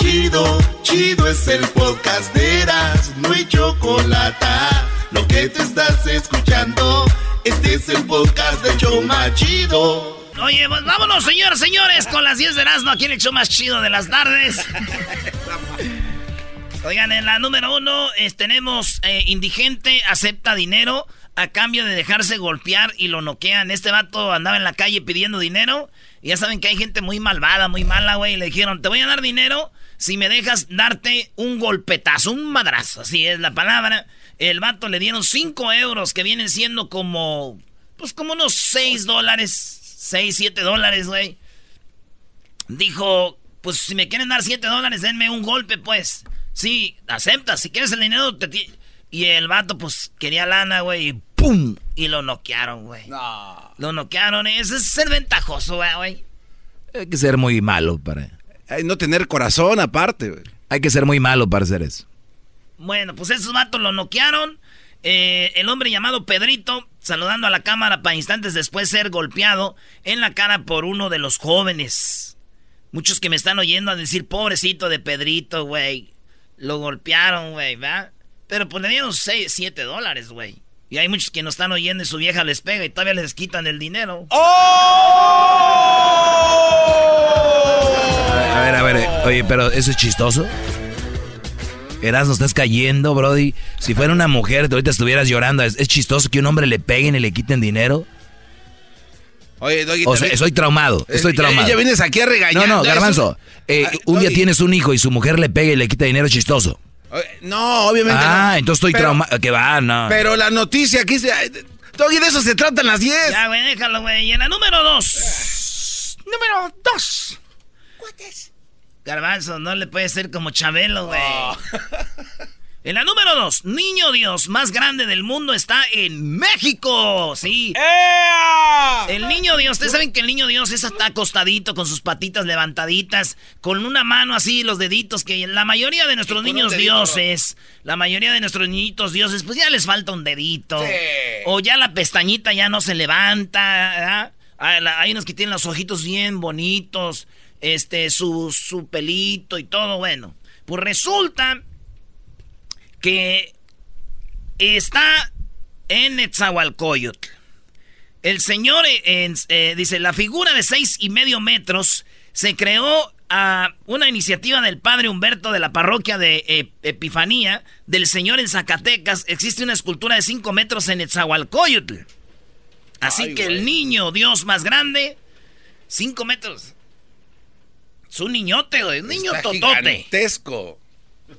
chido, chido es el podcast de Eras, no hay chocolate. Lo que te estás escuchando, este es el podcast de Choma Chido. Oye, pues vámonos, señores, señores, con las 10 de Erasmo aquí en el show más chido de las tardes. Oigan, en la número uno tenemos eh, indigente acepta dinero a cambio de dejarse golpear y lo noquean. Este vato andaba en la calle pidiendo dinero. Y ya saben que hay gente muy malvada, muy mala, güey. Y le dijeron, te voy a dar dinero si me dejas darte un golpetazo, un madrazo. Así es la palabra. El vato le dieron 5 euros, que vienen siendo como, pues como unos 6 dólares. 6, 7 dólares, güey. Dijo, pues si me quieren dar 7 dólares, denme un golpe, pues. Sí, acepta. Si quieres el dinero, te... Y el vato, pues, quería lana, güey, y ¡pum! Y lo noquearon, güey. No. Lo noquearon. Ese es ser ventajoso, güey. Hay que ser muy malo para... Hay no tener corazón aparte, güey. Hay que ser muy malo para hacer eso. Bueno, pues esos vatos lo noquearon. Eh, el hombre llamado Pedrito, saludando a la cámara para instantes después ser golpeado en la cara por uno de los jóvenes. Muchos que me están oyendo a decir, pobrecito de Pedrito, güey. Lo golpearon, güey, ¿verdad? Pero pues le dieron 6, 7 dólares, güey. Y hay muchos que no están oyendo y su vieja les pega y todavía les quitan el dinero. ¡Oh! A ver, a ver, oye, pero ¿eso es chistoso? Erasmo, estás cayendo, Brody. Si fuera una mujer, ahorita estuvieras llorando. ¿Es, chistoso que un hombre le peguen y le quiten dinero? Oye, Doggy, o sea, estoy traumado, estoy traumado. Ya, vienes aquí a regañar. No, no, Garbanzo. Eh, un día tienes un hijo y su mujer le pega y le quita dinero, chistoso. No, obviamente ah, entonces estoy traumado. Que va, no. Pero la noticia aquí se. Todavía de eso se tratan las 10. Ya, güey, déjalo, güey. Y en la número 2. número 2. es? Garbanzo, no le puede ser como Chabelo, güey. Oh. En la número dos, niño Dios más grande del mundo está en México. Sí. El niño Dios, ustedes saben que el niño Dios es hasta acostadito, con sus patitas levantaditas, con una mano así, los deditos, que la mayoría de nuestros niños dioses, la mayoría de nuestros niñitos dioses, pues ya les falta un dedito. O ya la pestañita ya no se levanta. Ah, hay unos que tienen los ojitos bien bonitos, este, su, su pelito y todo, bueno. Pues resulta que está en Netzahualcoyotl. El señor eh, eh, dice, la figura de seis y medio metros se creó a una iniciativa del padre Humberto de la parroquia de eh, Epifanía del Señor en Zacatecas. Existe una escultura de cinco metros en Netzahualcoyotl. Así que el niño, Dios más grande, cinco metros. Es un niñote, güey, un niño totote. Gigantesco.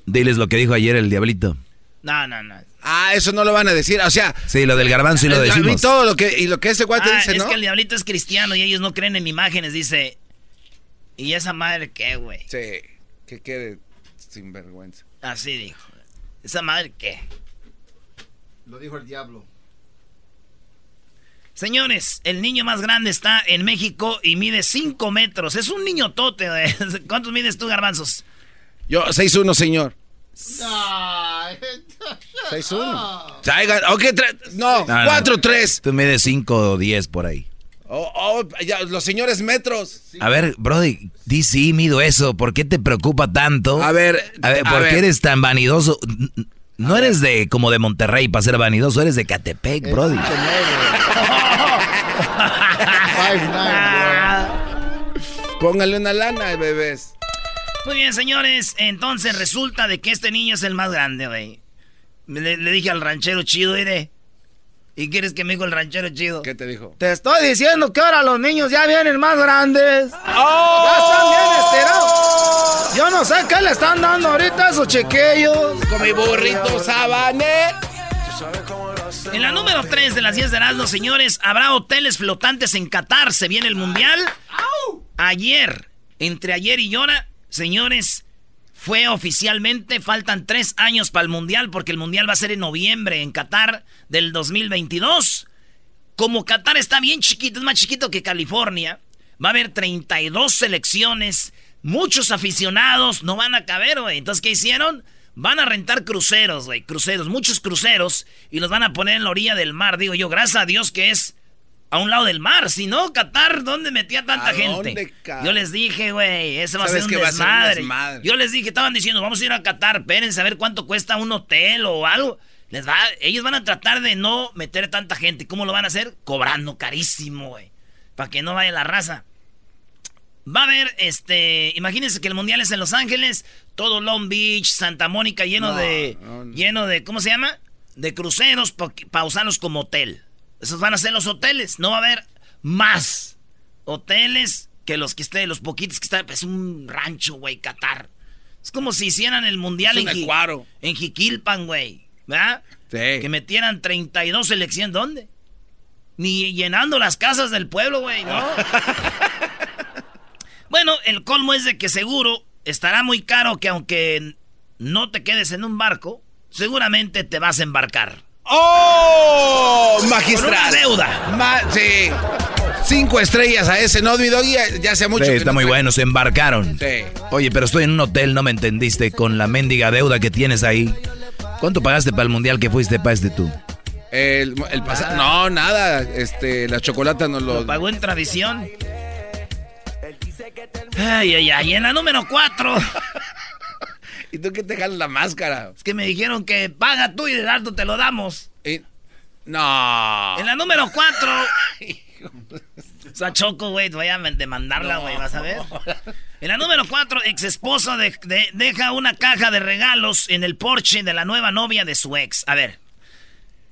Diles lo que dijo ayer el diablito. No, no, no. Ah, eso no lo van a decir, o sea... Sí, lo del garbanzo y lo decimos. Y todo lo que, y lo que ese guante ah, dice, ¿no? es que el diablito es cristiano y ellos no creen en imágenes, dice... ¿Y esa madre qué, güey? Sí, que quede sinvergüenza. Así dijo. ¿Esa madre qué? Lo dijo el diablo. Señores, el niño más grande está en México y mide 5 metros. Es un niño tote. ¿Cuántos mides tú, garbanzos? Yo, 6'1", señor. 6'1". Ok, no, 4'3". Tú mides 5 o 10 por ahí. Oh, oh, ya, los señores metros. A ver, Brody, di sí, mido eso. ¿Por qué te preocupa tanto? A ver, a ver, ¿por qué eres tan vanidoso? No eres de como de Monterrey para ser vanidoso, eres de Catepec, Brody. Póngale una lana, bebés. Muy bien, señores. Entonces resulta de que este niño es el más grande, güey. Le, dije al ranchero chido, iré. ¿Y quieres que me diga el ranchero chido? ¿Qué te dijo? Te estoy diciendo que ahora los niños ya vienen más grandes. ¡Oh! Ya están bien estirados. Yo no sé qué le están dando ahorita a esos chequeos. Con mi burrito sabané. En la número 3 de las 10 de Erasmus, señores, habrá hoteles flotantes en Qatar. Se viene el mundial. Ayer, entre ayer y ahora, Señores, fue oficialmente, faltan tres años para el Mundial, porque el Mundial va a ser en noviembre en Qatar del 2022. Como Qatar está bien chiquito, es más chiquito que California, va a haber 32 selecciones, muchos aficionados, no van a caber, güey. Entonces, ¿qué hicieron? Van a rentar cruceros, güey, cruceros, muchos cruceros, y los van a poner en la orilla del mar. Digo yo, gracias a Dios que es a un lado del mar. Si no, Qatar, ¿dónde metía tanta gente? Yo les dije, güey, eso va a ser un desmadre. Yo les dije, estaban diciendo, vamos a ir a Qatar, espérense a ver cuánto cuesta un hotel o algo. Les va, ellos van a tratar de no meter tanta gente. ¿Cómo lo van a hacer? Cobrando carísimo, güey. Para que no vaya la raza. Va a haber, este, imagínense que el mundial es en Los Ángeles, todo Long Beach, Santa Mónica lleno de, lleno de, ¿cómo se llama? De cruceros para usarlos como hotel. Esos van a ser los hoteles. No va a haber más hoteles que los que estén, los poquitos que están. Es un rancho, güey, Qatar. Es como si hicieran el mundial en, en Jiquilpan, güey. ¿Verdad? Sí. Que metieran 32 selecciones. ¿Dónde? Ni llenando las casas del pueblo, güey, ¿no? bueno, el colmo es de que seguro estará muy caro que aunque no te quedes en un barco, seguramente te vas a embarcar. ¡Oh! Magistral. deuda. sí. Cinco estrellas a ese, ¿no, Doggy? Ya hace mucho. Sí, está muy bueno, se embarcaron. Sí. Oye, pero estoy en un hotel, no me entendiste, con la mendiga deuda que tienes ahí. ¿Cuánto pagaste para el mundial que fuiste para este tú? El, el pasado. No, nada. Este, la chocolata no lo. Lo pagó en tradición. Ay, ay, ay. En la número cuatro. ¿Y tú qué te jalas la máscara? Es que me dijeron que paga tú y de alto te lo damos. No. En la número 4. o sea, Choco, güey, voy a demandarla, güey, vas a ver. En la número 4, ex esposo deja una caja de regalos en el porche de la nueva novia de su ex. A ver,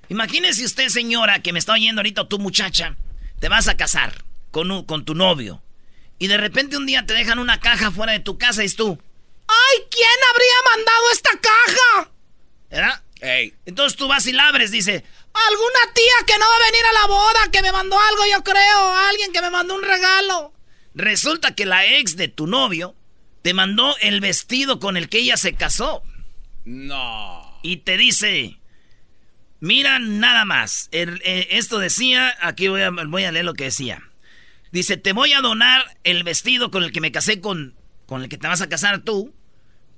imagínese usted, señora, que me está oyendo ahorita, tu muchacha, te vas a casar con, con tu novio. Y de repente un día te dejan una caja fuera de tu casa y es tú. ¡Ay! ¿Quién habría mandado esta caja? ¿Verdad? Entonces tú vas y la abres, dice, alguna tía que no va a venir a la boda, que me mandó algo, yo creo, alguien que me mandó un regalo. Resulta que la ex de tu novio te mandó el vestido con el que ella se casó. No. Y te dice, mira nada más, eh, esto decía, aquí voy a, voy a leer lo que decía. Dice, te voy a donar el vestido con el que me casé con, con el que te vas a casar tú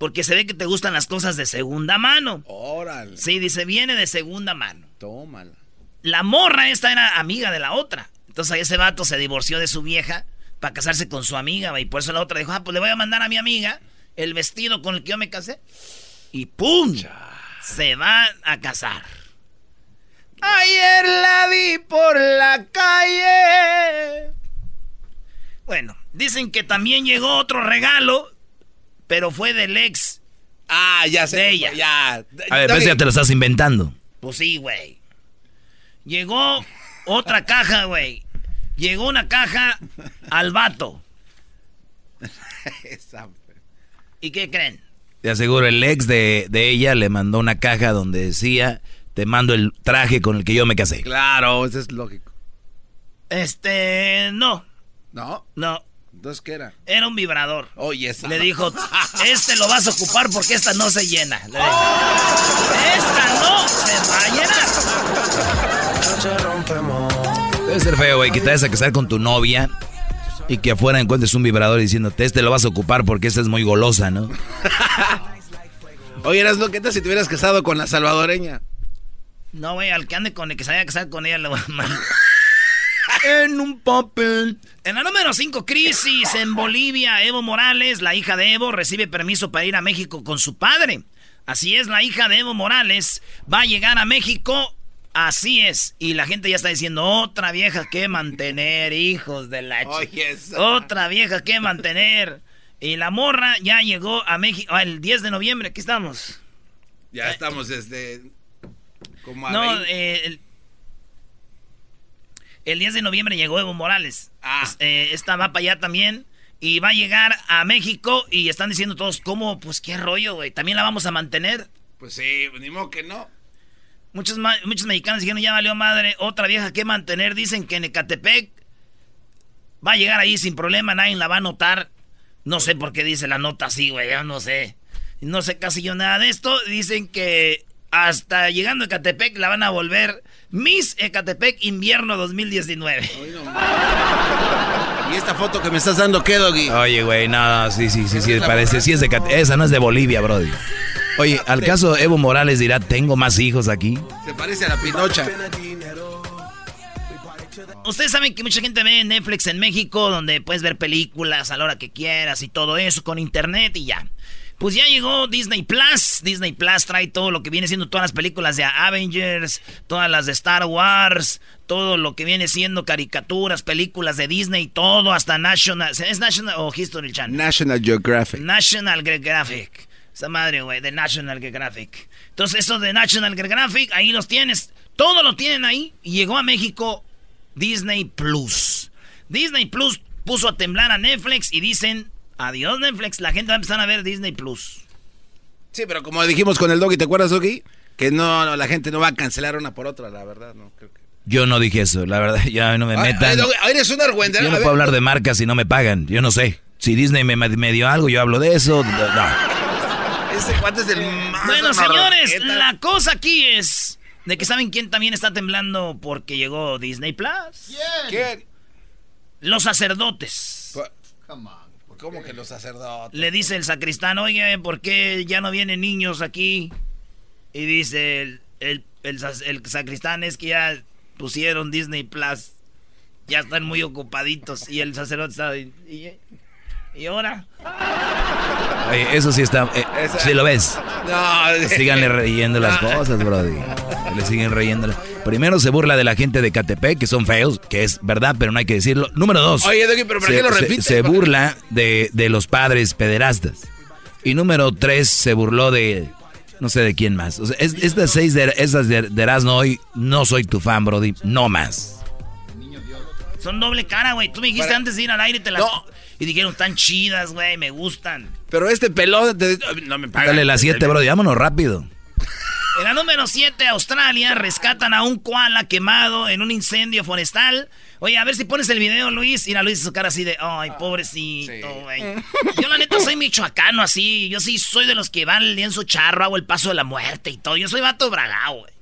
porque se ve que te gustan las cosas de segunda mano. Órale. Sí, dice, viene de segunda mano. Tómala. La morra esta era amiga de la otra. Entonces ese vato se divorció de su vieja para casarse con su amiga, y por eso la otra dijo, ah, pues le voy a mandar a mi amiga el vestido con el que yo me casé. Y ¡pum! Se van a casar. Ayer la vi por la calle. Bueno, dicen que también llegó otro regalo pero fue del ex. Ah, ya sé. De ella. Ya. A ver, pues ya te lo estás inventando. Pues sí, güey. Llegó otra caja, güey. Llegó una caja al vato. ¿Y qué creen? Te aseguro, el ex de, de, ella le mandó una caja donde decía, te mando el traje con el que yo me casé. Claro, eso es lógico. Este, no. ¿No? No. Entonces, ¿qué era? Era un vibrador. Oye, esa. Le dijo, este lo vas a ocupar porque esta no se llena. esta no se va a llenar. Debe ser feo, güey, que te vayas a casar con tu novia y que afuera encuentres un vibrador diciéndote, este lo vas a ocupar porque esta es muy golosa, ¿no? Oye, eras lo que te si te hubieras casado con la salvadoreña. No, güey, al que ande con el que se vaya a casar con ella le voy a en un papel. En la número 5, crisis en Bolivia. Evo Morales, la hija de Evo, recibe permiso para ir a México con su padre. Así es, la hija de Evo Morales va a llegar a México. Así es. Y la gente ya está diciendo, otra vieja que mantener, hijos de la Otra vieja que mantener. Y la morra ya llegó a México el 10 de noviembre. Aquí estamos. Ya estamos desde... Como no, eh, el 10 de noviembre llegó Evo Morales. Ah. Eh, esta va para allá también. Y va a llegar a México y están diciendo todos, ¿cómo? Pues qué rollo, güey. ¿También la vamos a mantener? Pues sí, ni modo que no. Muchos, muchos mexicanos dijeron, ya valió madre, otra vieja que mantener. Dicen que en Ecatepec va a llegar ahí sin problema, nadie la va a notar. No sé por qué dice la nota así, güey, ya no sé. No sé casi yo nada de esto. Dicen que hasta llegando a Ecatepec la van a volver Miss Ecatepec Invierno 2019. ¿Y esta foto que me estás dando qué, Doggy? Oye, güey, no, sí, sí, sí, sí, parece, sí es de Esa no es de Bolivia, brody. Oye, al caso Evo Morales dirá, tengo más hijos aquí. Se parece a la Pinocha. Ustedes saben que mucha gente ve Netflix en México, donde puedes ver películas a la hora que quieras y todo eso con internet y ya. Pues ya llegó Disney Plus. Disney Plus trae todo lo que viene siendo todas las películas de Avengers, todas las de Star Wars, todo lo que viene siendo caricaturas, películas de Disney, todo hasta National. ¿Es National o History Channel? National Geographic. National Geographic. Esa madre, güey, de National Geographic. Entonces, eso de National Geographic, ahí los tienes. Todo lo tienen ahí. Y llegó a México Disney Plus. Disney Plus puso a temblar a Netflix y dicen Adiós Netflix, la gente va a empezar a ver Disney Plus. Sí, pero como dijimos con el Doggy, ¿te acuerdas, Doggy? Que no, no, la gente no va a cancelar una por otra, la verdad, no creo que... Yo no dije eso, la verdad, ya no me metan. eres un argüendero. Yo no puedo hablar de marcas si no me pagan, yo no sé. Si Disney me, me dio algo, yo hablo de eso. No. Ese cuate es el más Bueno, señores, la cosa aquí es de que saben quién también está temblando porque llegó Disney Plus. ¿Quién? Los sacerdotes. Come on. ¿Cómo que los sacerdotes? Le dice el sacristán, oye, ¿por qué ya no vienen niños aquí? Y dice el, el, el, sacristán, es que ya pusieron Disney Plus. Ya están muy ocupaditos. Y el sacerdote está... ¿Y, y ahora? eso sí está. Eh, si lo ves. No, Síganle reyendo las cosas, brody. Le siguen reyendo. Primero se burla de la gente de Catepec, que son feos, que es verdad, pero no hay que decirlo. Número dos. Oye, pero ¿por qué lo repites? Se, burla de, de, los padres pederastas. Y número tres, se burló de. No sé de quién más. O sea, es, estas seis de, esas de, de Erasmo hoy, no soy tu fan, Brody. No más. Son doble cara, güey. Tú me dijiste antes de ir al aire te las... Y dijeron, tan chidas, güey, me gustan. Pero este pelón... No me pagan. Dale la siete, bro, vámonos rápido. En la número 7, Australia, rescatan a un koala quemado en un incendio forestal. Oye, a ver si pones el video, Luis. Y la Luis su cara así de, ay, ah, pobrecito, güey. Yo la neta soy michoacano así. Yo sí soy de los que van el lienzo charro, hago el paso de la muerte y todo. Yo soy vato bragao, güey.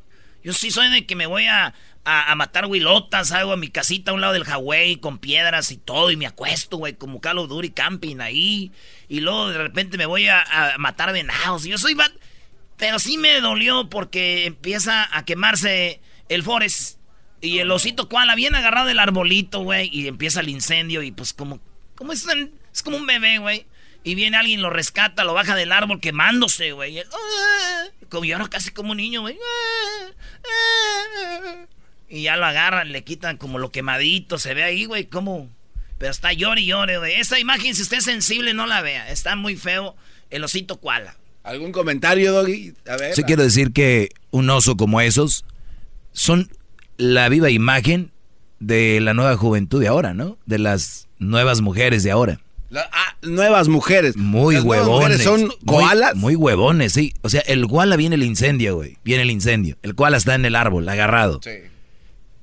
Yo sí soy de que me voy a, a, matar huilotas, hago a mi casita a un lado del Hawaii con piedras y todo, y me acuesto, güey, como Calo Duri Camping ahí. Y luego de repente me voy a, matar venados. Yo soy Pero sí me dolió porque empieza a quemarse el forest. Y el osito koala bien agarrado del arbolito, güey. Y empieza el incendio. Y pues como. como es, es como un bebé, güey. Y viene alguien, lo rescata, lo baja del árbol quemándose, güey. Ah", como yo casi como un niño, güey. Ah, y ya lo agarran, le quitan como lo quemadito, se ve ahí, güey, como... Pero está llore y llore, güey. Esa imagen, si usted es sensible, no la vea. Está muy feo el osito koala. ¿Algún comentario, Doggy? A ver. Sí, quiero decir que un oso como esos son la viva imagen de la nueva juventud de ahora, ¿no? De las nuevas mujeres de ahora. ah, nuevas mujeres. Muy huevones. son koalas. Muy, muy, huevones, sí. O sea, el koala viene el incendio, güey. Viene el incendio. El koala está en el árbol, agarrado. Sí.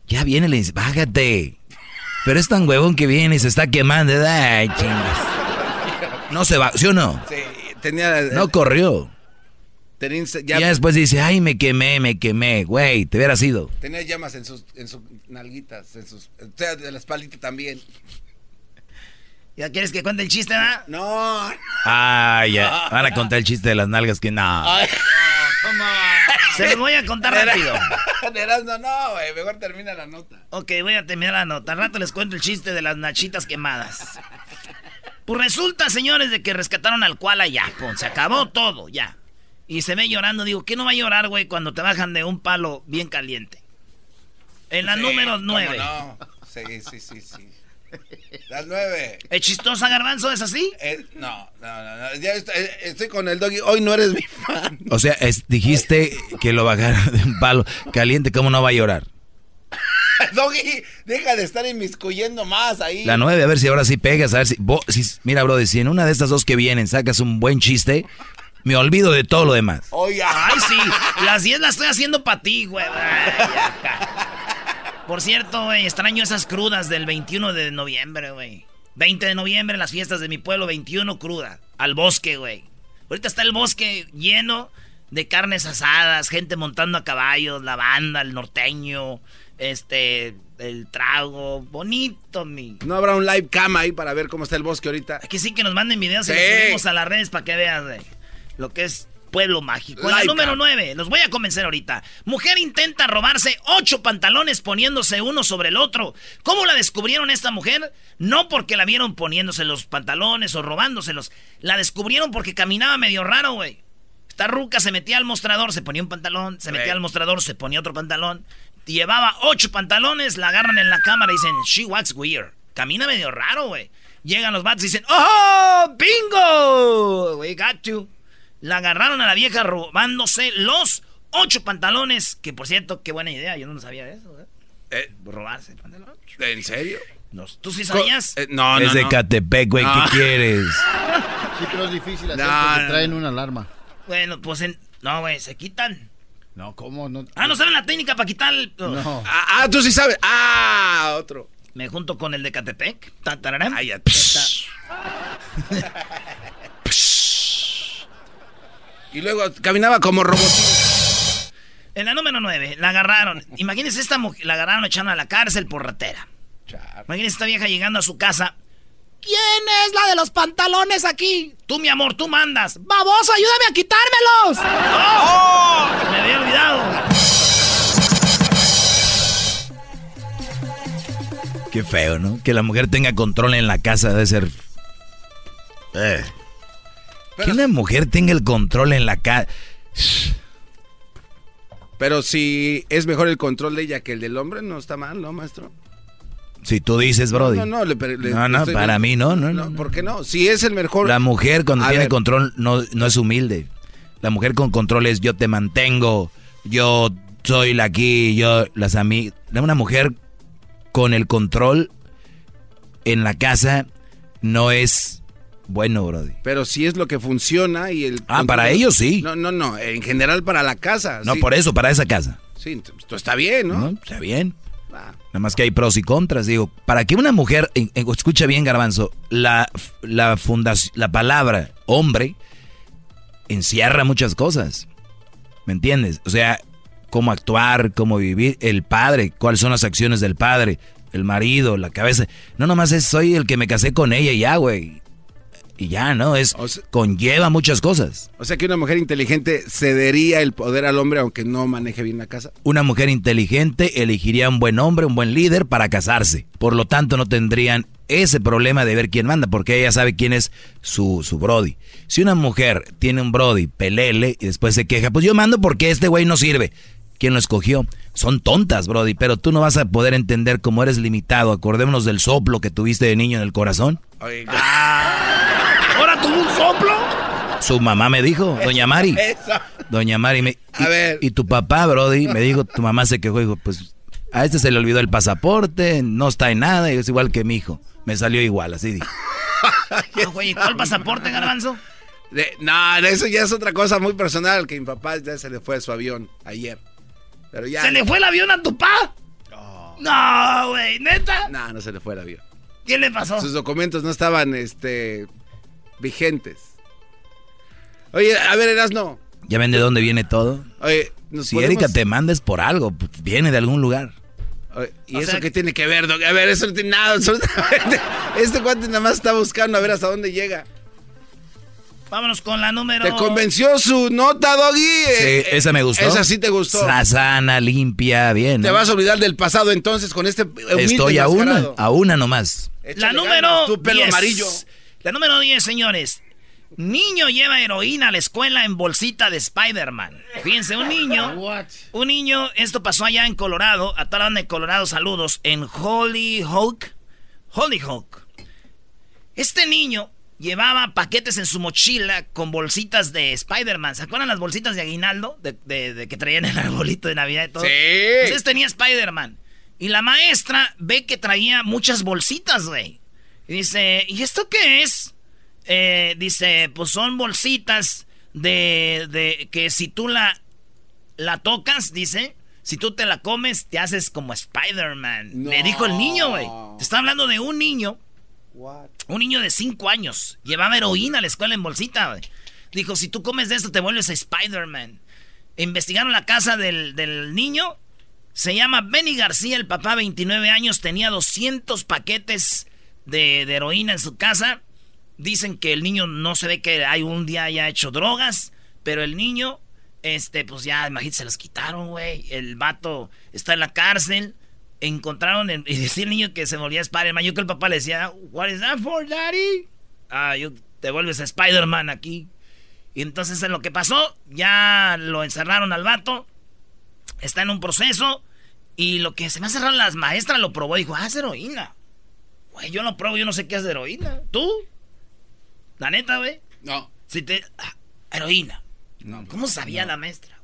Ya viene, le dice, bájate. Pero es tan huevón que viene y se está quemando. Ay, chingas. No se va, ¿sí o no? Sí, tenía... No corrió. Tenía, ya, después dice, ay, me quemé, me quemé. Güey, te hubiera ido. Tenía llamas en sus, en sus nalguitas, en sus... O sea, de la espaldita también. ¿Ya quieres que cuente el chiste, va? No. Ah, ya. Van a contar el chiste de las nalgas que no. Ay, Se los voy a contar rápido. no, no, güey. Mejor termina la nota. Ok, voy a terminar la nota. Al rato les cuento el chiste de las nachitas quemadas. Pues resulta, señores, de que rescataron al ya. Pues, se acabó todo, ya. Y se ve llorando. Digo, ¿qué no va a llorar, güey, cuando te bajan de un palo bien caliente? En la número nueve. No? Sí, sí, sí, sí. Las nueve. ¿Es chistosa, Garbanzo? ¿Es así? Eh, no, no, no, Ya eh, estoy, con el doggy. Hoy no eres mi fan. O sea, dijiste que lo bajara de un palo caliente. ¿Cómo no va a llorar? doggy, deja de estar inmiscuyendo más ahí. La nueve, a ver si ahora sí pegas. A ver si, mira, bro, si en una de estas dos que vienen sacas un buen chiste, me olvido de todo lo demás. Oye, ay, sí. Las diez las estoy haciendo para ti, güey. Por cierto, güey, extraño esas crudas del 21 de noviembre, güey. 20 de noviembre, las fiestas de mi pueblo, 21 cruda. Al bosque, güey. Ahorita está el bosque lleno de carnes asadas, gente montando a caballos, la banda, el norteño, este, el trago, bonito, mi. ¿No habrá un live cam ahí para ver cómo está el bosque ahorita? Que sí, que nos manden videos y los subimos a las redes para que veas, güey. Lo que es pueblo mágico. La número 9, los voy a convencer ahorita. Mujer intenta robarse ocho pantalones poniéndose uno sobre el otro. ¿Cómo la descubrieron esta mujer? No porque la vieron poniéndose los pantalones o robándoselos. La descubrieron porque caminaba medio raro, güey. Esta ruca se metía al mostrador, se ponía un pantalón, se metía al mostrador, se ponía otro pantalón. Llevaba ocho pantalones, la agarran en la cámara y dicen, she walks weird. Camina medio raro, güey. Llegan los bats y dicen, ¡Oh, bingo! We got you. La agarraron a la vieja robándose los ocho pantalones. Que por cierto, qué buena idea. Yo no sabía de eso. ¿eh? Eh, Robarse pantalones. ¿En serio? ¿Tú sí sabías? Eh, no, no, Es de Catepec, güey. ¿Qué quieres? Sí, pero es difícil hacer porque traen una alarma. Bueno, pues en... No, güey, se quitan. No, ¿cómo? No, ah, ¿no saben la técnica para quitar el... No. Ah, ah, tú sí sabes. Ah, otro. Me junto con el de Catepec. Tatararán. Ay, ya. y luego caminaba como robot. En la número 9, la agarraron. Imagínense esta mujer, la agarraron echando a la cárcel por ratera. Imagínense esta vieja llegando a su casa. ¿Quién es la de los pantalones aquí? Tú, mi amor, tú mandas. ¡Baboso, ayúdame a quitármelos! ¡Oh! Me había olvidado. Qué feo, ¿no? Que la mujer tenga control en la casa debe ser. Eh. que una mujer tenga el control en la casa. Pero si es mejor el control de ella que el del hombre, no está mal, ¿no, maestro? Si tú dices, Brody. No, no, le, le, no, no para mí no, no, no, ¿Por qué no? Si es el mejor. La mujer cuando tiene control no, no es humilde. La mujer con control es yo te mantengo, yo soy la aquí, yo las amigas. Una mujer con el control en la casa no es bueno, Brody. Pero si es lo que funciona y el... Ah, para ellos sí. No, no, no, en general para la casa. No, por eso, para esa casa. Sí, esto está bien, ¿no? está bien. Ah. Nada más que hay pros y contras. Digo, para que una mujer, escucha bien, Garbanzo, la, la, la palabra hombre encierra muchas cosas. ¿Me entiendes? O sea, cómo actuar, cómo vivir, el padre, cuáles son las acciones del padre, el marido, la cabeza. No nomás es soy el que me casé con ella y ya, güey. Y ya, ¿no? Es conlleva muchas cosas. O sea que una mujer inteligente cedería el poder al hombre aunque no maneje bien la casa. Una mujer inteligente elegiría un buen hombre, un buen líder para casarse. Por lo tanto, no tendrían ese problema de ver quién manda, porque ella sabe quién es su, su Brody. Si una mujer tiene un Brody, pelele, y después se queja, pues yo mando porque este güey no sirve quién lo escogió. Son tontas, Brody, pero tú no vas a poder entender cómo eres limitado. Acordémonos del soplo que tuviste de niño en el corazón. Ah. ¿Ahora tuvo un soplo? Su mamá me dijo, Doña Mari. Doña Mari me. Y, a ver. y tu papá, Brody, me dijo, tu mamá se quejó, dijo, pues a este se le olvidó el pasaporte, no está en nada, y es igual que mi hijo. Me salió igual, así dijo. Güey, ¿cuál pasaporte, garbanzo? no, eso ya es otra cosa muy personal, que mi papá ya se le fue a su avión ayer. ¿Se le fue el avión a tu pa? No, güey, ¿neta? No, no se le fue el avión. ¿Qué le pasó? Sus documentos no estaban, este, vigentes. Oye, a ver, no. ¿Ya ven de dónde viene todo? Oye, si Erika te mandes por algo, pues, viene de algún lugar. ¿Y eso qué tiene que ver, A ver, eso no tiene nada, absolutamente. Este cuate nada más está buscando a ver hasta dónde llega. Vámonos con la número. ¿Te convenció su nota, Doggy? Sí, eh, esa me gustó. Esa sí te gustó. sana, limpia, bien. Te vas a olvidar del pasado entonces con este Estoy a una, a una nomás. la número tu pelo amarillo. La número 10, señores. Niño lleva heroína a la escuela en bolsita de Spider-Man. Fíjense, un niño. Un niño, esto pasó allá en Colorado, a tal de Colorado, saludos, en Hollyhock. Hollyhock. Este niño llevaba paquetes en su mochila con bolsitas de Spider-Man. ¿Se acuerdan las bolsitas de aguinaldo? De, que traían el arbolito de Navidad y todo. Sí. Entonces tenía Spider-Man. Y la maestra ve que traía muchas bolsitas, güey. Y dice, ¿y esto qué es? Eh, dice, pues son bolsitas de, de que si tú la, la tocas, dice, si tú te la comes, te haces como Spider-Man. Le dijo el niño, güey. Te está hablando de un niño un niño de 5 años llevaba heroína a la escuela en bolsita. Dijo, si tú comes de esto te vuelves a Spider-Man. Investigaron la casa del, niño. Se llama Benny García, el papá, 29 años, tenía 200 paquetes de, heroína en su casa. Dicen que el niño no se ve que hay un día haya hecho drogas, Pero el niño, este, pues ya, imagínate, se los quitaron, güey. El vato está en la cárcel. Encontraron, y decía el niño que se volvía Spider-Man. Yo que el papá le decía, What is that for, daddy? Ah, yo te vuelves Spider-Man aquí. Y entonces en lo que pasó, ya lo encerraron al vato. Está en un proceso. Y lo que se me ha cerrado las maestras lo probó dijo, ah, es heroína. Güey, yo lo pruebo, yo no sé qué es heroína. ¿Tú? La neta, güey. No. Si te. Ah, heroína. No, ¿Cómo sabía la maestra?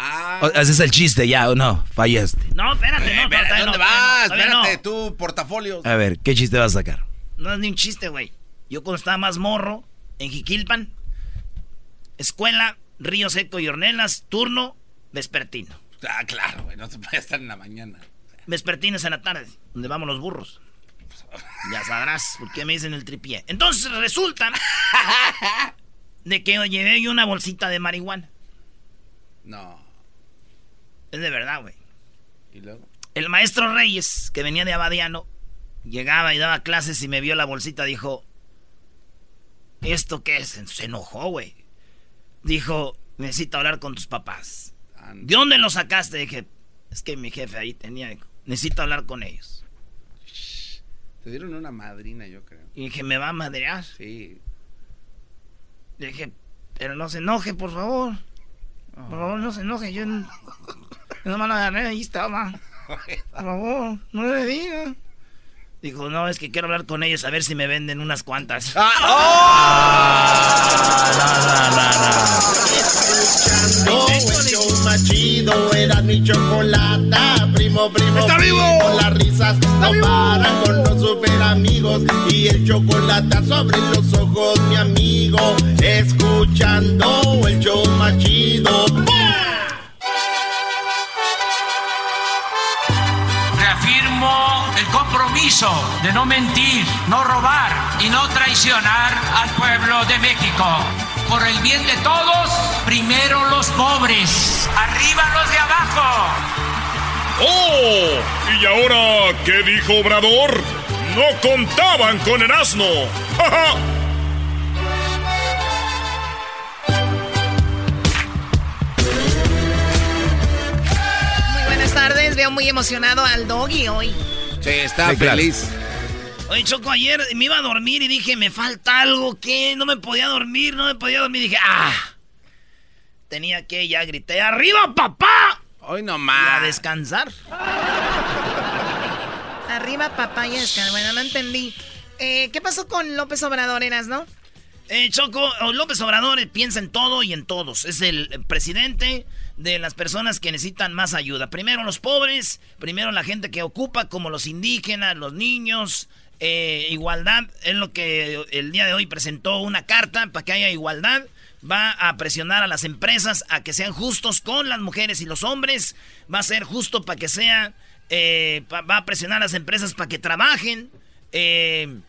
Ah. Haces el chiste ya, ¿o no? Fallaste. No, espérate, no. espérate, ¿Dónde vas? espérate, tu portafolio. A ver, ¿qué chiste vas a sacar? No es ni un chiste, güey. Yo cuando estaba más morro, en Jiquilpan, escuela, Río Seco y Ornelas, turno, vespertino. Ah, claro, güey, no se puede estar en la mañana. Vespertino es en la tarde, donde vamos los burros. Ya sabrás por qué me dicen el tripié. Entonces resulta de que llevé yo una bolsita de marihuana. No. Es de verdad, güey. ¿Y luego? El maestro Reyes, que venía de Abadiano, llegaba y daba clases y me vio la bolsita, dijo, ¿esto qué es? Se enojó, güey. Dijo, necesito hablar con tus papás. ¿De dónde lo sacaste? Dije, es que mi jefe ahí tenía, necesito hablar con ellos. Te dieron una madrina, yo creo. Y dije, ¿me va a madrear? Sí. Dije, pero no se enoje, por favor. Por favor, no se enoje. Yo no, no me agarré, ahí estaba. Por favor, no le diga. Dijo, no, es que quiero hablar con ellos a ver si me venden unas cuantas. ¡Ah! ¡Oh! No, el show más chido era mi chocolata. Primo, primo, ¡Está vivo! Con las risas no paran con los super amigos. Y el chocolate sobre los ojos, mi amigo. Escuchando el show más chido. el compromiso de no mentir, no robar y no traicionar al pueblo de México. Por el bien de todos, primero los pobres, arriba los de abajo. ¡Oh! ¿Y ahora qué dijo Obrador? No contaban con el asno. Muy buenas tardes, veo muy emocionado al doggy hoy. Sí, está feliz. Oye, Choco, ayer me iba a dormir y dije, me falta algo, ¿qué? No me podía dormir, no me podía dormir. Dije, ah, tenía que, ya grité, ¡arriba, papá! Hoy nomás. a descansar. Arriba, papá, y descansar. Bueno, no entendí. Eh, ¿Qué pasó con López Obrador, eras, no? Eh, Choco, López Obrador piensa en todo y en todos. Es el presidente de las personas que necesitan más ayuda. Primero los pobres, primero la gente que ocupa, como los indígenas, los niños. Eh, igualdad es lo que el día de hoy presentó una carta para que haya igualdad. Va a presionar a las empresas a que sean justos con las mujeres y los hombres. Va a ser justo para que sea. Eh, va a presionar a las empresas para que trabajen. Eh,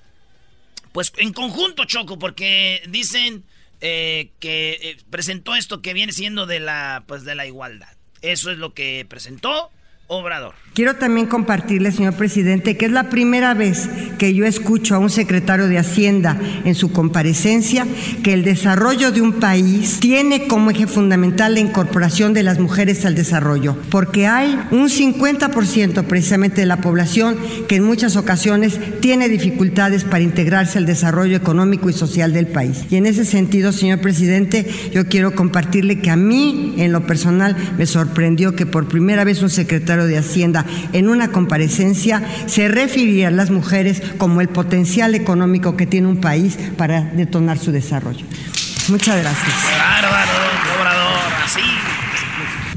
pues en conjunto, Choco, porque dicen eh, que eh, presentó esto que viene siendo de la, pues, de la igualdad. Eso es lo que presentó. Obrador. Quiero también compartirle, señor presidente, que es la primera vez que yo escucho a un secretario de Hacienda en su comparecencia que el desarrollo de un país tiene como eje fundamental la incorporación de las mujeres al desarrollo, porque hay un 50% precisamente de la población que en muchas ocasiones tiene dificultades para integrarse al desarrollo económico y social del país. Y en ese sentido, señor presidente, yo quiero compartirle que a mí, en lo personal, me sorprendió que por primera vez un secretario de Hacienda en una comparecencia se refería a las mujeres como el potencial económico que tiene un país para detonar su desarrollo. Muchas gracias.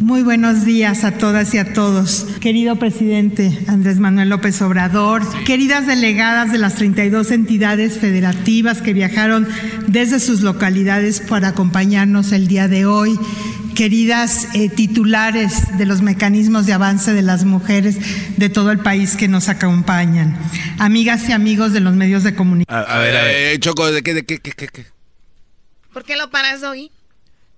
Muy buenos días a todas y a todos. Querido presidente Andrés Manuel López Obrador, queridas delegadas de las 32 entidades federativas que viajaron desde sus localidades para acompañarnos el día de hoy, queridas eh, titulares de los mecanismos de avance de las mujeres de todo el país que nos acompañan, amigas y amigos de los medios de comunicación. A, ver, a ver, eh, Choco, ¿de qué, de qué, qué, qué? ¿Por qué lo paras hoy?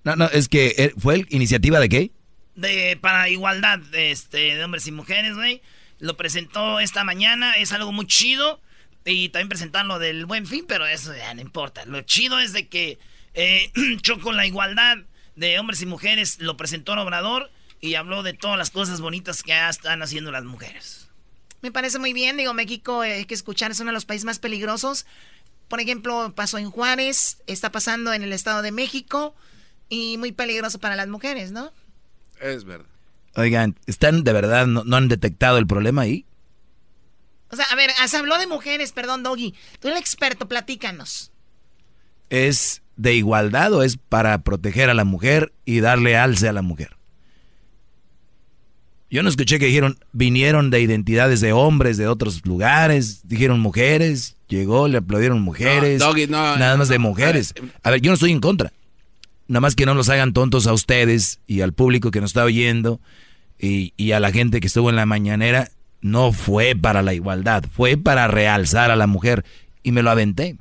No, no, es que eh, fue iniciativa de qué? De para igualdad este, de hombres y mujeres, güey. Lo presentó esta mañana, es algo muy chido. Y también presentaron lo del buen fin, pero eso ya no importa. Lo chido es de que Choco la igualdad de hombres y mujeres lo presentó en Obrador y habló de todas las cosas bonitas que ya están haciendo las mujeres. Me parece muy bien, digo, México, eh, hay que escuchar, es uno de los países más peligrosos. Por ejemplo, pasó en Juárez, está pasando en el Estado de México y muy peligroso para las mujeres, ¿no? Es verdad. Oigan, ¿están de verdad, no, han detectado el problema ahí? O sea, a ver, se habló de mujeres, perdón, Doggy. Tú eres el experto, platícanos. ¿Es de igualdad o es para proteger a la mujer y darle alce a la mujer? Yo no escuché que dijeron, vinieron de identidades de hombres de otros lugares, dijeron mujeres, llegó, le aplaudieron mujeres, nada más de mujeres. A ver, yo no estoy en contra. Nada más que no los hagan tontos a ustedes y al público que nos está oyendo y, y a la gente que estuvo en la mañanera. No fue para la igualdad, fue para realzar a la mujer. Y me lo aventé.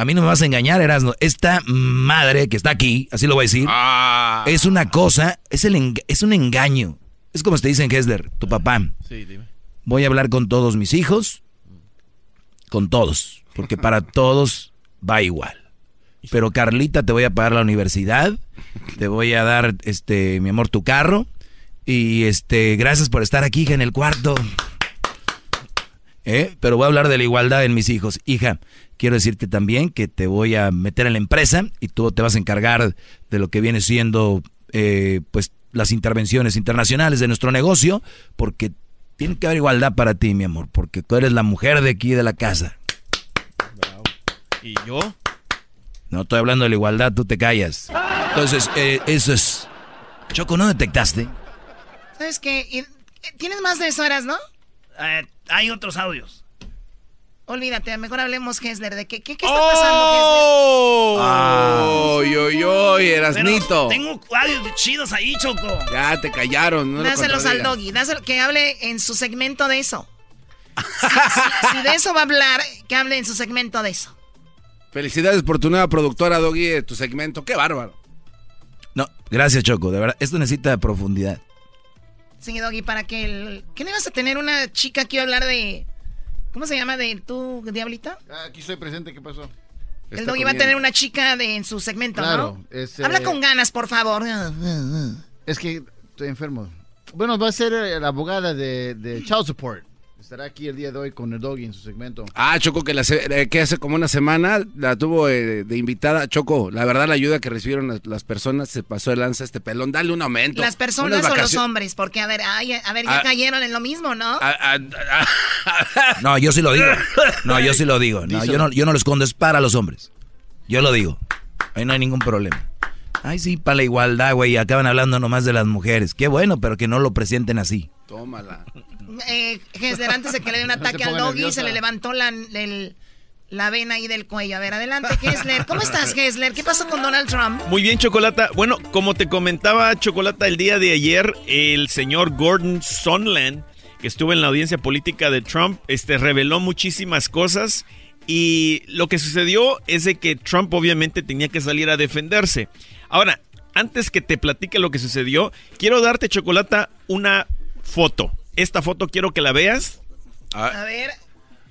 A mí no me vas a engañar, Erasmo. Esta madre que está aquí, así lo voy a decir, ah. es una cosa, es, el, es un engaño. Es como te dicen, Hesler, tu papá. Sí, dime. Voy a hablar con todos mis hijos, con todos, porque para todos va igual. Pero Carlita, te voy a pagar la universidad, te voy a dar, este, mi amor, tu carro, y este, gracias por estar aquí, hija, en el cuarto. ¿Eh? Pero voy a hablar de la igualdad en mis hijos. Hija, quiero decirte también que te voy a meter en la empresa y tú te vas a encargar de lo que viene siendo, eh, pues, las intervenciones internacionales de nuestro negocio, porque tiene que haber igualdad para ti, mi amor, porque tú eres la mujer de aquí de la casa. ¿Y yo? No estoy hablando de la igualdad, tú te callas. Entonces, eh, eso es. Choco, ¿no detectaste? ¿Sabes qué? Tienes más de eso, horas, ¿no? Eh, hay otros audios. Olvídate, mejor hablemos, Hessler, de qué, qué, qué está pasando, ¡Oh! ¡Oy, oy, oy! Erasnito. Tengo audios chidos ahí, Choco. Ya, te callaron. No Dáselos al doggy, dáselo, que hable en su segmento de eso. si, de eso va a hablar, que hable en su segmento de eso. Felicidades por tu nueva productora, Doggy, de tu segmento. ¡Qué bárbaro! No, gracias, Choco. De verdad, esto necesita profundidad. Sí, Doggy, para que el... ¿Qué le vas a tener una chica que iba a hablar de... ¿Cómo se llama de tu diablita? Ah, aquí estoy presente, ¿qué pasó? El Doggy va a tener una chica de, en su segmento, ¿no? Habla eh, con ganas, por favor. Es que estoy enfermo. Bueno, va a ser la abogada de, de Child Support estará aquí el día de hoy con el doggy en su segmento. Ah, Choco, que, la, eh, que hace como una semana la tuvo eh, de invitada. Choco, la verdad la ayuda que recibieron las, personas se pasó de lanza este pelón. Dale un aumento. ¿Las personas o los hombres? Porque, a ver, a ver, ya ah. cayeron en lo mismo, ¿no? Ah, ah, no, yo sí lo digo. No, yo sí lo digo. No, yo, no, yo no lo escondo, es para los hombres. Yo lo digo. Ahí no hay ningún problema. Ay, sí, para la igualdad, güey. Acaban hablando nomás de las mujeres. Qué bueno, pero que no lo presenten así. Tómala eh, antes de que le dé un ataque al doggy, se le levantó la, la vena ahí del cuello. A ver, adelante, Gessler. ¿Cómo estás, Gessler? ¿Qué pasó con Donald Trump? Muy bien, Chocolata. Bueno, como te comentaba, Chocolata, el día de ayer, el señor Gordon Sondland, que estuvo en la audiencia política de Trump, este, reveló muchísimas cosas. Y lo que sucedió es de que Trump obviamente tenía que salir a defenderse. Ahora, antes que te platique lo que sucedió, quiero darte, Chocolata, una foto. Esta foto quiero que la veas. A ver.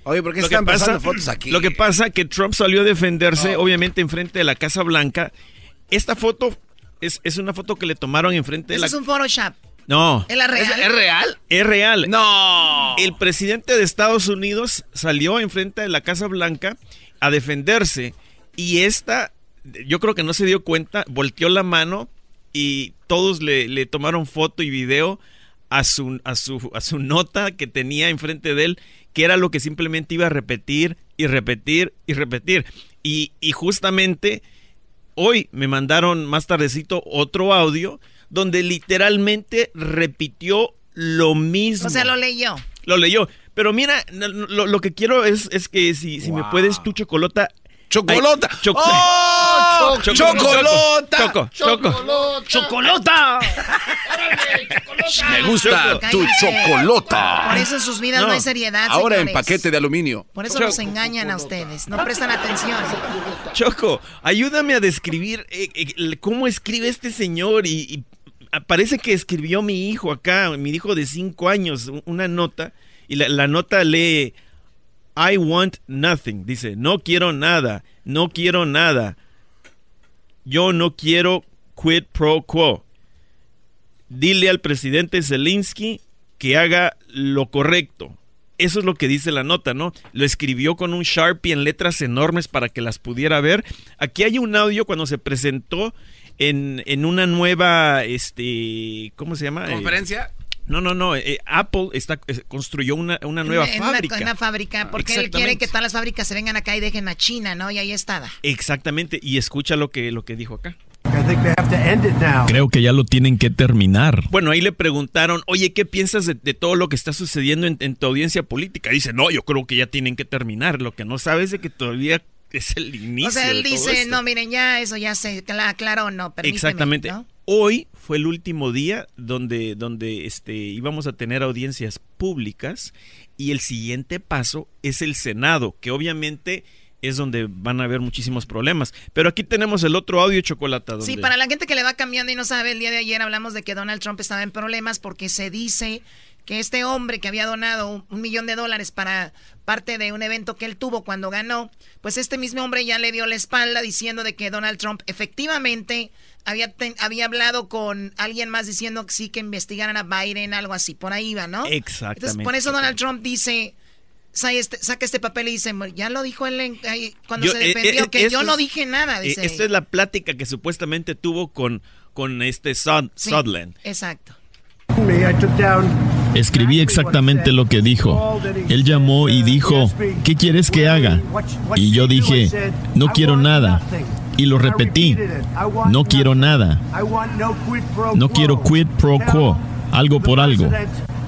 Oye, ¿por qué están pasando fotos aquí? Lo que pasa que Trump salió a defenderse, obviamente, enfrente de la Casa Blanca. Esta foto es, es una foto que le tomaron enfrente de la... es un Photoshop. No. ¿Es, real? ¿Es, real? Es real. No. El presidente de Estados Unidos salió enfrente de la Casa Blanca a defenderse y esta, yo creo que no se dio cuenta, volteó la mano y todos le, le tomaron foto y video a su, a su, a su nota que tenía enfrente de él, que era lo que simplemente iba a repetir y repetir y repetir. Y, y justamente hoy me mandaron más tardecito otro audio donde literalmente repitió lo mismo. O sea, lo leyó. Lo leyó. Pero mira, lo, lo que quiero es, es que si, si me puedes tu chocolota ¡Chocolota! ¡Oh! ¡Chocolota! Choco, choco. ¡Chocolota! Me gusta tu chocolota. Por eso en sus vidas no, hay seriedad. Ahora en paquete de aluminio. Por eso los engañan a ustedes. No prestan atención. Choco, ayúdame a describir eh, eh, cómo escribe este señor y, parece que escribió mi hijo acá, mi hijo de cinco años, una nota y la nota lee I want nothing. Dice, no quiero nada, no quiero nada. Yo no quiero quid pro quo. Dile al presidente Zelensky que haga lo correcto. Eso es lo que dice la nota, ¿no? Lo escribió con un Sharpie en letras enormes para que las pudiera ver. Aquí hay un audio cuando se presentó en, en una nueva, este, ¿cómo se llama? ¿Conferencia? No, no, no. Eh, Apple está, eh, construyó una, una nueva fábrica. Una, fábrica, porque él quiere que todas las fábricas se vengan acá y dejen a China, ¿no? Y ahí está. Exactamente. Y escucha lo que, lo que dijo acá. Creo que ya lo tienen que terminar. Bueno, ahí le preguntaron, oye, ¿qué piensas de, todo lo que está sucediendo en, en, tu audiencia política? Dice, no, yo creo que ya tienen que terminar. Lo que no sabes es que todavía es el inicio. O sea, él dice, no, miren, ya eso ya se aclaró, no, Exactamente. Hoy fue el último día donde, donde este, íbamos a tener audiencias públicas y el siguiente paso es el Senado, que obviamente es donde van a haber muchísimos problemas. Pero aquí tenemos el otro audio chocolate. Sí, para la gente que le va cambiando y no sabe, el día de ayer hablamos de que Donald Trump estaba en problemas porque se dice que este hombre que había donado un, millón de dólares para parte de un evento que él tuvo cuando ganó, pues este mismo hombre ya le dio la espalda diciendo de que Donald Trump efectivamente había, había hablado con alguien más diciendo que sí que investigaran a Biden, algo así, por ahí iba, ¿no? Exactamente. Entonces, por eso Donald Trump dice, este, saca este papel y dice, ya lo dijo él cuando se eh, defendió, eh, que yo no dije nada. Dice. Esta es la plática que supuestamente tuvo con, con este Sutherland. exacto. Escribí exactamente lo que dijo. Él llamó y dijo, ¿qué quieres que haga? Y yo dije, no quiero nada. Y lo repetí, no quiero nada. No quiero quid pro quo, algo por algo.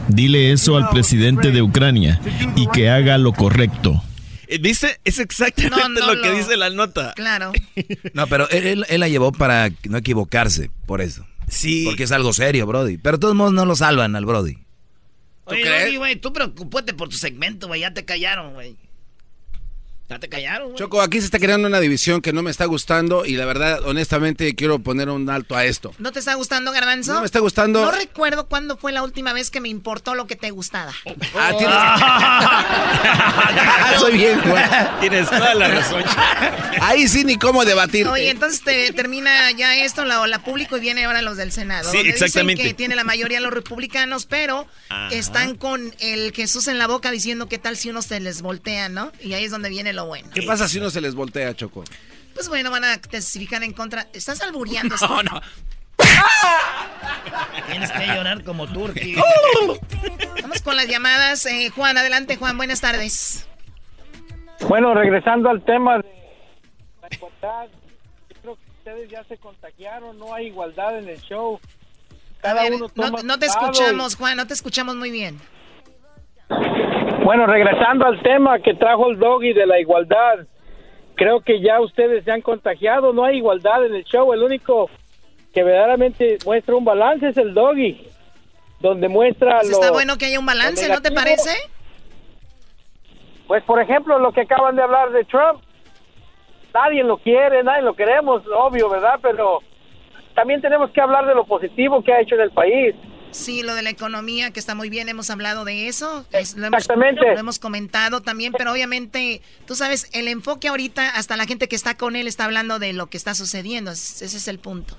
Dile eso al presidente de Ucrania y que haga lo correcto. Eh, dice, es exactamente lo que dice la nota. Claro. No, pero él, él, la llevó para no equivocarse, por eso. Sí. Porque es algo serio, Brody. Pero de todos modos no lo salvan al Brody. Oye, güey, tú preocupate por tu segmento, güey. Ya te callaron, güey. Ya te callaron, Choco, aquí se está creando una división que no me está gustando y la verdad, honestamente, quiero poner un alto a esto. ¿No te está gustando, Garbanzo? No me está gustando. No recuerdo cuándo fue la última vez que me importó lo que te gustaba. Ah, tienes... Ah, soy bien, güey. Tienes toda la razón. Ahí sí ni cómo debatir. Oye, entonces te termina ya esto, la, la público, y viene ahora los del Senado. Sí, exactamente. Dicen que tiene la mayoría los republicanos, pero están con el Jesús en la boca diciendo qué tal si uno se les voltea, ¿no? Y ahí es donde viene lo bueno. ¿Qué pasa si uno se les voltea, Choco? Pues bueno, van a testificar en contra. ¿Estás albureando? No, no. Tienes que llorar como Turki. Vamos con las llamadas. Eh, Juan, adelante, Juan. Buenas tardes. Bueno, regresando al tema de la igualdad, yo creo que ustedes ya se contagiaron. No hay igualdad en el show. Cada uno toma no, te escuchamos, Juan. No te escuchamos muy bien. Bueno, regresando al tema que trajo el doggy de la igualdad, creo que ya ustedes se han contagiado, no hay igualdad en el show, el único que verdaderamente muestra un balance es el doggy, donde muestra pues Está bueno que haya un balance, ¿no te parece? Pues por ejemplo, lo que acaban de hablar de Trump, nadie lo quiere, nadie lo queremos, obvio, ¿verdad? Pero también tenemos que hablar de lo positivo que ha hecho en el país. Sí, lo de la economía, que está muy bien, hemos hablado de eso. lo Exactamente. Hemos, lo hemos comentado también, pero obviamente, tú sabes, el enfoque ahorita, hasta la gente que está con él está hablando de lo que está sucediendo. Ese es el punto.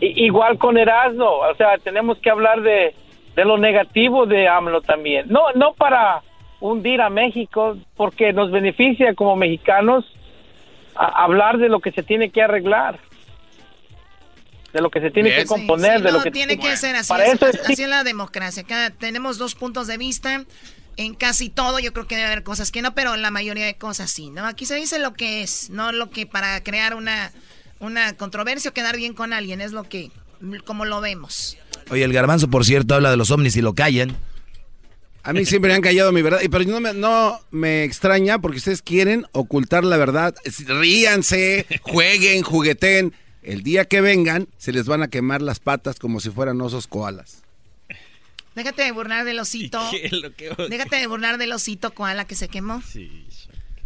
Igual con Erasmo, o sea, tenemos que hablar de, de lo negativo de AMLO también. No, no para hundir a México, porque nos beneficia como mexicanos hablar de lo que se tiene que arreglar de lo que se tiene que componer, de lo que tiene que ser así. es, así es la democracia. Acá tenemos dos puntos de vista. En casi todo yo creo que debe haber cosas que no, pero en la mayoría de cosas sí, ¿no? Aquí se dice lo que es, no lo que para crear una, una controversia o quedar bien con alguien, es lo que, como lo vemos. Oye, el garbanzo, por cierto, habla de los ovnis y lo callan. A mí siempre me han callado mi verdad, pero no me, no me extraña porque ustedes quieren ocultar la verdad. Ríanse, jueguen, jugueten el día que vengan, se les van a quemar las patas como si fueran osos koalas. Déjate de burlar del osito. Déjate de burlar del osito koala que se quemó. Sí.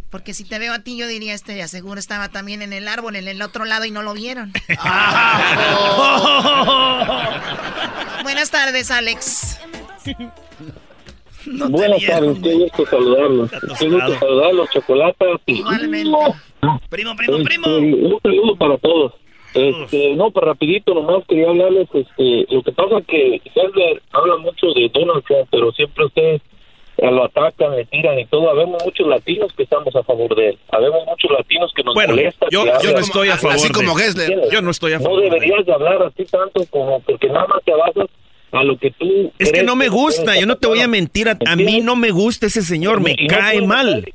Porque si te veo a ti, yo diría, este de aseguro estaba también en el árbol, en el otro lado y no lo vieron. Buenas tardes, Alex. Buenas tardes, qué gusto saludarlos. Qué gusto saludarlos, chocolates. Igualmente. Primo, primo, primo. Un saludo para todos. Este, no, pero rapidito, nomás quería hablarles, este, lo que pasa que usted habla mucho de Donald Trump, pero siempre usted lo atacan, le tiran y todo. Habemos muchos latinos que estamos a favor de él. Habemos muchos latinos que nos bueno, molestan. Yo, yo no estoy a favor. Así como Gessler. Yo no estoy a favor. No deberías de hablar así tanto como porque nada más te basas a lo que tú. Es que no me gusta, yo no te voy a mentir. A, a mí no me gusta ese señor, me cae mal.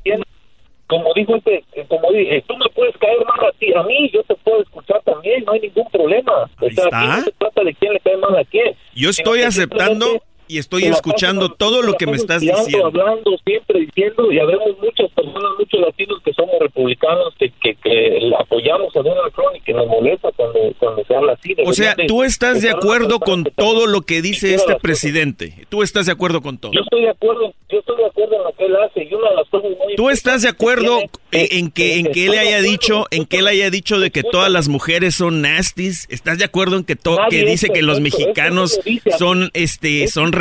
Como dijo este, como dije, tú me puedes caer mal a ti, a mí, yo te puedo escuchar también, no hay ningún problema. O sea, aquí no se trata de quién le cae mal a quién. Yo estoy aceptando y estoy escuchando todo lo que me estás diciendo. Hablando, siempre diciendo, y habemos muchas personas, muchos latinos que somos republicanos, que, que, que apoyamos a Donald Trump y que nos molesta cuando, cuando se habla así. O sea, tú estás de acuerdo con todo lo que dice este presidente. Tú estás de acuerdo con todo. Yo estoy de acuerdo, yo estoy de acuerdo en lo que él hace y una de las cosas muy ¿Tú estás de acuerdo en que en que él haya dicho, en que él haya dicho de que todas las mujeres son nasties? ¿Estás de acuerdo en que to que dice que los mexicanos son este son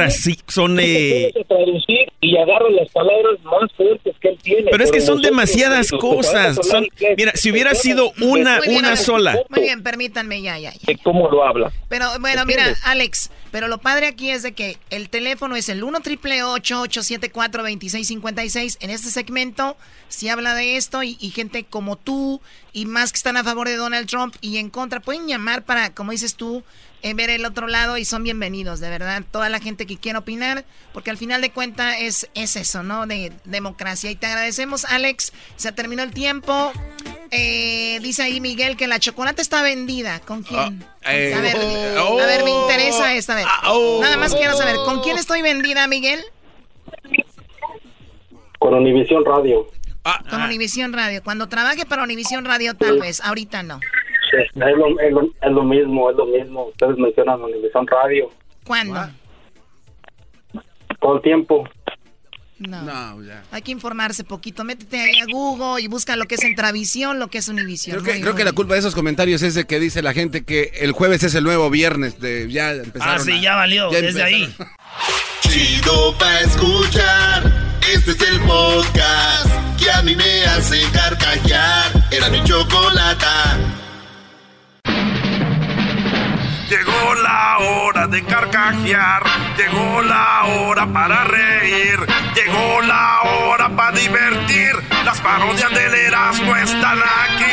son eh... traducir y agarra las palabras más fuertes que él tiene. Pero es que son demasiadas cosas. Son, mira, si hubiera sido una una sola. Muy bien, permítanme ya, ya. ya. ¿Cómo lo habla? Pero bueno, mira, Alex, pero lo padre aquí es de que el teléfono es el 1 triple 874 2656 En este segmento si habla de esto y, y gente como tú y más que están a favor de Donald Trump y en contra pueden llamar para, como dices tú, ver el otro lado y son bienvenidos, de verdad, toda la gente que quiera opinar, porque al final de cuentas es, es eso, ¿no? De democracia. Y te agradecemos, Alex, se terminó el tiempo. Eh, dice ahí Miguel que la chocolate está vendida. ¿Con quién? Ah, eh, a, ver, oh, a ver, me interesa esta vez. Ah, oh. Nada más quiero saber, ¿con quién estoy vendida, Miguel? Con Univisión Radio. Ah, con Univisión Radio. Cuando trabaje para Univisión Radio, tal vez. Ahorita no. Es lo, mismo, es lo mismo. Ustedes mencionan Univisión Radio. ¿Cuándo? Todo el tiempo. No. Hay que informarse poquito. Métete ahí a Google y busca lo que es Entravisión, lo que es Univisión. Creo, que, creo que, la culpa de esos comentarios es de que dice la gente que el jueves es el nuevo viernes. De, ya empezaron Ah, sí, ya valió, desde ahí. Chido pa' escuchar. Este es el podcast que a mí me hace carcajear. Era mi chocolata. Llegó la hora de carcajear, llegó la hora para reír, llegó la hora para divertir. Las parodias del Erasmo están aquí.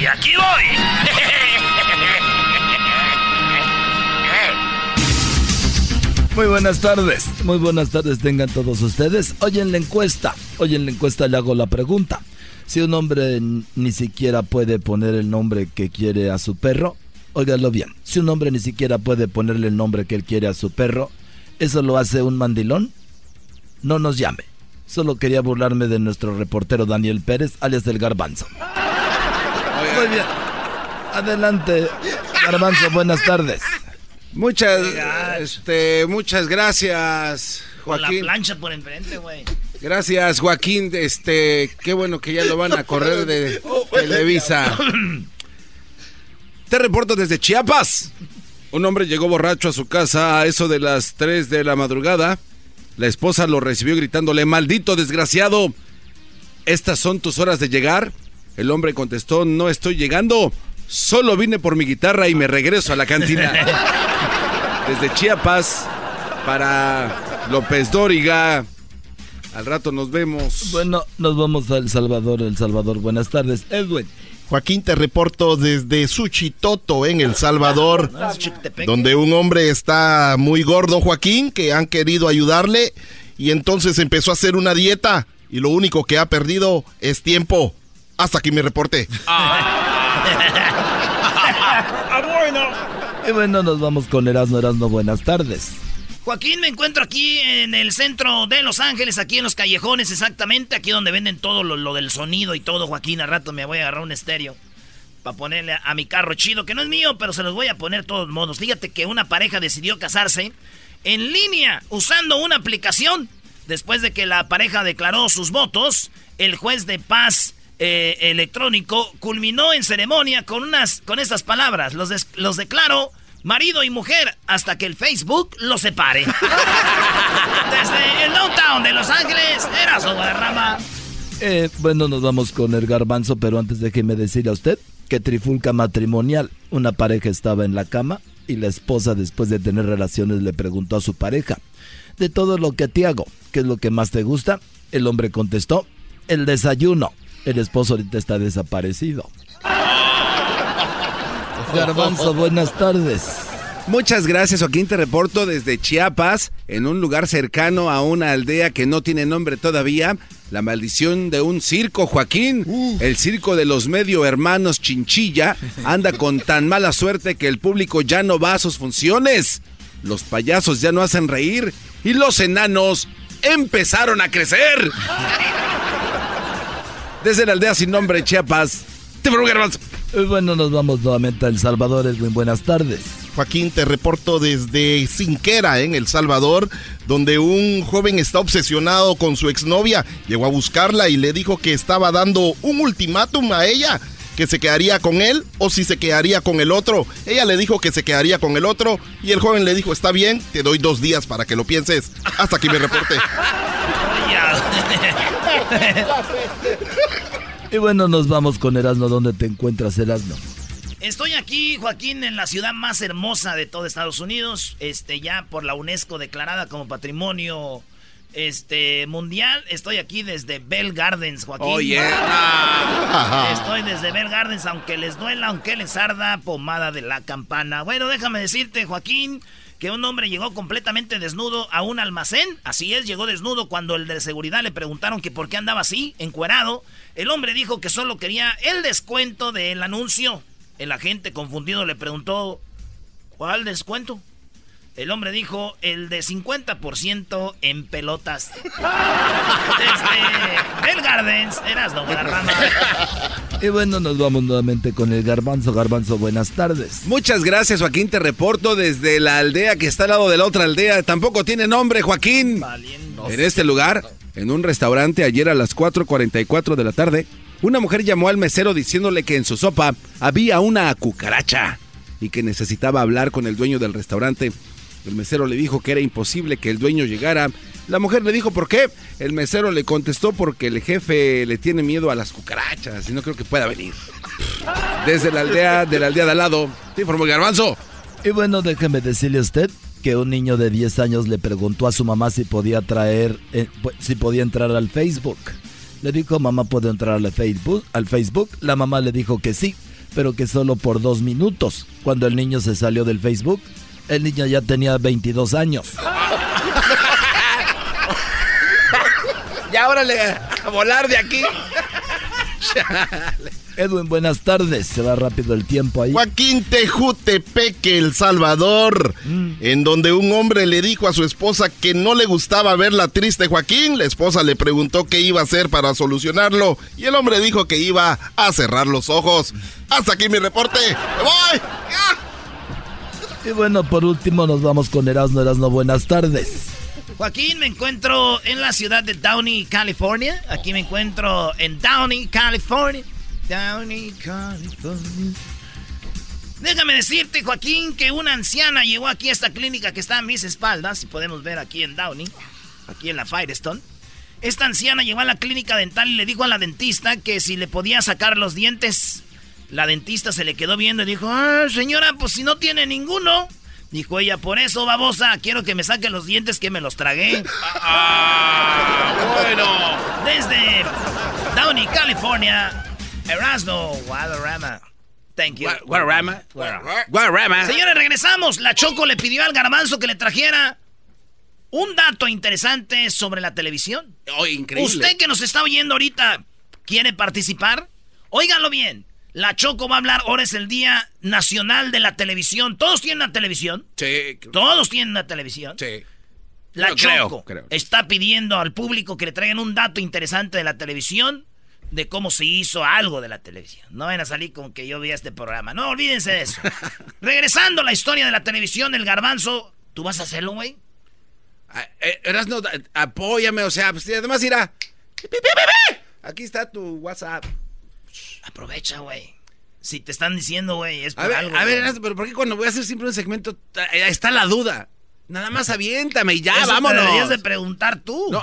Y aquí voy. Muy buenas tardes, muy buenas tardes tengan todos ustedes. Hoy en la encuesta, hoy en la encuesta le hago la pregunta. Si un hombre ni siquiera puede poner el nombre que quiere a su perro, óigalo bien, si un hombre ni siquiera puede ponerle el nombre que él quiere a su perro, ¿eso lo hace un mandilón? No nos llame. Solo quería burlarme de nuestro reportero Daniel Pérez, alias del Garbanzo. Muy bien. Adelante, Garbanzo, buenas tardes. Muchas, este, muchas gracias, Joaquín. Joaquín. la plancha por enfrente, güey. Gracias, Joaquín. Este, qué bueno que ya lo van a correr de Televisa. Te reporto desde Chiapas. Un hombre llegó borracho a su casa a eso de las 3 de la madrugada. La esposa lo recibió gritándole, maldito desgraciado, ¿estas son tus horas de llegar? El hombre contestó, no estoy llegando, solo vine por mi guitarra y me regreso a la cantina. Desde Chiapas para López Dóriga. Al rato nos vemos. Bueno, nos vamos a El Salvador, El Salvador. Buenas tardes, Edwin. Joaquín, te reporto desde Suchitoto, en El Salvador, donde un hombre está muy gordo, Joaquín, que han querido ayudarle y entonces empezó a hacer una dieta y lo único que ha perdido es tiempo. Hasta aquí mi reporte. Ah, bueno. Y bueno, nos vamos con Erasmo, Erasmo, buenas tardes. Joaquín, me encuentro aquí en el centro de Los Ángeles, aquí en los callejones exactamente, aquí donde venden todo lo, del sonido y todo, Joaquín. A rato me voy a agarrar un estéreo para ponerle a, mi carro chido, que no es mío, pero se los voy a poner todos modos. Fíjate que una pareja decidió casarse en línea usando una aplicación. Después de que la pareja declaró sus votos, el juez de paz eh, electrónico culminó en ceremonia con unas con estas palabras. Los, des- los declaro marido y mujer hasta que el Facebook los separe. Desde el downtown de Los Ángeles, era su rama. Eh, bueno, nos vamos con el garbanzo, pero antes déjeme decirle a usted que trifulca matrimonial. Una pareja estaba en la cama y la esposa después de tener relaciones le preguntó a su pareja, de todo lo que te hago, ¿qué es lo que más te gusta? El hombre contestó, el desayuno. El esposo ahorita está desaparecido. Garbanzo, buenas tardes. Muchas gracias, Joaquín. Te reporto desde Chiapas, en un lugar cercano a una aldea que no tiene nombre todavía. La maldición de un circo, Joaquín. El circo de los medio hermanos Chinchilla anda con tan mala suerte que el público ya no va a sus funciones. Los payasos ya no hacen reír y los enanos empezaron a crecer. Desde la aldea sin nombre, Chiapas. Te eh, Bueno, nos vamos nuevamente a El Salvador, Edwin. Buenas tardes. Joaquín, te reporto desde Sinquera, en El Salvador, donde un joven está obsesionado con su exnovia. Llegó a buscarla y le dijo que estaba dando un ultimátum a ella, que se quedaría con él o si se quedaría con el otro. Ella le dijo que se quedaría con el otro y el joven le dijo, está bien, te doy dos días para que lo pienses. Hasta aquí me reporte. y bueno, nos vamos con Erasmo. ¿Dónde te encuentras, Erasmo? Estoy aquí, Joaquín, en la ciudad más hermosa de todo Estados Unidos, este ya por la UNESCO declarada como patrimonio este mundial. Estoy aquí desde Bell Gardens, Joaquín. Oh, Estoy desde Bell Gardens, aunque les duela, aunque les arda, pomada de la campana. Bueno, déjame decirte, Joaquín, que un hombre llegó completamente desnudo a un almacén. Así es, llegó desnudo cuando el de seguridad le preguntaron que por qué andaba así, encuerado. El hombre dijo que solo quería el descuento del anuncio. El agente confundido le preguntó, ¿cuál descuento? El hombre dijo, el de 50% en pelotas. Desde Bell Gardens, eras no, rama. Y bueno, nos vamos nuevamente con el garbanzo. Garbanzo, buenas tardes. Muchas gracias, Joaquín. Te reporto desde la aldea que está al lado de la otra aldea. Tampoco tiene nombre, Joaquín. En este lugar, en un restaurante, ayer a las 4.44 de la tarde, una mujer llamó al mesero diciéndole que en su sopa había una cucaracha y que necesitaba hablar con el dueño del restaurante. El mesero le dijo que era imposible que el dueño llegara. La mujer le dijo por qué. El mesero le contestó porque el jefe le tiene miedo a las cucarachas y no creo que pueda venir. Desde la aldea de la aldea de al lado, te informó garbanzo. Y bueno, déjeme decirle a usted que un niño de 10 años le preguntó a su mamá si podía traer, eh, si podía entrar al Facebook. Le dijo, mamá, ¿puedo entrar al Facebook? al Facebook? La mamá le dijo que sí, pero que solo por dos minutos. Cuando el niño se salió del Facebook, el niño ya tenía 22 años. ya órale, a volar de aquí. Edwin, buenas tardes. Se va rápido el tiempo ahí. Joaquín Tejutepeque, El Salvador, mm. en donde un hombre le dijo a su esposa que no le gustaba verla triste Joaquín. La esposa le preguntó qué iba a hacer para solucionarlo y el hombre dijo que iba a cerrar los ojos. Hasta aquí mi reporte. ¡Me voy! Y bueno, por último nos vamos con Erasmo. Erasmo, buenas tardes. Joaquín, me encuentro en la ciudad de Downey, California. Aquí me encuentro en Downey, California. Downey, California. Déjame decirte, Joaquín, que una anciana llegó aquí a esta clínica que está a mis espaldas, y podemos ver aquí en Downey, aquí en la Firestone. Esta anciana llegó a la clínica dental y le dijo a la dentista que si le podía sacar los dientes. La dentista se le quedó viendo y dijo, ah, señora, pues si no tiene ninguno. Dijo ella, por eso, babosa, quiero que me saque los dientes que me los tragué. Ah, bueno. Desde Downey, California, Erasmo Guadarrama. Thank you. Guadarrama. Guadarrama. Señores, regresamos. La Choco le pidió al garbanzo que le trajera un dato interesante sobre la televisión. Oh, increíble. Usted que nos está oyendo ahorita, ¿quiere participar? Óiganlo bien. La Choco va a hablar, ahora es el Día Nacional de la Televisión. ¿Todos tienen una televisión? Sí. ¿Todos tienen una televisión? Sí. La Choco está pidiendo al público que le traigan un dato interesante de la televisión de cómo se hizo algo de la televisión. No van a salir con que yo vi este programa. No, olvídense de eso. Regresando a la historia de la televisión, el garbanzo, ¿tú vas a hacerlo, güey? Ah, eh, no, apóyame, o sea, pues además irá. Aquí está tu WhatsApp. Aprovecha, güey. Si te están diciendo, güey, es por a ver, algo. A ver, pero ¿por qué cuando voy a hacer siempre un segmento está la duda? Nada más aviéntame y ya, Eso vámonos. deberías de preguntar tú. No,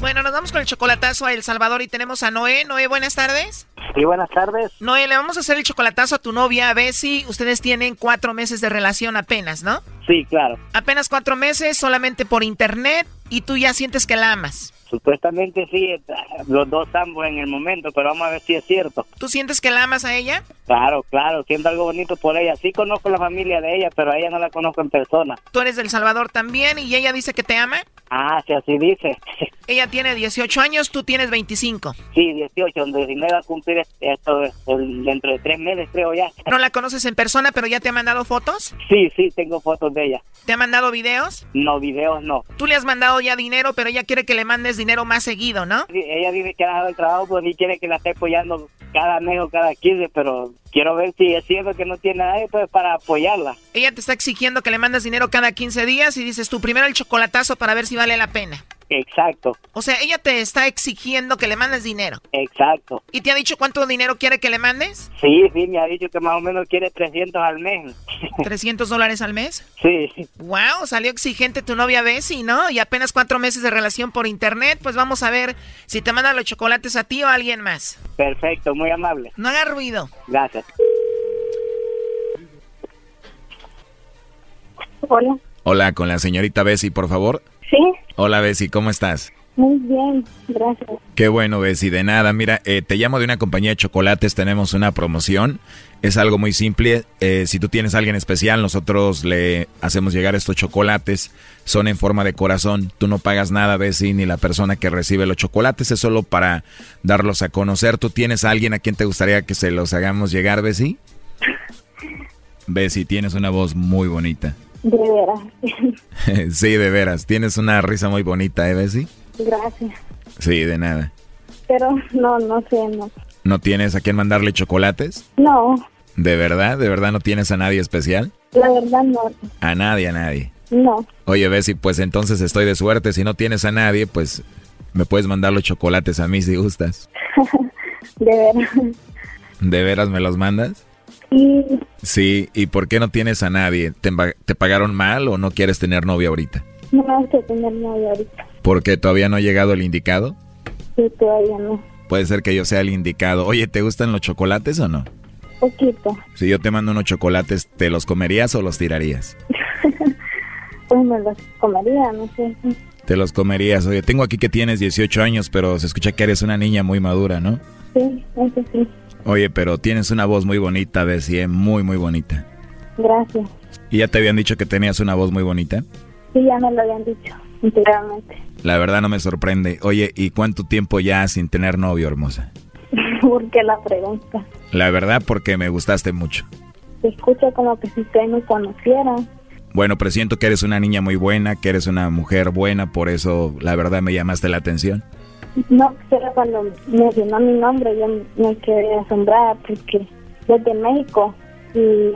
Bueno, nos vamos con el chocolatazo a El Salvador y tenemos a Noé. Noé, buenas tardes. Sí, buenas tardes. Noé, le vamos a hacer el chocolatazo a tu novia, a Bessie. Ustedes tienen cuatro meses de relación apenas, ¿no? Sí, claro. Apenas cuatro meses, solamente por internet, y tú ya sientes que la amas. Supuestamente sí, los dos estamos en el momento, pero vamos a ver si es cierto. ¿Tú sientes que la amas a ella? Claro, claro, siento algo bonito por ella. Sí conozco la familia de ella, pero a ella no la conozco en persona. ¿Tú eres del Salvador también y ella dice que te ama? Ah, sí, así dice. Ella tiene 18 años, tú tienes 25. Sí, 18, donde me va a cumplir esto dentro de tres meses, creo ya. ¿No la conoces en persona, pero ya te ha mandado fotos? Sí, sí, tengo fotos de ella. ¿Te ha mandado videos? No, videos no. Tú le has mandado ya dinero, pero ella quiere que le mandes dinero más seguido, ¿no? Sí, ella dice que ha dejado el trabajo, pues y quiere que la esté apoyando cada mes o cada 15, pero quiero ver si es cierto que no tiene nadie pues para apoyarla. Ella te está exigiendo que le mandes dinero cada 15 días y dices tú primero el chocolatazo para ver si vale la pena. Exacto. O sea, ella te está exigiendo que le mandes dinero. Exacto. ¿Y te ha dicho cuánto dinero quiere que le mandes? Sí, sí, me ha dicho que más o menos quiere 300 al mes. ¿300 dólares al mes? Sí. Wow, salió exigente tu novia Bessie, ¿no? Y apenas cuatro meses de relación por internet, pues vamos a ver si te manda los chocolates a ti o a alguien más. Perfecto, muy amable. No haga ruido. Gracias. Hola. Hola, con la señorita Bessie, por favor. Sí. Hola, Bessie, ¿cómo estás? Muy bien, gracias. Qué bueno, Bessie, de nada. Mira, eh, te llamo de una compañía de chocolates, tenemos una promoción. Es algo muy simple. Eh, si tú tienes a alguien especial, nosotros le hacemos llegar estos chocolates. Son en forma de corazón. Tú no pagas nada, Bessie, ni la persona que recibe los chocolates. Es solo para darlos a conocer. ¿Tú tienes a alguien a quien te gustaría que se los hagamos llegar, Bessie? Bessie, tienes una voz muy bonita. De veras. sí, de veras. Tienes una risa muy bonita, ¿eh, Bessie? Gracias. Sí, de nada. Pero no, no sé, no. ¿No tienes a quién mandarle chocolates? No, ¿De verdad? ¿De verdad no tienes a nadie especial? la verdad no. A nadie, a nadie. No. Oye, Bessie, pues entonces estoy de suerte. Si no tienes a nadie, pues me puedes mandar los chocolates a mí si gustas. De veras. ¿De veras me los mandas? Sí, Sí, ¿y por qué no tienes a nadie? ¿Te, pagaron mal o no quieres tener novia ahorita? no me gusta tener novio ahorita. ¿Porque todavía no ha llegado el indicado? Sí, todavía no. Puede ser que yo sea el indicado. Oye, ¿te gustan los chocolates o no? Poquito. Si yo te mando unos chocolates, ¿te los comerías o los tirarías? Pues me los comería, no sé. Te los comerías. Oye, tengo aquí que tienes 18 años, pero se escucha que eres una niña muy madura, ¿no? Sí, eso sí. Oye, pero tienes una voz muy bonita, Bessie, ¿eh? muy, muy bonita. Gracias. ¿Y ya te habían dicho que tenías una voz muy bonita? Sí, ya me lo habían dicho anteriormente. La verdad no me sorprende. Oye, ¿y cuánto tiempo ya sin tener novio, hermosa? ¿Por qué la pregunta? La verdad porque me gustaste mucho. Se escucha como que si usted me conociera. Bueno, presiento que eres una niña muy buena, que eres una mujer buena, por eso la verdad me llamaste la atención. No, pero cuando mencionó mi nombre yo me quedé asombrada porque yo de México y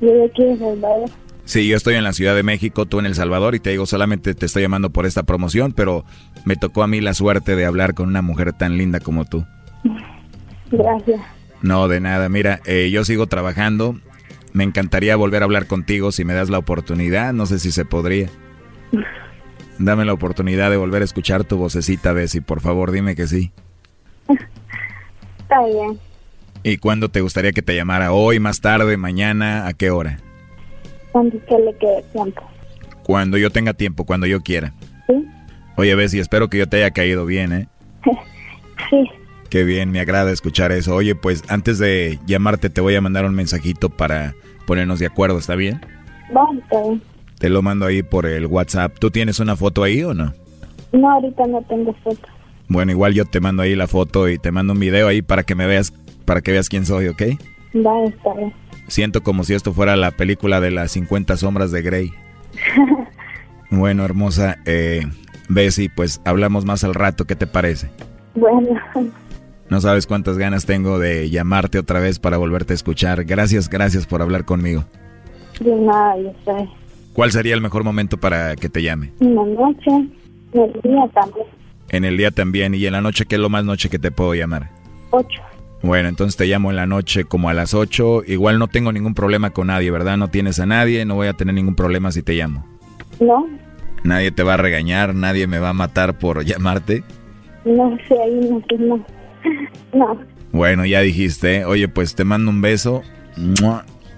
yo de aquí de Salvador. Sí, yo estoy en la Ciudad de México, tú en El Salvador, y te digo, solamente te estoy llamando por esta promoción, pero me tocó a mí la suerte de hablar con una mujer tan linda como tú. Gracias. No, de nada. Mira, eh, yo sigo trabajando. Me encantaría volver a hablar contigo si me das la oportunidad. No sé si se podría. Dame la oportunidad de volver a escuchar tu vocecita, Bessie. Por favor, dime que sí. Está bien. ¿Y cuándo te gustaría que te llamara? ¿Hoy, más tarde, mañana? ¿A qué hora? Cuando usted le quede tiempo. Cuando yo tenga tiempo, cuando yo quiera. ¿Sí? Oye, Bessie, espero que yo te haya caído bien, ¿eh? Sí. Qué bien, me agrada escuchar eso. Oye, pues antes de llamarte te voy a mandar un mensajito para ponernos de acuerdo, ¿está bien? Bueno, está bien. Te lo mando ahí por el WhatsApp. ¿Tú tienes una foto ahí o no? No, ahorita no tengo foto. Bueno, igual yo te mando ahí la foto y te mando un video ahí para que me veas, para que veas quién soy, ¿ok? Va, está bien. Siento como si esto fuera la película de las 50 sombras de Grey. Bueno, hermosa, eh, Bessie, pues hablamos más al rato, ¿qué te parece? Bueno. No sabes cuántas ganas tengo de llamarte otra vez para volverte a escuchar. Gracias, gracias por hablar conmigo. De nada, yo sé. ¿Cuál sería el mejor momento para que te llame? En la noche, en el día también. En el día también. ¿Y en la noche qué es lo más noche que te puedo llamar? Ocho. Bueno, entonces te llamo en la noche como a las ocho. Igual no tengo ningún problema con nadie, ¿verdad? No tienes a nadie, no voy a tener ningún problema si te llamo. No, Nadie te va a regañar, nadie me va a matar por llamarte. no sé, ahí no, pues no. No, Bueno, ya dijiste, oye, pues te mando un beso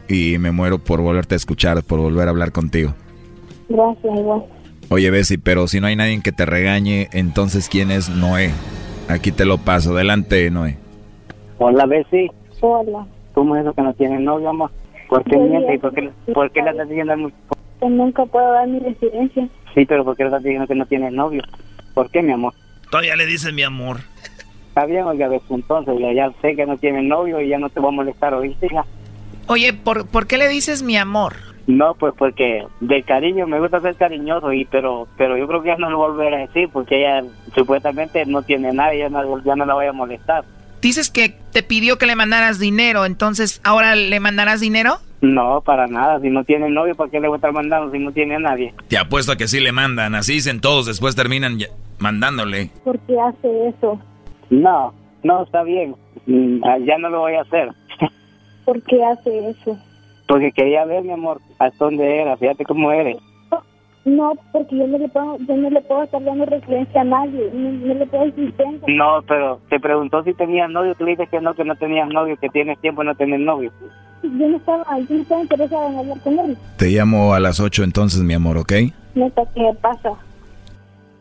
y me muero por volverte a escuchar, por volver a hablar contigo. gracias, igual. Oye, Bessie, pero si no hay nadie que te regañe, entonces ¿quién es Noé? Aquí te lo paso. Adelante, Noé. Hola, Bessie. Hola. ¿Cómo es eso que no tienes novio, amor? ¿Por qué Muy miente y bien. por qué, por qué le estás diciendo al mu- Que nunca puedo dar mi residencia. Sí, pero ¿por qué le estás diciendo que no tienes novio? ¿Por qué, mi amor? Todavía le dicen mi amor. Está bien, oiga, Bessie, entonces ya, ya sé que no tienes novio y ya no te voy a molestar, ¿oíste, hija? Oye, ¿por, ¿por qué le dices mi amor? No, pues porque de cariño me gusta ser cariñoso, y pero pero yo creo que ya no lo volveré a decir porque ella supuestamente no tiene nada y ya no, ya no la voy a molestar. Dices que te pidió que le mandaras dinero, entonces ahora le mandarás dinero. No, para nada. Si no tiene novio, ¿para qué le voy a estar mandando si no tiene a nadie? Te apuesto a que sí le mandan, así dicen todos, después terminan mandándole. ¿Por qué hace eso? No, no, está bien. Mm, ah, Ya no lo voy a hacer. ¿Por qué hace eso? Porque quería ver, mi amor, hasta dónde era. Fíjate cómo eres. No, porque yo no le puedo, yo no le puedo estar dando residencia a nadie. No, no le puedo decir tengo. No, pero te preguntó si tenías novio. Tú le dices que no, que no tenías novio, que tienes tiempo de no tener novio. Yo no estaba, yo no estaba interesada en hablar con él. Te llamo a las 8 entonces, mi amor, ¿ok? Neta, ¿qué pasa?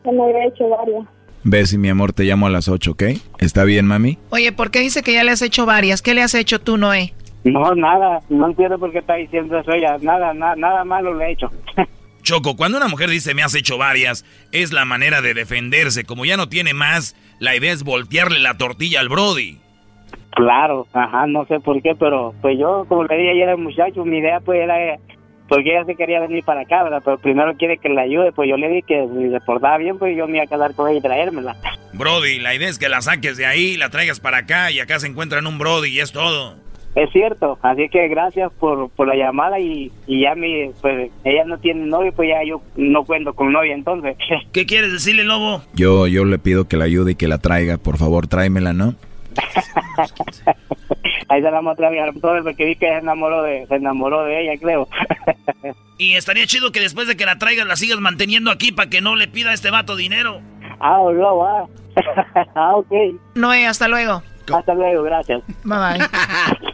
Ya me había hecho varias. Bessie, mi amor, te llamo a las 8, ¿ok? ¿Está bien, mami? Oye, ¿por qué dice que ya le has hecho varias? ¿Qué le has hecho tú, Noé? No, nada. No entiendo por qué está diciendo eso ella. Nada, na- nada malo le he hecho. Choco, cuando una mujer dice me has hecho varias, es la manera de defenderse. Como ya no tiene más, la idea es voltearle la tortilla al Brody. Claro, ajá, no sé por qué, pero pues yo, como le dije ayer al muchacho, mi idea pues era, porque ella se quería venir para acá, ¿verdad? Pero primero quiere que la ayude, pues yo le dije que si le portaba bien, pues yo me iba a quedar con ella y traérmela. Brody, la idea es que la saques de ahí, la traigas para acá y acá se encuentran un Brody y es todo. Es cierto, así que gracias por, por la llamada y, y ya mi, pues ella no tiene novio, pues ya yo no cuento con novia entonces. ¿Qué quieres decirle, lobo? Yo, yo le pido que la ayude y que la traiga, por favor, tráemela, ¿no? Ahí se la mostré a mi hermano porque vi que se enamoró de, se enamoró de ella, creo. Y estaría chido que después de que la traigas la sigas manteniendo aquí para que no le pida a este vato dinero. ah, no, va. ah, ok. Noé, hasta luego. Hasta luego, gracias. Bye bye.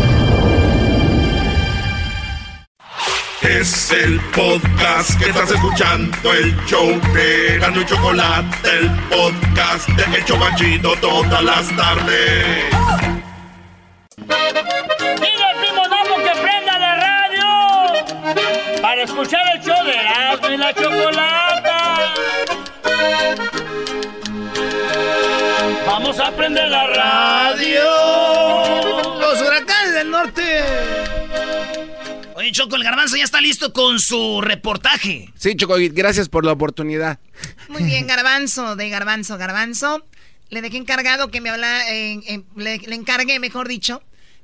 Es el podcast que estás escuchando, el show de Gano y Chocolate, el podcast de El Chobachito todas las tardes. Dile al primo Damo que prenda la radio para escuchar el show de Erasmo y la Chocolata. Vamos a prender la radio. Los huracanes del norte. Oye, Choco, el garbanzo ya está listo con su reportaje. Sí, Choco, gracias por la oportunidad. Muy bien, Garbanzo, de Garbanzo, Garbanzo. Le dejé encargado que me hablara, eh, eh, le, le encargué, mejor dicho,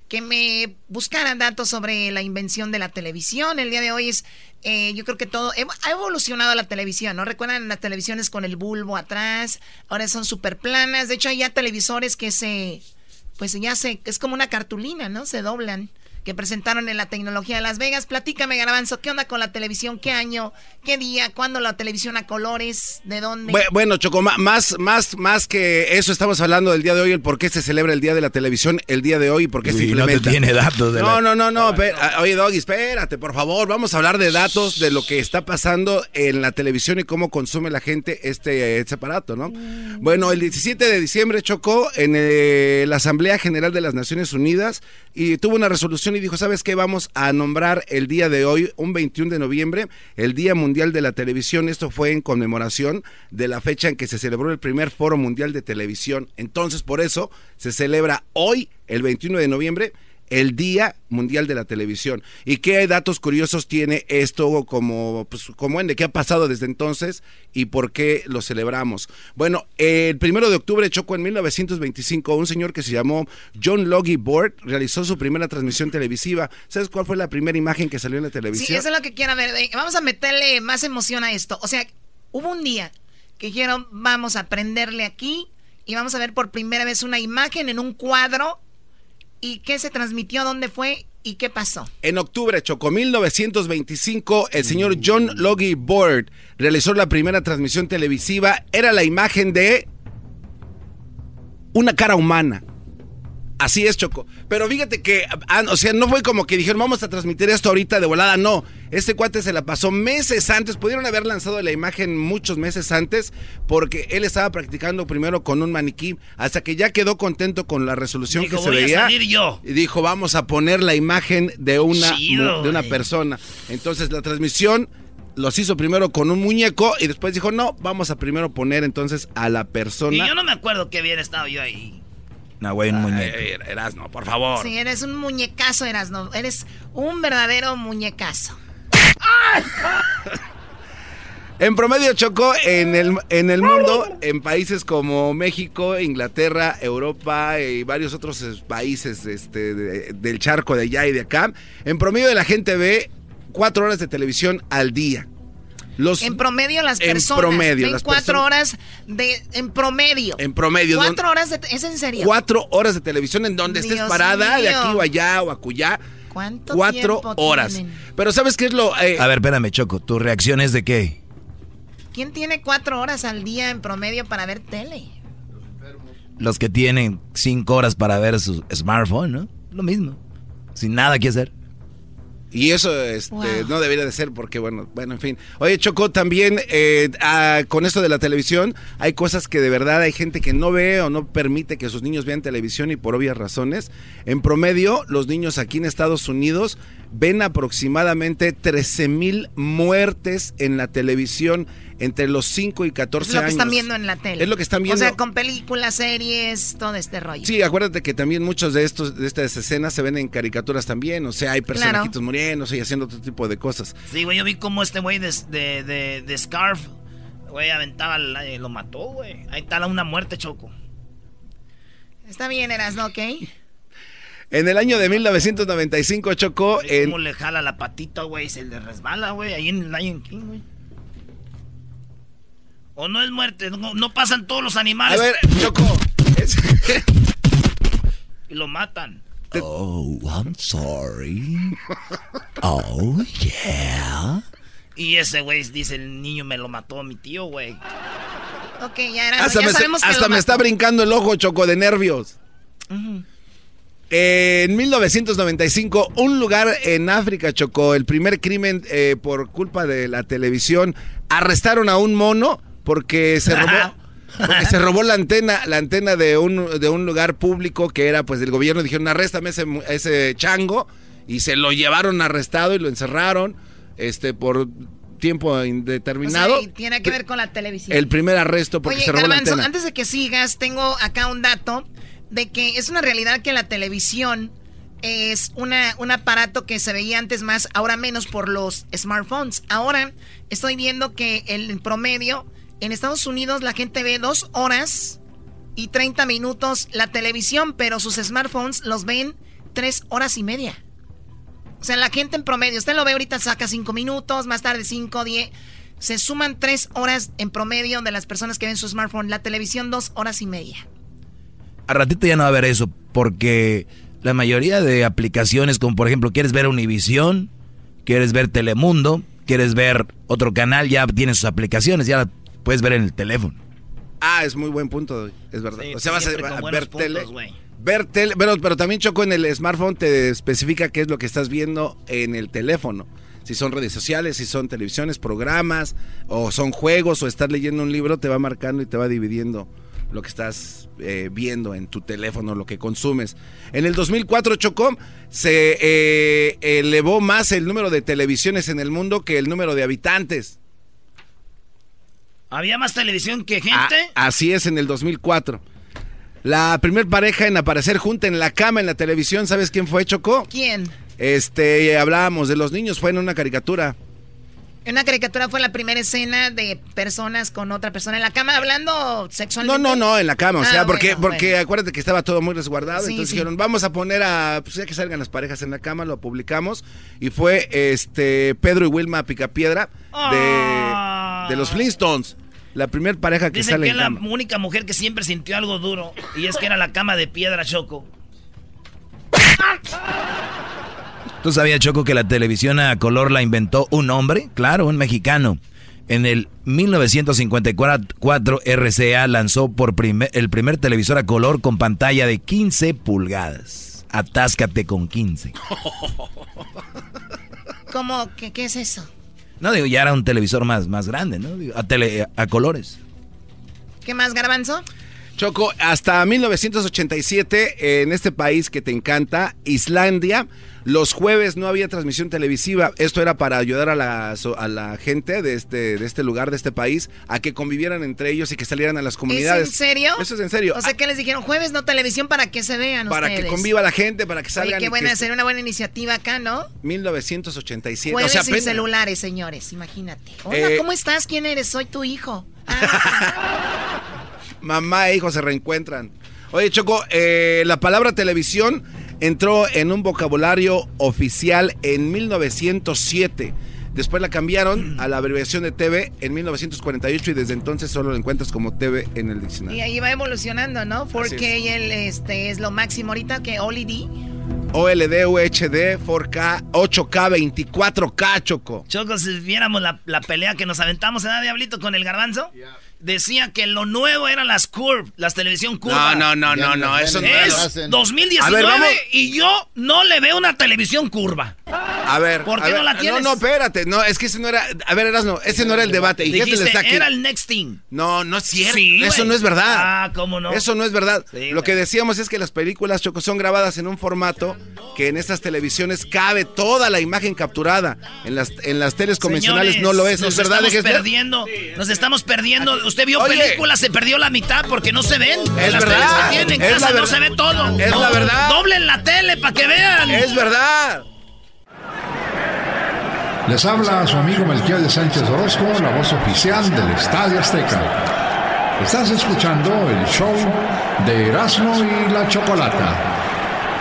que me buscaran datos sobre la invención de la televisión. El día de hoy es, eh, yo creo que todo, ha evolucionado la televisión, ¿no? Recuerdan las televisiones con el bulbo atrás, ahora son súper planas. De hecho, hay ya televisores que se, pues ya se, es como una cartulina, ¿no? Se doblan. Que presentaron en la tecnología de Las Vegas. Platícame, Garbanzo, ¿qué onda con la televisión? ¿Qué año? ¿Qué día? ¿Cuándo la televisión a colores? ¿De dónde? Bueno, Choco, más, más, más que eso estamos hablando del día de hoy, el por qué se celebra el Día de la Televisión el día de hoy y por qué se implementa. No te tiene datos de No, no, no, no. Oye, Doggy, espérate, por favor. Vamos a hablar de datos de lo que está pasando en la televisión y cómo consume la gente este, este aparato, ¿no? Bueno, el 17 de diciembre chocó en eh, la Asamblea General de las Naciones Unidas y tuvo una resolución y dijo, ¿sabes qué? Vamos a nombrar el día de hoy, un 21 de noviembre, el Día Mundial de la Televisión. Esto fue en conmemoración de la fecha en que se celebró el primer Foro Mundial de Televisión. Entonces, por eso se celebra hoy, el 21 de noviembre, el Día Mundial de la Televisión. ¿Y qué datos curiosos tiene esto como, pues, como en de qué ha pasado desde entonces y por qué lo celebramos? Bueno, el primero de octubre chocó en 1925 un señor que se llamó John Logie Board realizó su primera transmisión televisiva. ¿Sabes cuál fue la primera imagen que salió en la televisión? Sí, eso es lo que quiero ver. Vamos a meterle más emoción a esto. O sea, hubo un día que dijeron, vamos a prenderle aquí y vamos a ver por primera vez una imagen en un cuadro ¿Y qué se transmitió? ¿Dónde fue? ¿Y qué pasó? En octubre, Choco, 1925, el señor John Logie Board realizó la primera transmisión televisiva. Era la imagen de una cara humana. Así es, Choco. Pero fíjate que, ah, o sea, no fue como que dijeron, vamos a transmitir esto ahorita de volada. No, este cuate se la pasó meses antes. Pudieron haber lanzado la imagen muchos meses antes porque él estaba practicando primero con un maniquí hasta que ya quedó contento con la resolución que se veía. yo. Y dijo, vamos a poner la imagen de una, de una persona. Entonces la transmisión los hizo primero con un muñeco y después dijo, no, vamos a primero poner entonces a la persona. Y yo no me acuerdo que hubiera estado yo ahí. No, güey, un muñeco. Erasno, por favor. Sí, eres un muñecazo, Erasno. Eres un verdadero muñecazo. En promedio chocó en el, en el mundo, en países como México, Inglaterra, Europa y varios otros países este, del charco de allá y de acá. En promedio la gente ve cuatro horas de televisión al día en promedio las personas promedio, ven cuatro horas de en promedio. En promedio. Cuatro horas de es en serio. Cuatro horas de televisión en donde estés parada de aquí o allá o acullá. ¿Cuánto Cuatro horas. Pero ¿sabes qué es lo...? Eh? A ver, espérame, Choco. ¿Tu reacción es de qué? ¿Quién tiene cuatro horas al día en promedio para ver tele? Los que tienen cinco horas para ver su smartphone, ¿no? Lo mismo. Sin nada que hacer. Y eso este, no debería de ser porque, bueno, bueno, en fin. Oye, Choco, también eh, ah, con esto de la televisión, hay cosas que de verdad hay gente que no ve o no permite que sus niños vean televisión y por obvias razones. En promedio, los niños aquí en Estados Unidos ven aproximadamente 13 mil muertes en la televisión entre los 5 y 14 años. Es lo que están viendo en la tele. Es lo que están viendo. O sea, con películas, series, todo este rollo. Sí, acuérdate que también muchos de estos de estas escenas se ven en caricaturas también. O sea, hay personajitos muriéndose y haciendo otro tipo de cosas. Sí, güey, yo vi cómo este güey de, de, de, Scarf, güey, aventaba, lo mató, güey. Ahí está una muerte, Choco. Está bien, eras, ¿no? ¿Ok? En el año de 1995 chocó en... ¿Cómo le jala la patita, güey? Se le resbala, güey, ahí en el Lion King, güey. O no es muerte, no, pasan todos los animales. A ver, Choco. y lo matan. Oh, I'm sorry. Oh, yeah. Y ese güey dice, el niño me lo mató mi tío, güey. Ok, ya era. Hasta, ya me, sabemos hasta me está brincando el ojo, Choco, de nervios. en 1995, un lugar en África chocó el primer crimen eh, por culpa de la televisión. Arrestaron a un mono porque se robó. se robó la antena, la antena de un, de un lugar público que era pues del gobierno. Dijeron, arréstame ese, ese chango. Y se lo llevaron arrestado y lo encerraron este por tiempo indeterminado. tiene que ver con la televisión. El primer arresto porque se robó la antena. antes de que sigas, tengo acá un dato de que es una realidad que la televisión es una, un aparato que se veía antes más, ahora menos por los smartphones. Ahora estoy viendo que el promedio en Estados Unidos la gente ve dos horas y 30 minutos la televisión, pero sus smartphones los ven tres horas y media. O sea, la gente en promedio, usted lo ve ahorita, saca cinco minutos, más tarde cinco, diez. Se suman tres horas en promedio de las personas que ven su smartphone. La televisión, dos horas y media. A ratito ya no va a haber eso, porque la mayoría de aplicaciones, como por ejemplo, quieres ver Univisión, quieres ver Telemundo, quieres ver otro canal, ya tiene sus aplicaciones, ya puedes ver en el teléfono. Ah, es muy buen punto, es verdad. o sea, vas a, ver puntos, tele. Ver tele, pero, pero también Choco en el smartphone te especifica qué es lo que estás viendo en el teléfono. Si son redes sociales, si son televisiones, programas, o son juegos, o estás leyendo un libro, te va marcando y te va dividiendo lo que estás eh, viendo en tu teléfono, lo que consumes. En el 2004, Chocó, se eh, elevó más el número de televisiones en el mundo que el número de habitantes. ¿Había más televisión que Ah, gente? así es, en el 2004. La primer pareja en aparecer junta en la cama en la televisión, ¿sabes quién fue, Chocó? ¿Quién? Este, hablábamos de los niños, fue en una caricatura. En una caricatura fue la primera escena de personas con otra persona en la cama hablando sexualmente. No, no, no, en la cama, o Ah, sea, porque, bueno, porque bueno. acuérdate que estaba todo muy resguardado, Sí, entonces sí. dijeron, vamos a poner a, pues ya que salgan las parejas en la cama, lo publicamos, y fue este Pedro y Wilma Picapiedra de, de los Flintstones, la primer pareja que Dicen sale que en es la cama. única mujer que siempre sintió algo duro. Y es que era la cama de piedra, Choco. ¿Tú sabías, Choco, que la televisión a color la inventó un hombre? Claro, un mexicano. En el 1954, RCA lanzó por primer- el primer televisor a color con pantalla de 15 pulgadas. Atáscate con 15. ¿Cómo? ¿Qué, qué es eso? No, digo, ya era un televisor más, más grande, ¿no? Digo, a, tele- a colores. ¿Qué más, Garbanzo? Choco, hasta 1987, en este país que te encanta, Islandia, los jueves no había transmisión televisiva. Esto era para ayudar a la, so- a la gente de este, de este lugar, de este país, a que convivieran entre ellos y que salieran a las comunidades. ¿Es en serio? Eso es en serio. O sea, que les dijeron jueves no televisión para que se vean para ustedes. que conviva la gente, para que Oye, salgan. qué y buena, que- sería una buena iniciativa acá, ¿no? 1987. Jueves o sea, sin apenas- celulares, señores, imagínate. Hola, Eh, ¿cómo estás? ¿Quién eres? Soy tu hijo. Mamá e hijo se reencuentran. Oye, Choco, eh, la palabra televisión entró en un vocabulario oficial en 1907. Después la cambiaron a la abreviación de TV en 1948 y desde entonces solo lo encuentras como TV en el diccionario. Y ahí va evolucionando, ¿no? Porque el, este, es lo máximo ahorita que OLED. OLD, UHD, 4K, 8K, 24K, Choco. Choco, si viéramos la, la pelea que nos aventamos en Diablito con el garbanzo, decía que lo nuevo eran las curve, las televisión curva. No, no, no, no, no, eso no es lo- 2019 A ver, vamos. y yo no le veo una televisión curva. A ver, ¿Por a qué ver, no la tienes? No, no, espérate, no, es que ese no era, a ver, Erasno, ese no era el debate. Y fíjate, Dijiste, está aquí. era el next thing. No, no es cierto. Sí, Eso no es verdad. Ah, ¿cómo no? Eso no es verdad. Sí, Lo que decíamos es que las películas Choco son grabadas en un formato que en estas televisiones cabe toda la imagen capturada. En las, en las teles convencionales Señores, no lo es. Nos ¿Es verdad? estamos perdiendo. Nos estamos perdiendo. Usted vio Oye. películas, se perdió la mitad porque no se ven. Es Las verdad. teles que tienen en Es casa la no se ve todo. Es la verdad. Doblen la tele para que vean. Es verdad. Les habla su amigo Melquiades Sánchez Orozco, la voz oficial del Estadio Azteca. Estás escuchando el show de Erasmo y la Chocolata.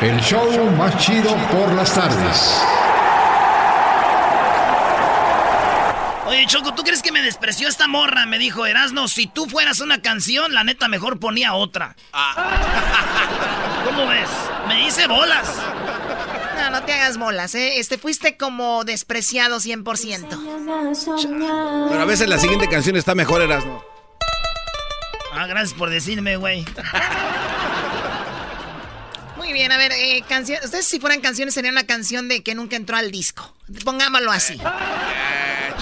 El show más chido por las tardes. Oye, Choco, ¿tú crees que me despreció esta morra? Me dijo, Erasno, si tú fueras una canción, la neta mejor ponía otra. ¿Cómo ves? Me hice bolas. No, no te hagas bolas, ¿eh? Este, fuiste como despreciado 100%. Pero a veces la siguiente canción está mejor, Erasno. Ah, gracias por decirme, güey. Muy bien, a ver, eh, canción. Ustedes si fueran canciones sería una canción de que nunca entró al disco. Pongámoslo así.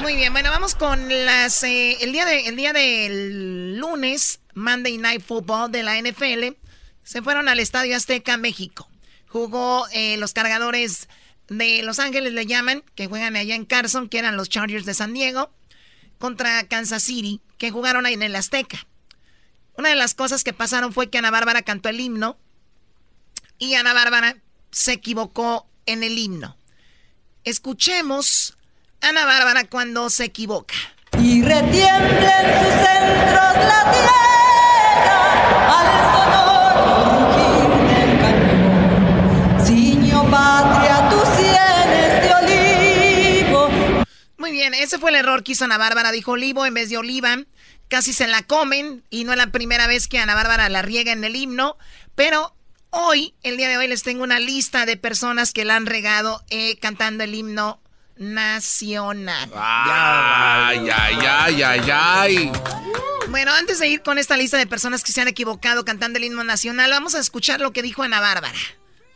Muy bien, bueno, vamos con las eh, el día de el día del lunes, Monday Night Football de la NFL. Se fueron al Estadio Azteca, México. Jugó eh, los cargadores de Los Ángeles, le llaman, que juegan allá en Carson, que eran los Chargers de San Diego, contra Kansas City, que jugaron ahí en el Azteca. Una de las cosas que pasaron fue que Ana Bárbara cantó el himno y Ana Bárbara se equivocó en el himno. Escuchemos Ana Bárbara cuando se equivoca. y retiembla en sus centros la tierra al sonoro rugir del cañón. Ciño patria, tus sienes de olivo. Muy bien, ese fue el error que hizo Ana Bárbara. Dijo olivo en vez de oliva. Casi se la comen y no es la primera vez que Ana Bárbara la riega en el himno. Pero hoy, el día de hoy, les tengo una lista de personas que la han regado eh, cantando el himno nacional. Ay, ay, ay, ay, ay. Bueno, antes de ir con esta lista de personas que se han equivocado cantando el himno nacional, vamos a escuchar lo que dijo Ana Bárbara,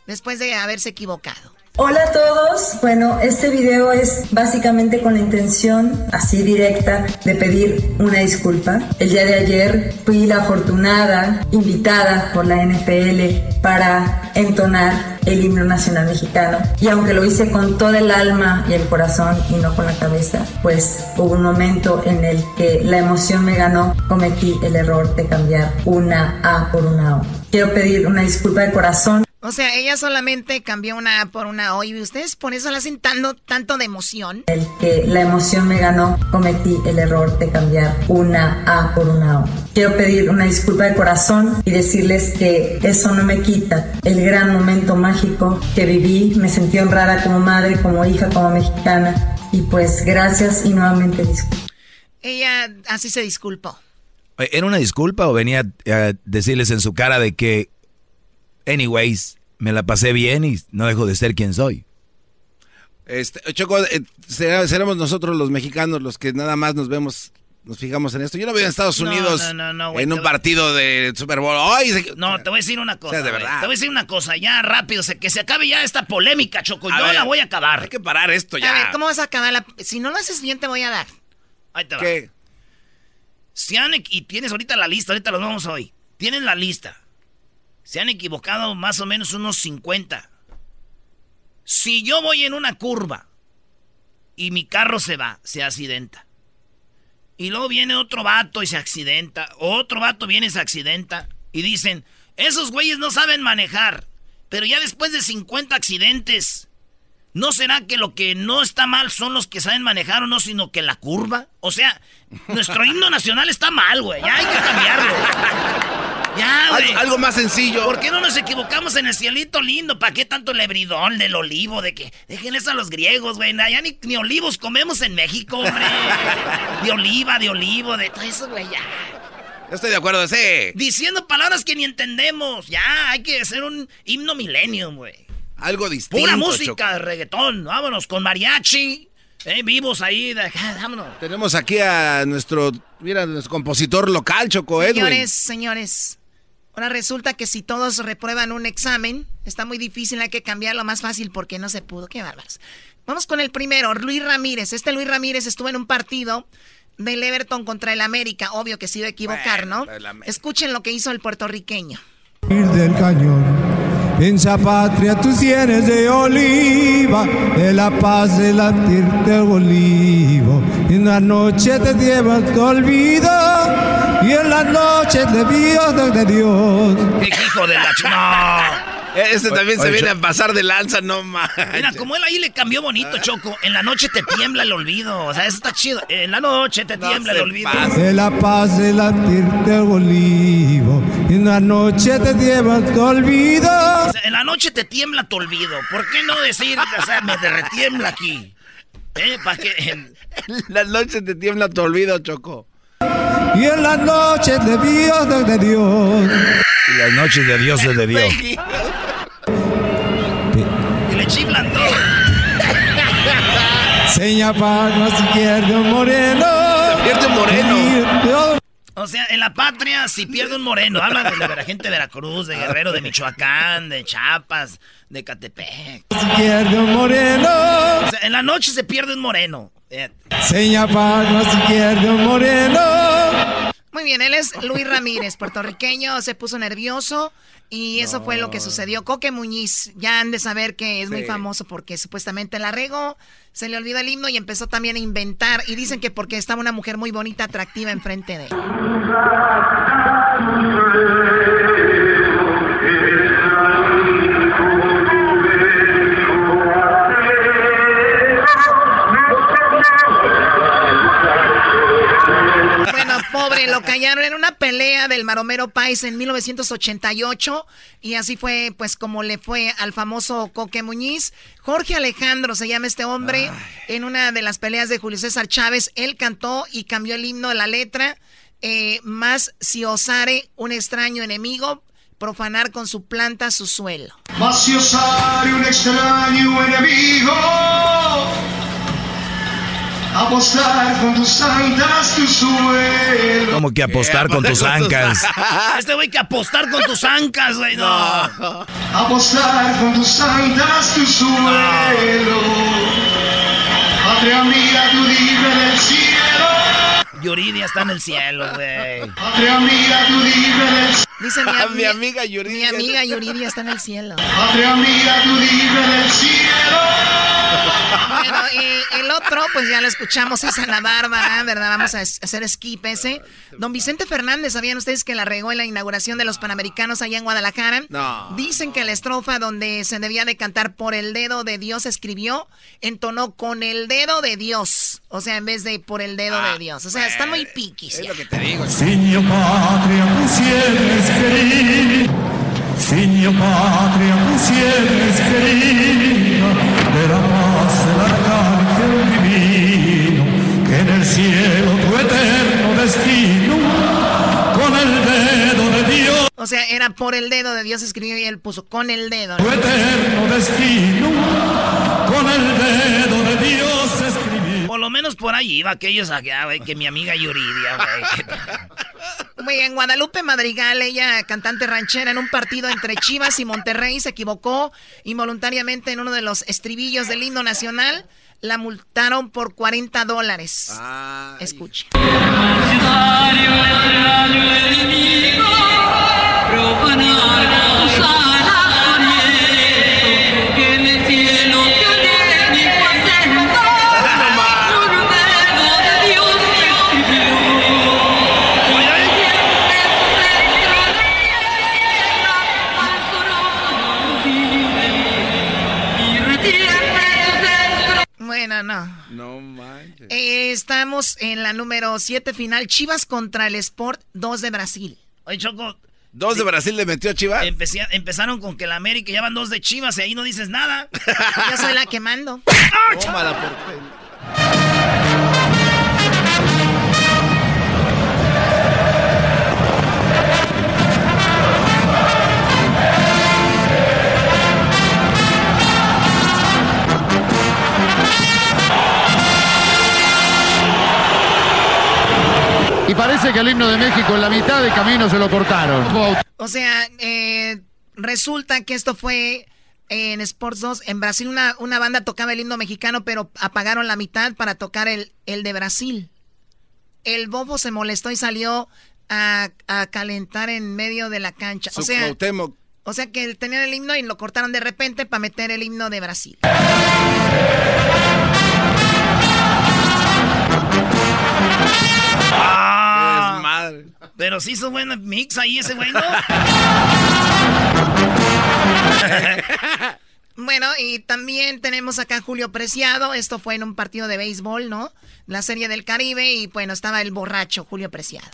después de haberse equivocado. Hola a todos. Bueno, este video es básicamente con la intención, así directa, de pedir una disculpa. El día de ayer fui la afortunada invitada por la NFL para entonar el himno nacional mexicano. Y aunque lo hice con todo el alma y el corazón y no con la cabeza, pues hubo un momento en el que la emoción me ganó, cometí el error de cambiar una A por una O. Quiero pedir una disculpa de corazón. O sea, ella solamente cambió una A por una O y ustedes por eso la hacen tanto, tanto de emoción. El que la emoción me ganó, cometí el error de cambiar una A por una O. Quiero pedir una disculpa de corazón y decirles que eso no me quita el gran momento mágico que viví. Me sentí honrada como madre, como hija, como mexicana. Y pues gracias y nuevamente disculpa. Ella así se disculpó. ¿Era una disculpa o venía a decirles en su cara de que, anyways, me la pasé bien y no dejo de ser quien soy? Este, Choco, eh, seremos nosotros los mexicanos los que nada más nos vemos, nos fijamos en esto. Yo no veo en Estados Unidos no, no, no, güey, en un partido de Super Bowl. ¡Ay! se- No, te voy a decir una cosa. O sea, de güey. verdad. Te voy a decir una cosa, ya rápido, se- que se acabe ya esta polémica, Choco. A Yo ver, la voy a acabar. Hay que parar esto ya. A ver, ¿cómo vas a acabar la... Si no lo haces bien, te voy a dar. Ahí te va. ¿Qué? Equ- y tienes ahorita la lista, ahorita los vamos hoy. Tienen la lista. Se han equivocado más o menos unos 50. Si yo voy en una curva y mi carro se va, se accidenta. Y luego viene otro vato y se accidenta. Otro vato viene y se accidenta. Y dicen, esos güeyes no saben manejar. Pero ya después de 50 accidentes, ¿no será que lo que no está mal son los que saben manejar o no, sino que la curva? O sea, nuestro himno nacional está mal, güey. Ya hay que cambiarlo. Ya, güey. Algo, algo más sencillo. ¿Por qué no nos equivocamos en el cielito lindo? ¿Para qué tanto el hebridón del olivo? De que dejen eso a los griegos, güey. Ya ni, ni olivos comemos en México, hombre. De oliva, de olivo, de todo eso, güey, ya. Yo estoy de acuerdo, sí. Diciendo palabras que ni entendemos. Ya, hay que hacer un himno millennium, güey. Algo distinto. Pura música de reggaetón. Vámonos con mariachi. Eh, vivos ahí. de- vámonos. Tenemos aquí a nuestro, mira, nuestro compositor local, Choco Edwin. Señores, señores. Ahora resulta que si todos reprueban un examen, está muy difícil, hay que cambiarlo más fácil porque no se pudo. Qué bárbaros. Vamos con el primero, Luis Ramírez. Este Luis Ramírez estuvo en un partido del Everton contra el América. Obvio que se iba a equivocar, ¿no? Escuchen lo que hizo el puertorriqueño. del cañón. Esa patria tú tienes de oliva, de la paz de latir del olivo. En la noche te llevas tu olvido, y en las noches de Dios, de Dios. ¡Qué hijo de la ch- No. Este también se Oye, viene a pasar de lanza, no más. Mira, como él ahí le cambió bonito, Ah. Choco. En la noche te tiembla el olvido. O sea, eso está chido. En la noche te tiembla el olvido. De la paz de latir del olivo, en la noche te llevas tu olvido. O sea, en la noche te tiembla tu olvido. ¿Por qué no decir, o sea, me retiembla aquí? ¿Eh? ¿Para qué? En- La noche te tiembla tu olvido, Choco. Y en las noches de Dios, de Dios. Y las noches de Dios de Dios. Seña palmas izquierdo moreno. Se pierde un moreno. O sea, en la patria, si pierde un moreno, hablan de la gente de Veracruz, de Guerrero, de Michoacán, de Chiapas, de Catepec. Izquierdo moreno. O sea, en la noche se pierde un moreno. Seña palmas izquierdo moreno. Muy bien, él es Luis Ramírez, puertorriqueño, se puso nervioso y eso fue lo que sucedió. Coque Muñiz, ya han de saber que es muy famoso porque supuestamente la regó, se le olvidó el himno y empezó también a inventar. Y dicen que porque estaba una mujer muy bonita, atractiva enfrente de él. Lo callaron en una pelea del Maromero Pais en 1988 y así fue pues como le fue al famoso Coque Muñiz. Jorge Alejandro se llama este hombre en una de las peleas de Julio César Chávez. Él cantó y cambió el himno de la letra. eh, más si osare un extraño enemigo profanar con su planta su suelo. Mas si osare un extraño enemigo, apostar con tus santas tu suelo. Como que apostar con tus ancas. este güey que apostar con tus ancas, güey, no. Apostar con tus santas tu suelo. Patria mía, tu libre del cielo. Yuridia está en el cielo, güey. Patria mía, tu libre del cielo. Dice mi, Mi amiga Yuridia. Mi amiga Yuridia está en el cielo. Patria mía, tu libre del cielo. Bueno, y el otro, pues ya lo escuchamos, es a la Bárbara, ¿verdad? Vamos a hacer skip ese. Don Vicente Fernández, ¿sabían ustedes que la regó en la inauguración de los Panamericanos allá en Guadalajara? No. Dicen que la estrofa donde se debía de cantar por el dedo de Dios escribió, entonó con el dedo de Dios. O sea, en vez de por el dedo de Dios. O sea, están muy piquis. Es lo que te digo. Signo patria pusieres querida, signo patria pusieres querida, de la paz del arcángel divino, que en el cielo tu eterno destino, con el dedo de Dios, O sea, era por el dedo de Dios escribió y él puso con el dedo. tu eterno destino, con el dedo de Dios escribió. Por lo menos por ahí iba aquellos acá, güey, que mi amiga Yuridia, güey. Muy bien, Guadalupe Madrigal, ella cantante ranchera en un partido entre Chivas y Monterrey, se equivocó involuntariamente en uno de los estribillos del himno nacional. La multaron por 40 dólares. Escuche. No. No manches. Eh, estamos en la número 7 final. Chivas contra el Sport 2 de Brasil. Oye, Choco. ¿Dos de Brasil le metió a Chivas? empecé- empezaron con que la América ya van dos de Chivas y ahí no dices nada. Yo soy la que mando. Tómala por Y parece que el himno de México en la mitad de camino se lo cortaron. O sea, eh, resulta que esto fue en Sports 2. En Brasil una, una banda tocaba el himno mexicano, pero apagaron la mitad para tocar el, el de Brasil. El bobo se molestó y salió a, a calentar en medio de la cancha. O sea, o sea que tenían el himno y lo cortaron de repente para meter el himno de Brasil. Ah, madre. pero sí hizo buen mix ahí ese güey, ¿no? Bueno, y también tenemos acá a Julio Preciado. Esto fue en un partido de béisbol, ¿no? La Serie del Caribe. Y bueno, estaba el borracho Julio Preciado.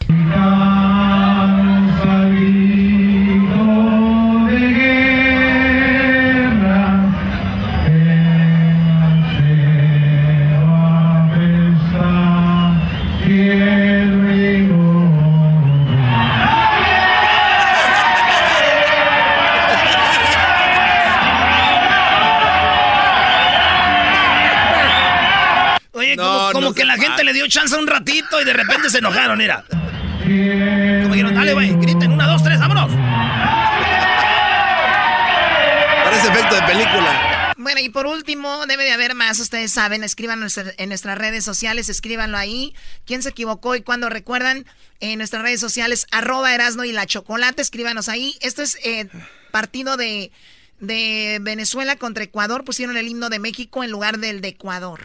Dio chance un ratito y de repente se enojaron, mira. Como dijeron, dale, güey, griten, una, dos, tres, vámonos. Parece efecto de película. Bueno, y por último, debe de haber más, ustedes saben, escriban en nuestras redes sociales, escríbanlo ahí. ¿Quién se equivocó y cuándo recuerdan? En nuestras redes sociales, arroba Erasno y la Chocolate, escríbanos ahí. Esto es eh, partido de, de Venezuela contra Ecuador, pusieron el himno de México en lugar del de Ecuador.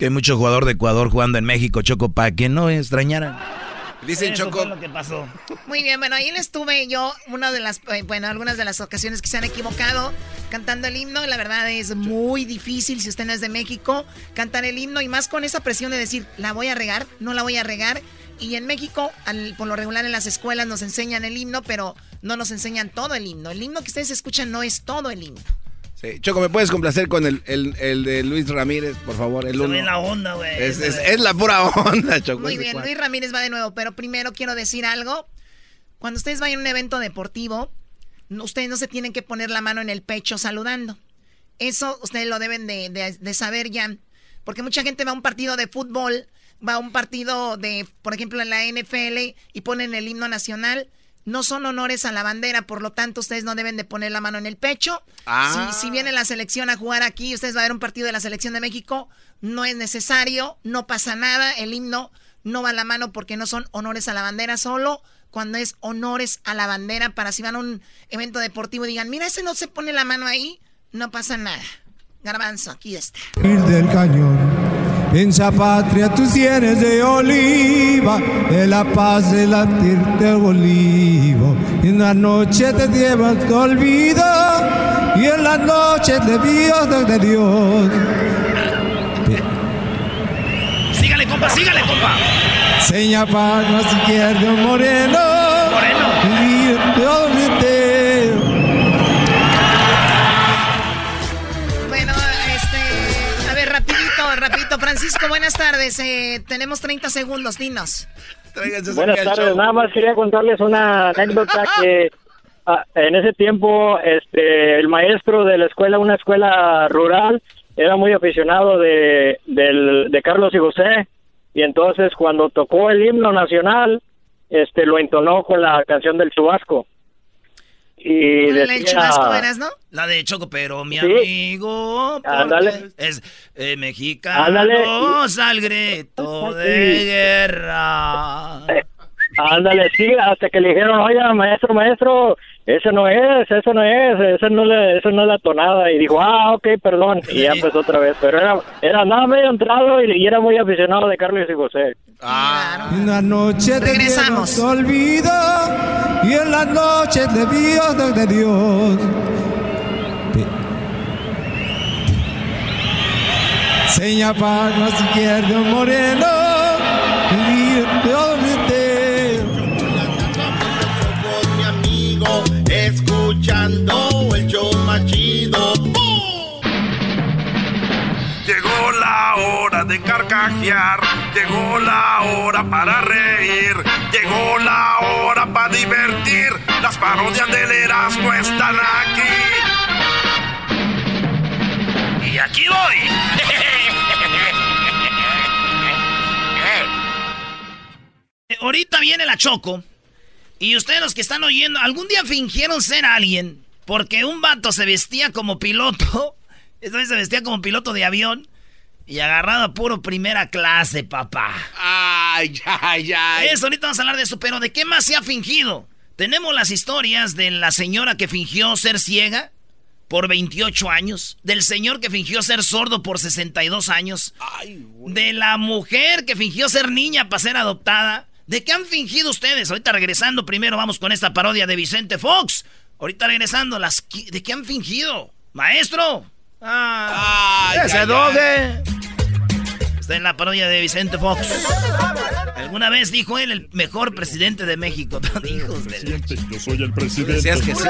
Que hay mucho jugador de Ecuador jugando en México, Choco, para que no extrañaran. Dicen Eso Choco. fue lo que pasó. Muy bien, bueno, ahí les tuve yo una de las, eh, bueno, algunas de las ocasiones que se han equivocado cantando el himno. La verdad es muy difícil si usted no es de México cantar el himno y más con esa presión de decir, la voy a regar, no la voy a regar. Y en México, al- por lo regular en las escuelas nos enseñan el himno, pero no nos enseñan todo el himno. El himno que ustedes escuchan no es todo el himno. Sí. Choco, ¿me puedes complacer con el, el, el de Luis Ramírez, por favor? El Se uno. ve la onda, güey. Es, es- es la pura onda, Choco. Muy bien. Luis Ramírez va de nuevo, pero primero quiero decir algo. Cuando ustedes vayan a un evento deportivo, ustedes no se tienen que poner la mano en el pecho saludando. Eso ustedes lo deben de, de- de saber ya. Porque mucha gente va a un partido de fútbol, va a un partido de, por ejemplo, en la NFL y ponen el himno nacional. No son honores a la bandera, por lo tanto ustedes no deben de poner la mano en el pecho. Ah. Si, si viene la selección a jugar aquí, ustedes va a ver un partido de la selección de México, no es necesario, no pasa nada, el himno no va a la mano porque no son honores a la bandera, solo cuando es honores a la bandera para si van a un evento deportivo y digan, mira, ese no se pone la mano ahí, no pasa nada. Garbanzo, aquí está. Ir del cañón. Piensa patria, tus sienes de oliva, de la paz de latir del olivo. Y en la noche te llevas tu olvido, y en la noche de Dios, de Dios. Sígale, compa, sígale, compa. Seña palma izquierdo moreno. Moreno. Francisco, buenas tardes. Eh, tenemos 30 segundos, dinos. Buenas tardes, nada más quería contarles una anécdota que ah, en ese tiempo este el maestro de la escuela, una escuela rural, era muy aficionado de, de Carlos y José y entonces cuando tocó el himno nacional, este lo entonó con la canción del chubasco. Y ¿Cuál es la decía, del chubasco, eras, no? La de Choco, pero mi Sí. amigo. Es eh, mexicanos Ándale. al grito de Sí. guerra. Ándale, sí, hasta que le dijeron, oiga, maestro, maestro, ese no es, eso no es, esa no, le, esa no es la tonada. Y dijo, ah, ok, perdón. Y ya empezó otra vez. Pero era, era nada medio entrado y, y era muy aficionado de Carlos y José. La noche te Regresamos. olvido, y en la noche de Dios, de Dios. Seña palma izquierdo moreno, y Dios escuchando el show más chido. Llegó la hora de carcajear, llegó la hora para reír, llegó la hora para divertir. Las parodias del Erasmo están aquí. Y aquí voy. Ahorita viene la Choco. Y ustedes los que están oyendo, algún día fingieron ser alguien. Porque un vato se vestía como piloto. Esta vez se vestía como piloto de avión. Y agarrado a puro primera clase, papá. Ay, ay, ay. Eso, ahorita vamos a hablar de eso. Pero ¿de qué más se ha fingido? Tenemos las historias de la señora que fingió ser ciega por 28 años. Del señor que fingió ser sordo por 62 años. de la mujer que fingió ser niña para ser adoptada. ¿De qué han fingido ustedes? Ahorita regresando, primero vamos con esta parodia de Vicente Fox. Ahorita regresando, las ¿de qué han fingido? Maestro. Ah, Ay, ese doge. Está en la parodia de Vicente Fox. Alguna vez dijo él el mejor presidente de México. Hijos de Yo soy el presidente. Decías que sí.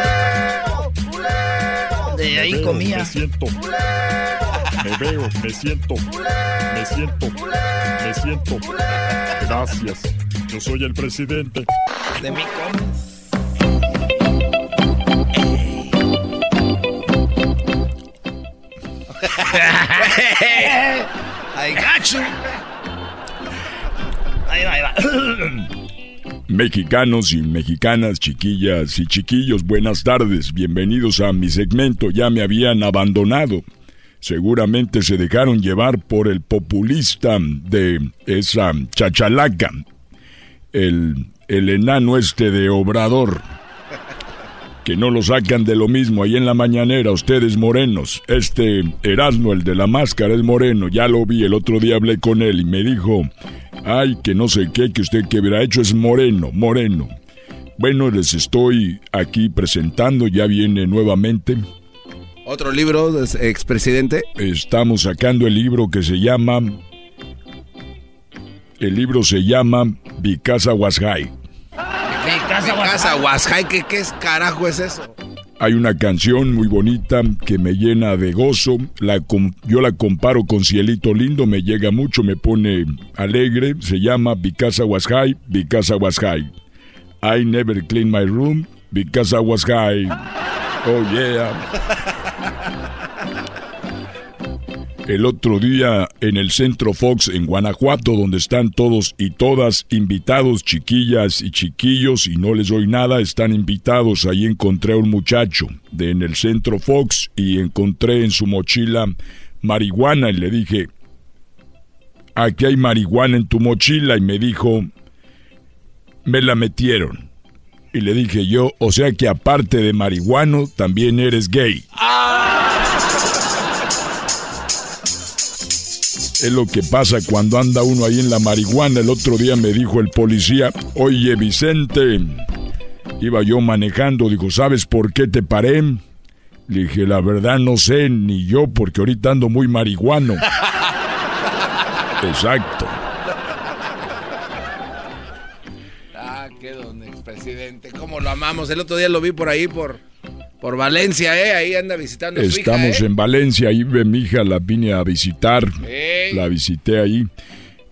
De ahí comía. Me siento. Me veo, me siento. Me siento. Me siento. Gracias. Yo soy el presidente. De mí. I got you. Ahí va, ahí va. Mexicanos y mexicanas, chiquillas y chiquillos, buenas tardes. Bienvenidos a mi segmento. Ya me habían abandonado. Seguramente se dejaron llevar por el populista de esa chachalaca. El, el enano este de Obrador. Que no lo sacan de lo mismo ahí en la mañanera, ustedes morenos. Este Erasmo, el de la máscara, es moreno. Ya lo vi, el otro día hablé con él y me dijo, ay, que no sé qué, que usted que hubiera hecho es moreno, moreno. Bueno, les estoy aquí presentando, ya viene nuevamente. Otro libro, es- expresidente. Estamos sacando el libro que se llama... El libro se llama Vicasa Was High. Mi casa, Huasjay, ¿qué, ¿qué es carajo es eso? Hay una canción muy bonita que me llena de gozo. La yo la comparo con Cielito Lindo, me llega mucho, me pone alegre. Se llama Because I Was High, Because I Was High. I never clean my room because I was high. Oh yeah. El otro día en el Centro Fox en Guanajuato, donde están todos y todas invitados, chiquillas y chiquillos, y no les doy nada, están invitados. Ahí encontré a un muchacho de en el Centro Fox y encontré en su mochila marihuana y le dije, aquí hay marihuana en tu mochila y me dijo, me la metieron. Y le dije yo, o sea que aparte de marihuano, también eres gay. Es lo que pasa cuando anda uno ahí en la marihuana. El otro día me dijo el policía, oye Vicente, iba yo manejando, dijo, ¿sabes por qué te paré? Le dije, la verdad no sé, ni yo, porque ahorita ando muy marihuano. Exacto. cómo lo amamos. El otro día lo vi por ahí, por, por Valencia, ¿eh? Ahí anda visitando Estamos su hija, ¿eh? en Valencia, ahí mi hija, la vine a visitar. La visité ahí.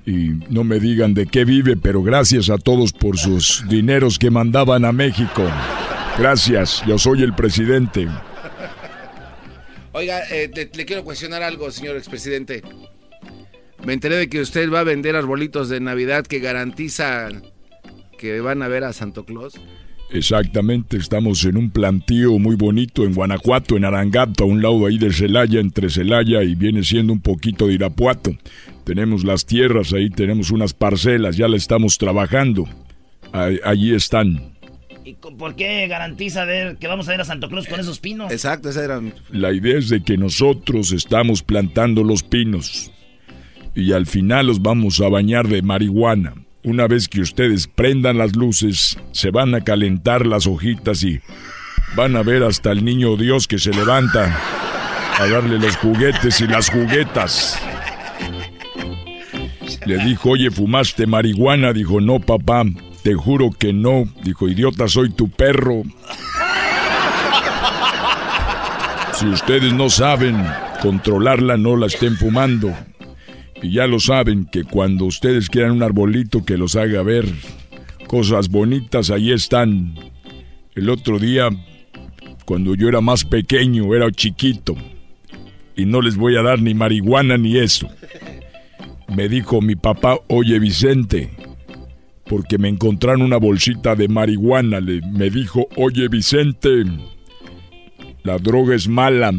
Y no me digan de qué vive, pero gracias a todos por sus dineros que mandaban a México. Gracias, yo soy el presidente. Oiga, eh, le quiero cuestionar algo, señor expresidente. Me enteré de que usted va a vender arbolitos de Navidad que garantizan que van a ver a Santo Claus. Exactamente, estamos en un plantío muy bonito en Guanajuato, en Arangato, a un lado ahí de Celaya, entre Celaya y viene siendo un poquito de Irapuato. Tenemos las tierras ahí, tenemos unas parcelas, ya la estamos trabajando. allí están. ¿Y por qué garantiza ver que vamos a ver a Santo Claus con esos pinos? Exacto, esa era. La idea es de que nosotros estamos plantando los pinos y al final los vamos a bañar de marihuana. Una vez que ustedes prendan las luces, se van a calentar las hojitas y van a ver hasta el niño Dios que se levanta a darle los juguetes y las juguetas. Le dijo, oye, ¿fumaste marihuana? Dijo, no, papá, te juro que no. Dijo, idiota, soy tu perro. Si ustedes no saben controlarla, no la estén fumando. Y ya lo saben que cuando ustedes quieran un arbolito que los haga ver cosas bonitas, ahí están. El otro día, cuando yo era más pequeño, era chiquito, y no les voy a dar ni marihuana ni eso. Me dijo mi papá, oye Vicente, porque me encontraron una bolsita de marihuana, le, me dijo, oye Vicente, la droga es mala.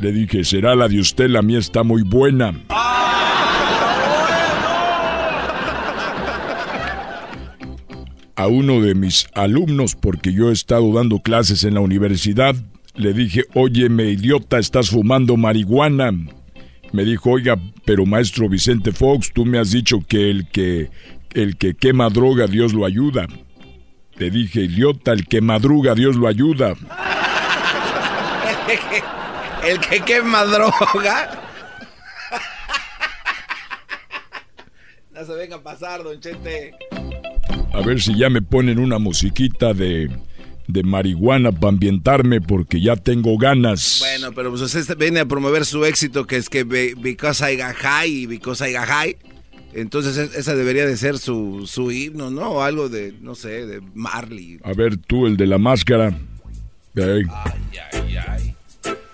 Le dije, será la de usted, la mía está muy buena. A uno de mis alumnos, porque yo he estado dando clases en la universidad, le dije, oye, me idiota, estás fumando marihuana. Me dijo, oiga, pero maestro Vicente Fox, tú me has dicho que el que, el que quema droga, Dios lo ayuda. Le dije, idiota, el que madruga, Dios lo ayuda. el que quema droga. no se venga a pasar, don Chete. A ver si ya me ponen una musiquita de, de marihuana para ambientarme porque ya tengo ganas. Bueno, pero pues usted viene a promover su éxito que es que Because I got high y Because I got high. Entonces esa debería de ser su, su himno, ¿no? O algo de, no sé, de Marley. A ver tú, el de la máscara. Ay, ay, ay.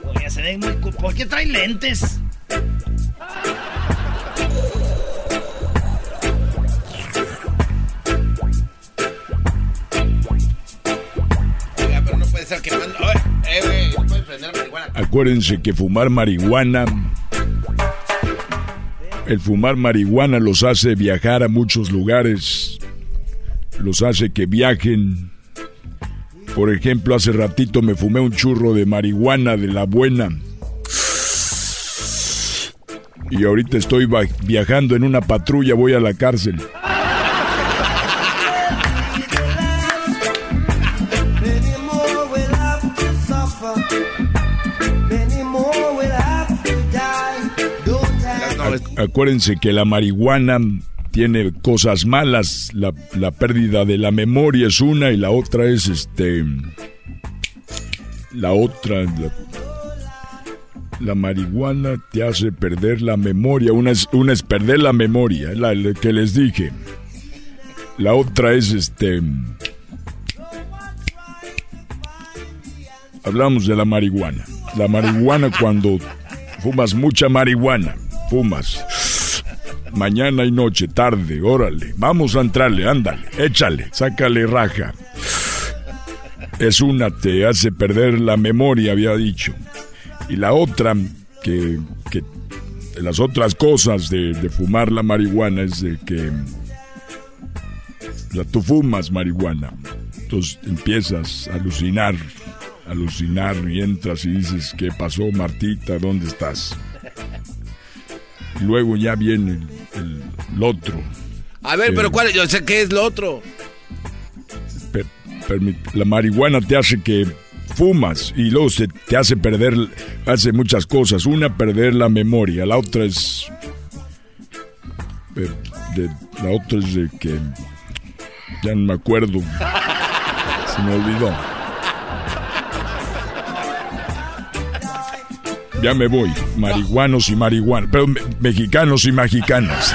Oye, se ve muy... ¿Por qué trae lentes? Acuérdense que fumar marihuana. El fumar marihuana los hace viajar a muchos lugares. Los hace que viajen. Por ejemplo, hace ratito me fumé un churro de marihuana de la buena. Y ahorita estoy viajando en una patrulla, voy a la cárcel. Acuérdense que la marihuana tiene cosas malas. La, pérdida de la memoria es una y la otra es este. la otra, la, la marihuana te hace perder la memoria. Una es, una es perder la memoria, la, la que les dije. La otra es este. Hablamos de la marihuana. La marihuana cuando fumas mucha marihuana, fumas mañana y noche, tarde, órale, vamos a entrarle, ándale, échale, sácale raja. Es una, te hace perder la memoria, había dicho. Y la otra, que, las otras cosas de, de fumar la marihuana es de que sea, tú fumas marihuana, entonces empiezas a alucinar, alucinar y entras y dices, ¿qué pasó Martita? ¿Dónde estás? Luego ya viene el, el otro. A ver, pero ¿cuál? Yo sé qué es lo otro. per- la marihuana te hace que fumas y luego se te hace perder, hace muchas cosas. Una, perder la memoria. La otra es... eh, de- la otra es de que... Ya no me acuerdo. Se me olvidó. Ya me voy. Marihuanos y marihuanas. Pero me- mexicanos y mexicanas.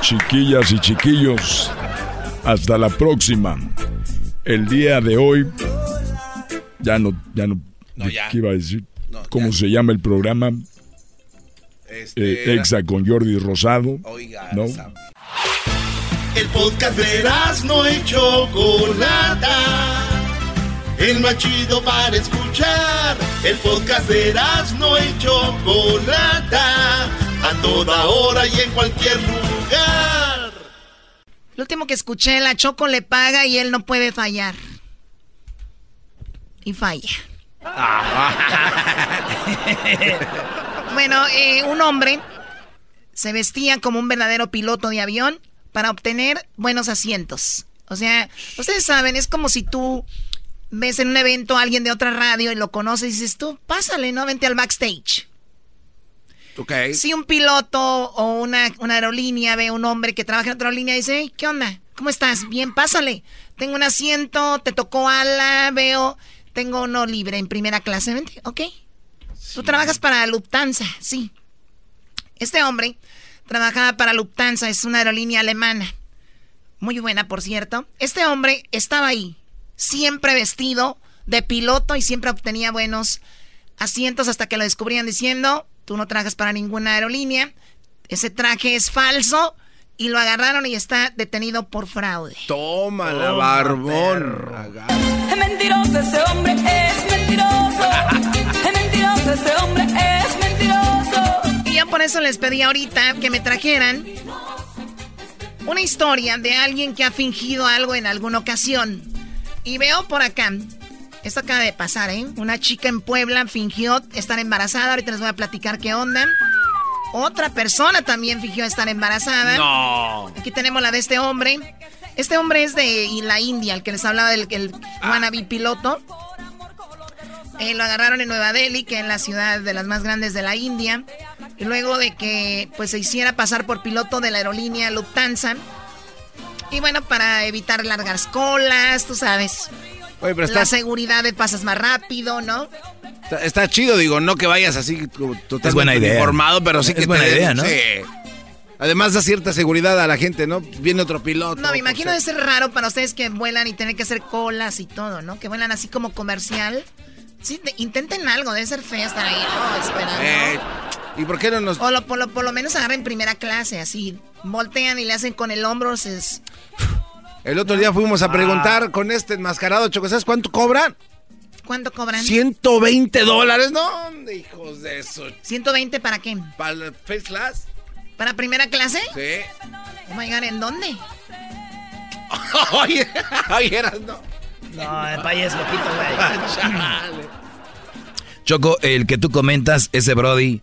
Chiquillas y chiquillos. Hasta la próxima. El día de hoy. Ya no. Ya no. No, ya. ¿Qué iba a decir? ¿Cómo se llama el programa? Este, Eh, Exa con Jordi Rosado. Oiga, ¿no? El podcast de no y Chocolata. El más chido para escuchar. El podcast de no y Chocolata. A toda hora y en cualquier lugar. Lo último que escuché, la Choco le paga y él no puede fallar. Y falla. bueno, eh, un hombre se vestía como un verdadero piloto de avión para obtener buenos asientos. O sea, ustedes saben, es como si tú ves en un evento a alguien de otra radio y lo conoces y dices tú, pásale, ¿no? Vente al backstage. Ok. Si un piloto o una, una aerolínea ve a un hombre que trabaja en otra aerolínea y dice, "Hey, ¿qué onda? ¿Cómo estás? Bien, pásale. Tengo un asiento, te tocó ala, veo, tengo uno libre en primera clase, vente, ok. Tú trabajas para Lufthansa, sí. Este hombre trabajaba para Lufthansa, es una aerolínea alemana. Muy buena, por cierto. Este hombre estaba ahí, siempre vestido de piloto y siempre obtenía buenos asientos hasta que lo descubrían diciendo, tú no trabajas para ninguna aerolínea, ese traje es falso y lo agarraron y está detenido por fraude. Toma la barbón. Es mentiroso ese hombre, es mentiroso. Es mentiroso ese hombre, es mentiroso. Y yo por eso les pedí ahorita que me trajeran una historia de alguien que ha fingido algo en alguna ocasión. Y veo por acá, esto acaba de pasar, ¿eh? Una chica en Puebla fingió estar embarazada, ahorita les voy a platicar qué onda. Otra persona también fingió estar embarazada. No. Aquí tenemos la de este hombre. Este hombre es de la India, el que les hablaba del el wannabe piloto. Eh, lo agarraron en Nueva Delhi, que es la ciudad de las más grandes de la India. Y luego de que pues se hiciera pasar por piloto de la aerolínea Lufthansa. Y bueno, para evitar largas colas, tú sabes. Oye, pero La está, seguridad de pasas más rápido, ¿no? está, está chido, digo, no que vayas así como totalmente Es buena idea. informado, pero sí Es que buena te den- idea, ¿no? sí. Además da cierta seguridad a la gente, ¿no? Viene otro piloto. No, me imagino pues, de ser raro para ustedes que vuelan y tener que hacer colas y todo, ¿no? Que vuelan así como comercial. Sí, de- intenten algo, debe ser feo estar ahí, oh, esperando. eh, ¿Y por qué no nos...? O lo- por, lo, por lo menos agarren primera clase, así. Voltean y le hacen con el hombro, se es- El otro día fuimos a preguntar con este enmascarado, Choco, ¿sabes cuánto cobran? ¿Cuánto cobran? 120 dólares, ¿no? ¿Dónde, hijos de eso? ¿120 para qué? ¿Para el First Class? ¿Para primera clase? Sí. Oh my God, ¿en dónde? Oye, oye, eras, no. No, el país es loquito, güey. Choco, el que tú comentas, ese Brody,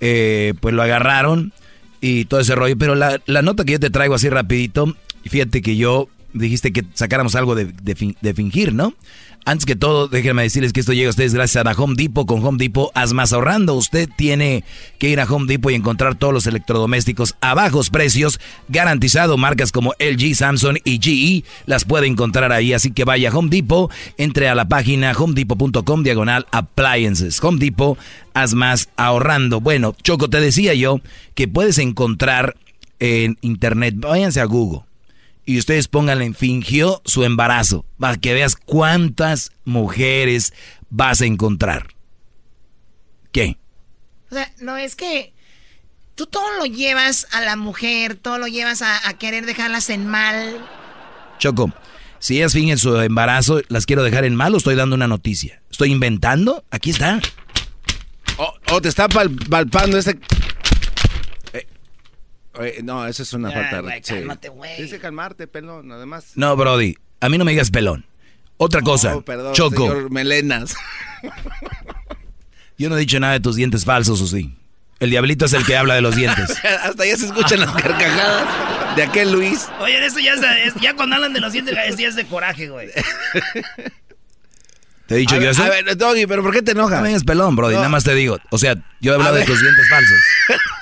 eh, pues lo agarraron y todo ese rollo. Pero la, la nota que yo te traigo así rapidito, fíjate que yo dijiste que sacáramos algo de, de, fingir, ¿no? Antes que todo, déjenme decirles que esto llega a ustedes gracias a Home Depot. Con Home Depot, haz más ahorrando. Usted tiene que ir a Home Depot y encontrar todos los electrodomésticos a bajos precios, garantizado. Marcas como LG, Samsung y GE las puede encontrar ahí. Así que vaya a Home Depot, entre a la página homedepot.com diagonal appliances. Home Depot, haz más ahorrando. Bueno, Choco, te decía yo que puedes encontrar en internet, váyanse a Google y ustedes pónganle fingió su embarazo para que veas cuántas mujeres vas a encontrar. ¿Qué? O sea, no es que tú todo lo llevas a la mujer, todo lo llevas a, querer dejarlas en mal. Choco, si ellas fingen su embarazo, las quiero dejar en mal o estoy dando una noticia. ¿Estoy inventando? Aquí está. O te está palpando ese no, eso es una falta de Cálmate, güey. Dice calmarte, pelón, además. No, Brody, a mí no me digas pelón. Otra cosa, perdón, Choco. Señor Melenas. Yo no he dicho nada de tus dientes falsos, ¿o sí? El diablito es el que habla de los dientes. Hasta ya se escuchan las carcajadas de aquel Luis. Oye, eso ya es, ya cuando hablan de los dientes es de coraje, güey. ¿Te he dicho yo eso? A ver, Doggy, pero ¿por qué te enojas? No me pelón, Brody, nada más te digo. O sea, yo he hablado de tus dientes falsos.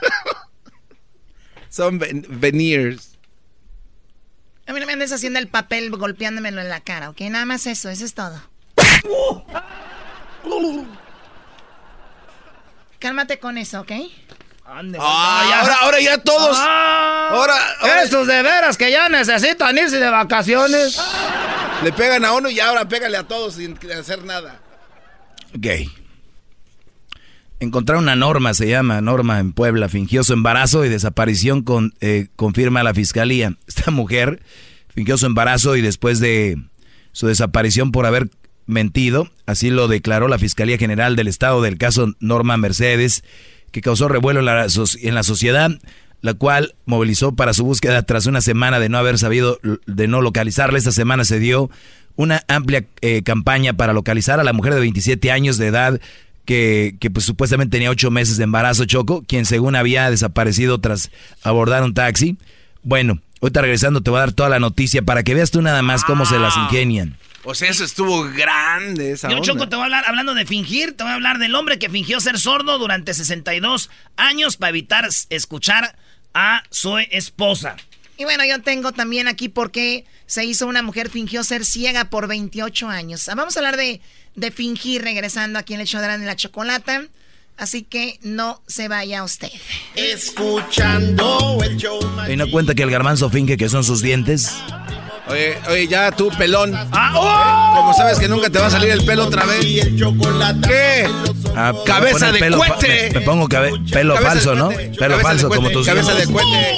Son veneers. A mí no me andes haciendo el papel golpeándomelo en la cara, ¿ok? Nada más eso, eso es todo. Cálmate con eso, ¿ok? Ah, ahora, ahora ya todos. Ah. ahora, Estos de veras que ya necesitan irse de vacaciones. Le pegan a uno y ahora pégale a todos sin hacer nada. Gay. Encontrar una norma, se llama Norma en Puebla, fingió su embarazo y desaparición, con, eh, confirma la fiscalía. Esta mujer fingió su embarazo y después de su desaparición por haber mentido, así lo declaró la Fiscalía General del Estado del caso Norma Mercedes, que causó revuelo en la, en la sociedad, la cual movilizó para su búsqueda tras una semana de no haber sabido, de no localizarla. Esta semana se dio una amplia eh, campaña para localizar a la mujer de 27 años de edad que, pues supuestamente tenía ocho meses de embarazo Choco, quien según había desaparecido tras abordar un taxi. Bueno, ahorita regresando te voy a dar toda la noticia para que veas tú nada más cómo se las ah. ingenian. O sea, eso estuvo grande esa Yo, Choco, te voy a hablar, hablando de fingir, te voy a hablar del hombre que fingió ser sordo durante 62 años para evitar escuchar a su esposa. Y bueno, yo tengo también aquí por qué se hizo una mujer fingió ser ciega por 28 años. Vamos a hablar de de fingir regresando aquí en el show de la chocolata. Así que no se vaya usted. Escuchando el show. ¿Y no cuenta que el garbanzo finge que son sus dientes? Oye, oye, ya tú, pelón. Ah, oh. Como sabes que nunca te va a salir el pelo otra vez. ¿Qué? Ah, cabeza de pelo, cuete. Me, pongo pelo falso, ¿no? Pelo falso, como tus Cabeza de cuete.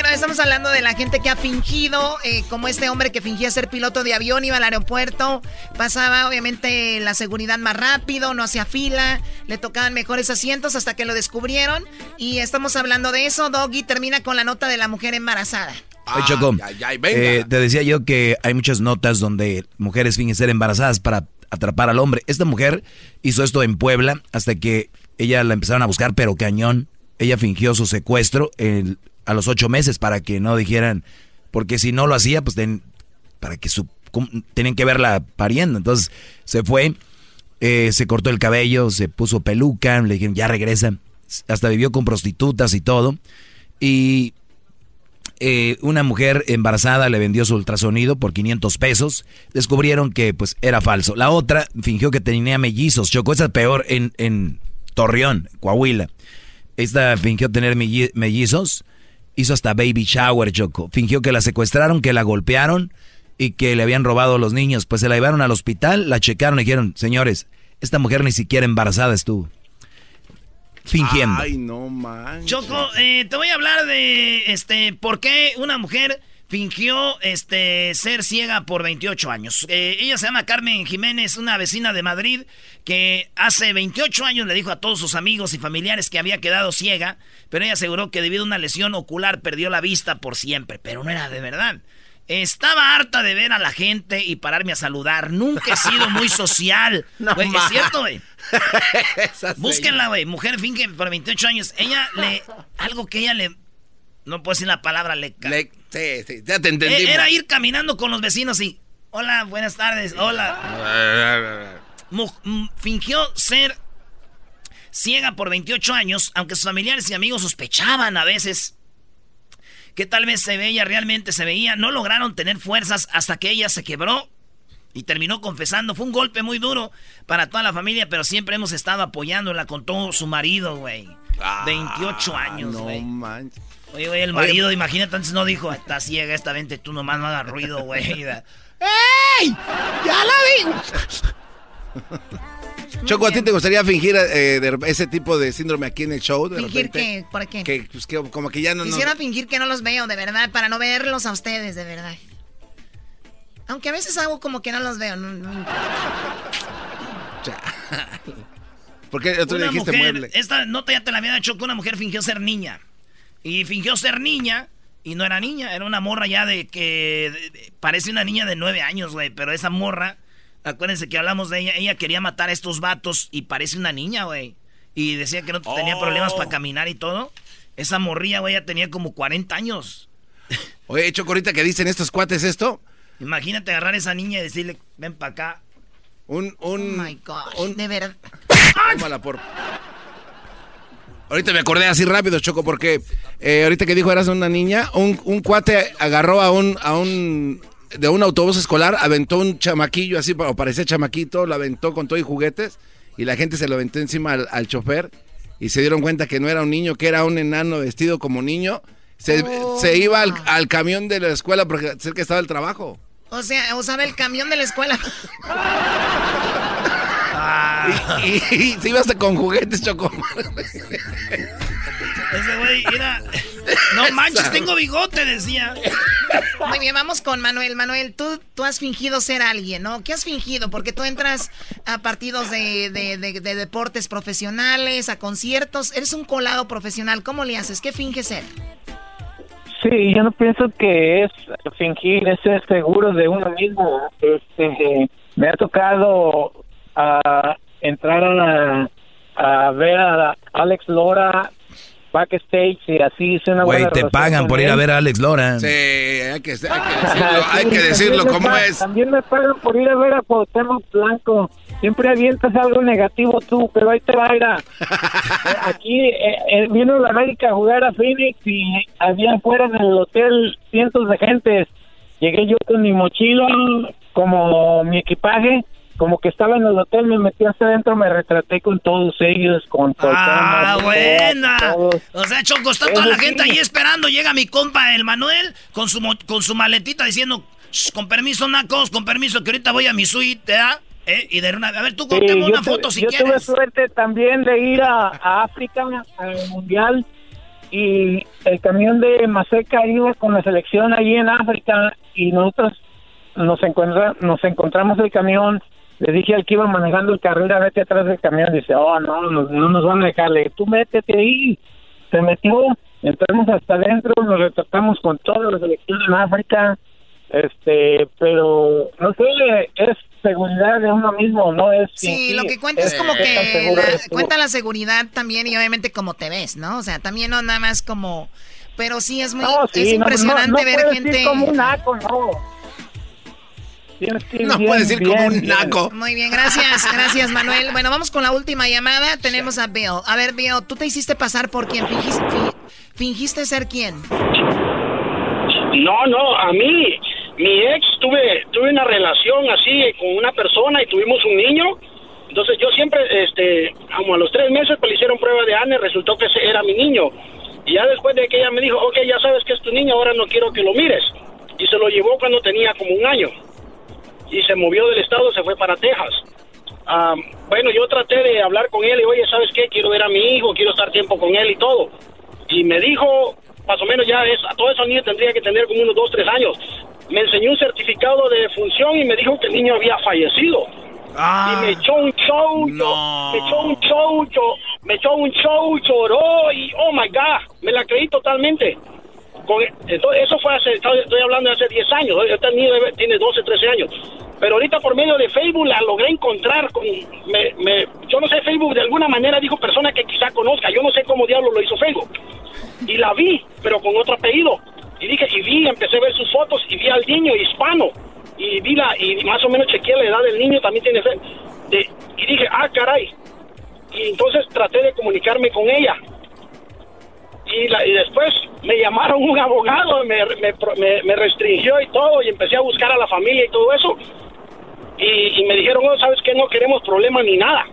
Bueno, estamos hablando de la gente que ha fingido, eh, como este hombre que fingía ser piloto de avión, iba al aeropuerto, pasaba obviamente la seguridad más rápido, no hacía fila, le tocaban mejores asientos hasta que lo descubrieron. Y estamos hablando de eso. Doggy termina con la nota de la mujer embarazada. Ay, Choco, eh, te decía yo que hay muchas notas donde mujeres fingen ser embarazadas para atrapar al hombre. Esta mujer hizo esto en Puebla hasta que ella la empezaron a buscar, pero cañón. Ella fingió su secuestro. El, a los ocho meses para que no dijeran, porque si no lo hacía, pues para que su, tenían que verla pariendo. Entonces se fue, eh, se cortó el cabello, se puso peluca, le dijeron, ya regresa. Hasta vivió con prostitutas y todo. Y eh, una mujer embarazada le vendió su ultrasonido por 500 pesos. Descubrieron que pues era falso. La otra fingió que tenía mellizos. Chocó esa peor en, en Torreón, Coahuila. Esta fingió tener mellizos hizo hasta baby shower, Choco. Fingió que la secuestraron, que la golpearon y que le habían robado a los niños. Pues se la llevaron al hospital, la checaron y dijeron, señores, esta mujer ni siquiera embarazada estuvo. Fingiendo. Ay, no man. Choco, eh, te voy a hablar de este por qué una mujer fingió este, ser ciega por 28 años. Eh, ella se llama Carmen Jiménez, una vecina de Madrid, que hace 28 años le dijo a todos sus amigos y familiares que había quedado ciega, pero ella aseguró que debido a una lesión ocular perdió la vista por siempre, pero no era de verdad. Estaba harta de ver a la gente y pararme a saludar. Nunca he sido muy social. güey, es cierto, güey. Búsquenla, güey. Mujer finge por 28 años. Ella le. Algo que ella le No puedo decir la palabra leca. Le- sí, sí, ya te entendimos. Eh, Era ir caminando con los vecinos y... Hola, buenas tardes, hola. Fingió ser ciega por 28 años, aunque sus familiares y amigos sospechaban a veces que tal vez se veía, realmente se veía. No lograron tener fuerzas hasta que ella se quebró y terminó confesando. Fue un golpe muy duro para toda la familia, pero siempre hemos estado apoyándola con todo su marido, güey. 28 años, Ah, No güey. manches. Oye, güey, el marido, imagínate, antes no dijo, está ciega esta vente, tú nomás no hagas ruido, güey. ¡Ey! ¡Ya la vi! Choco, ¿a ti te gustaría fingir eh, de- ese tipo de síndrome aquí en el show? De ¿Fingir repente? qué? ¿Por qué? Que, pues, que como que ya no... no- Quisiera fingir que no los veo, de verdad, para no verlos a ustedes, de verdad. Aunque a veces hago como que no los veo. No, no. ¿Por qué otro día Una dijiste mujer, mueble? esta nota ya te la había hecho que una mujer fingió ser niña. Y fingió ser niña y no era niña, era una morra ya de que de- de- parece una niña de nueve años, güey. Pero esa morra, acuérdense que hablamos de ella, ella quería matar a estos vatos y parece una niña, güey. Y decía que no tenía Oh. problemas para caminar y todo. Esa morrilla, güey, ya tenía como 40 años. Oye, Choco, ahorita que dicen estos cuates esto, Imagínate agarrar a esa niña y decirle, ven para acá. un... un Oh my gosh, de verdad. Tómala por... Ahorita me acordé así rápido, Choco, porque eh, ahorita que dijo eras una niña, un, un cuate agarró a un, a un de un autobús escolar, aventó un chamaquillo así, o parecía chamaquito, lo aventó con todo y juguetes, y la gente se lo aventó encima al, al chofer, y se dieron cuenta que no era un niño, que era un enano vestido como niño. Se, se iba al, al camión de la escuela porque cerca estaba el trabajo. O sea, usaba el camión de la escuela. Y, y se iba hasta con juguetes, Choco. Ese güey era... No manches, tengo bigote, decía. Muy bien, vamos con Manuel. Manuel, tú, tú has fingido ser alguien, ¿no? ¿Qué has fingido? Porque tú entras a partidos de, de- de- de deportes profesionales, a conciertos. Eres un colado profesional. ¿Cómo le haces? ¿Qué finges ser? Sí, yo no pienso que es fingir, es ser seguro de uno mismo. Este, me ha tocado ah, entrar a, a ver a Alex Lora backstage y así hice una Güey, te pagan por ir a ver a Alex Lora. Sí, hay que, hay que decirlo, Sí, hay que decirlo también me como pa- es. También me pagan por ir a ver a Cuauhtémoc Blanco. Siempre avientas algo negativo tú, pero ahí te va a ir a... Aquí eh, eh, vino la América a jugar a Phoenix y había afuera en el hotel cientos de gentes. Llegué yo con mi mochila, como mi equipaje, como que estaba en el hotel, me metí hasta adentro, me retraté con todos ellos, con ¡Ah, buena! todos. O sea, Choco, está toda la gente ahí esperando. Llega mi compa, el Manuel, con su, con su maletita diciendo, "Shh, con permiso, Nacos, con permiso, que ahorita voy a mi suite, ¿verdad? ¿Eh? Y de una... A ver, tú Sí, yo una foto si yo quieres. tuve suerte también de ir a, a África al mundial y el camión de Maseca iba con la selección allí en África y nosotros nos encontra, nos encontramos el camión le dije al que iba manejando el carrera vete atrás del camión dice oh no no, no nos van a dejarle tú métete ahí se metió entramos hasta adentro nos retratamos con toda la selección en África este pero no sé es seguridad de uno mismo no es Sí, lo que cuenta es como que la- cuenta la seguridad también y obviamente cómo te ves, ¿no? O sea, también no nada más como... Pero sí es muy No, sí, es impresionante no, no ver gente... como un naco, no. No bien, puedes ir bien, como un bien. naco. Muy bien, gracias, gracias Manuel. Bueno, vamos con la última llamada. Tenemos a Bill. A ver, Bill, ¿tú te hiciste pasar por quién? ¿Fingiste, fi- fingiste ser quién? No, no, a mí, mi ex tuve, tuve una relación así con una persona y tuvimos un niño. Entonces yo siempre, este, como a los tres meses, pues le hicieron prueba de ANE, resultó que ese era mi niño. Y ya después de que ella me dijo, ok, ya sabes que es tu niño, ahora no quiero que lo mires. Y se lo llevó cuando tenía como un año. Y se movió del estado, se fue para Texas. Ah, bueno, yo traté de hablar con él y, oye, ¿sabes qué? Quiero ver a mi hijo, quiero estar tiempo con él y todo. Y me dijo, más o menos ya es, a todos esos niños tendría que tener como unos dos, tres años. Me enseñó un certificado de función y me dijo que el niño había fallecido. Y me echó un show, yo- me echó un show, me echó un show, lloró y, oh my God, me la creí totalmente. Con- entonces, eso fue hace, estoy hablando de hace 10 años, niño debe- tiene 12, 13 años. Pero ahorita por medio de Facebook la logré encontrar con, me, me- yo no sé, Facebook de alguna manera dijo persona que quizá conozca, yo no sé cómo diablo lo hizo Facebook. y la vi, pero con otro apellido. Y dije, y vi, empecé a ver sus fotos y vi al niño hispano. Y vi la, y más o menos chequeé la edad del niño, también tiene fe- de, y dije, ah, caray. Y entonces traté de comunicarme con ella. Y, la- y después me llamaron un abogado, me, me, me- restringió y todo, y empecé a buscar a la familia y todo eso. Y, me dijeron, no, sabes que no queremos problemas ni nada.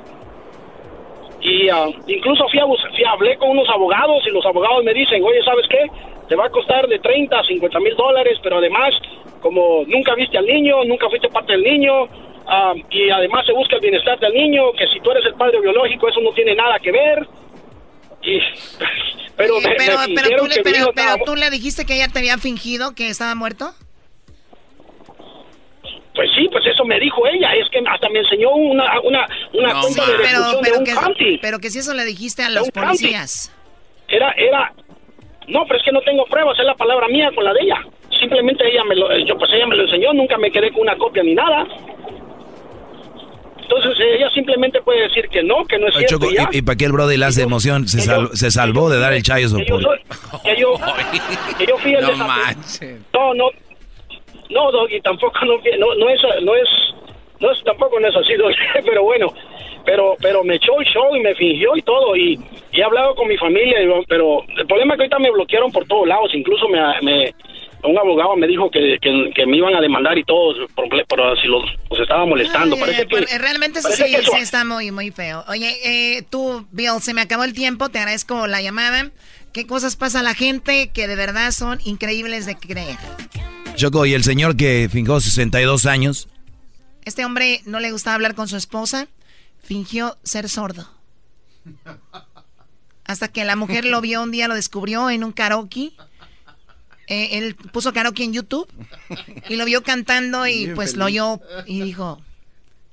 Y ah, incluso fui a, fui hablé con unos abogados y los abogados me dicen, oye, ¿sabes qué? Te va a costar de 30 a 50 mil dólares, pero además, como nunca viste al niño, nunca fuiste parte del niño, ah, y además se busca el bienestar del niño, que si tú eres el padre biológico, eso no tiene nada que ver. Y, pero me, me Pero, pero, tú le, pero, pero estaba- tú le dijiste que ella te había fingido que estaba muerto. Pues sí, pues eso me dijo ella, es que hasta me enseñó una, una, una cuenta de pero, de pero, un que, pero que si eso le dijiste a los policías. Era, era, no, pero es que no tengo pruebas, es la palabra mía con la de ella. Simplemente ella me lo, yo pues ella me lo enseñó, nunca me quedé con una copia ni nada. Entonces ella simplemente puede decir que no, que no es Oye, cierto. Choco, y. ¿y, y para qué el Brody le hace emoción? Se, sal- se salvó de dar el chayo Que yo, soy- que yo, que yo fui el No. No, no, no, Doggy, tampoco no, no, no es, no es, no es, tampoco no es así, Doggy, pero bueno, pero, pero me echó el show y me fingió y todo y, y he hablado con mi familia, y- pero el problema es que ahorita me bloquearon por todos lados, incluso me, me un abogado me dijo que, que, que me iban a demandar y todo, por, por si los, los estaba molestando. Ay, parece que, eh, realmente eso parece sí, que eso- sí está muy, muy feo. Oye, eh, tú, Bill, se me acabó el tiempo, te agradezco la llamada. ¿Qué cosas pasa a la gente que de verdad son increíbles de creer? Choco, y el señor que fingió 62 años, Este hombre no le gustaba hablar con su esposa, fingió ser sordo. Hasta que la mujer lo vio un día, lo descubrió en un karaoke. Eh, él puso karaoke en YouTube y lo vio cantando y Bien pues feliz. lo oyó y dijo,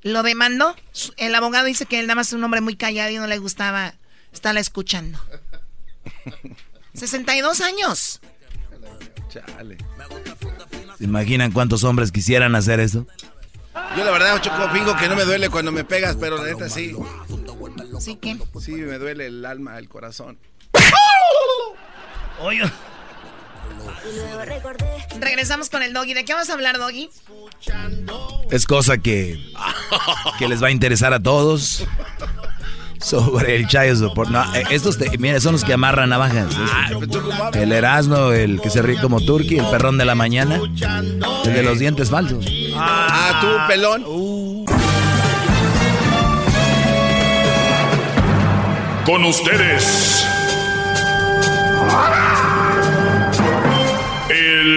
lo demandó. El abogado dice que él nada más es un hombre muy callado y no le gustaba estarla escuchando. 62 años. Chale. ¿se imaginan cuántos hombres quisieran hacer eso? Yo la verdad, Choco, fingo que no me duele cuando me pegas, pero la neta sí. ¿Sí qué? Sí, me duele el alma, el corazón. Oye. Regresamos con el doggy. ¿De qué vas a hablar, doggy? Es cosa que, que les va a interesar a todos. Sobre el chayo support. No, eh, estos, te- mira, son los que amarran navajas. El Erasmo, el que se ríe como turqui, el perrón de la mañana. El de los dientes falsos. Ah, tú, pelón. Con ustedes.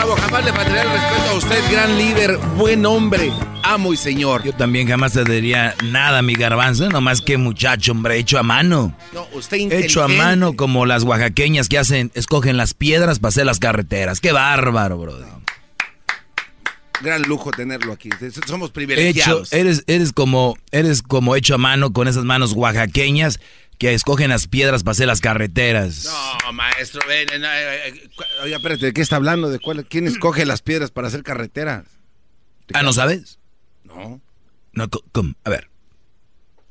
bravo. Jamás le faltaría el respeto a usted, gran líder, buen hombre, amo y señor. Yo también jamás te diría nada, mi garbanzo. Nomás que muchacho, hombre, hecho a mano. No, usted Hecho a mano como las oaxaqueñas que hacen, escogen las piedras para hacer las carreteras. Qué bárbaro, bro. Gran lujo tenerlo aquí. Somos Hecho, privilegiados. eres, eres como, eres como hecho a mano con esas manos oaxaqueñas que escogen las piedras para hacer las carreteras. No, maestro, ven, ven, eh, eh, Oiga, espérate, ¿de qué está hablando? ¿De cuál? ¿Quién escoge las piedras para hacer carreteras? Ah, ¿no sabes? No. No, co- ¿cómo? A ver.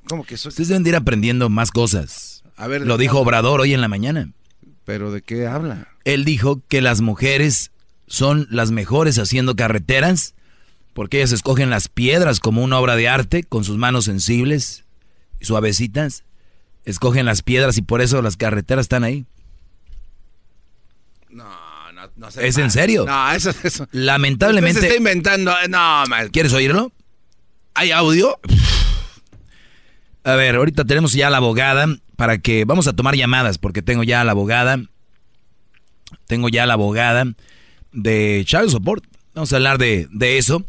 ¿Cómo que eso? Ustedes deben de ir aprendiendo más cosas. A ver, Lo ¿de dijo Obrador hoy en la mañana. ¿Pero de qué habla? Él dijo que las mujeres son las mejores haciendo carreteras porque ellas escogen las piedras como una obra de arte con sus manos sensibles y suavecitas. Escogen las piedras y por eso las carreteras están ahí. No, no, no ¿Es en serio? No, eso, eso. Lamentablemente. Usted se está inventando. eh, No, maestro. ¿Quieres oírlo? ¿Hay audio? A ver, ahorita tenemos ya a la abogada para que vamos a tomar llamadas porque tengo ya a la abogada. Tengo ya a la abogada de Child Support. Vamos a hablar de, de eso.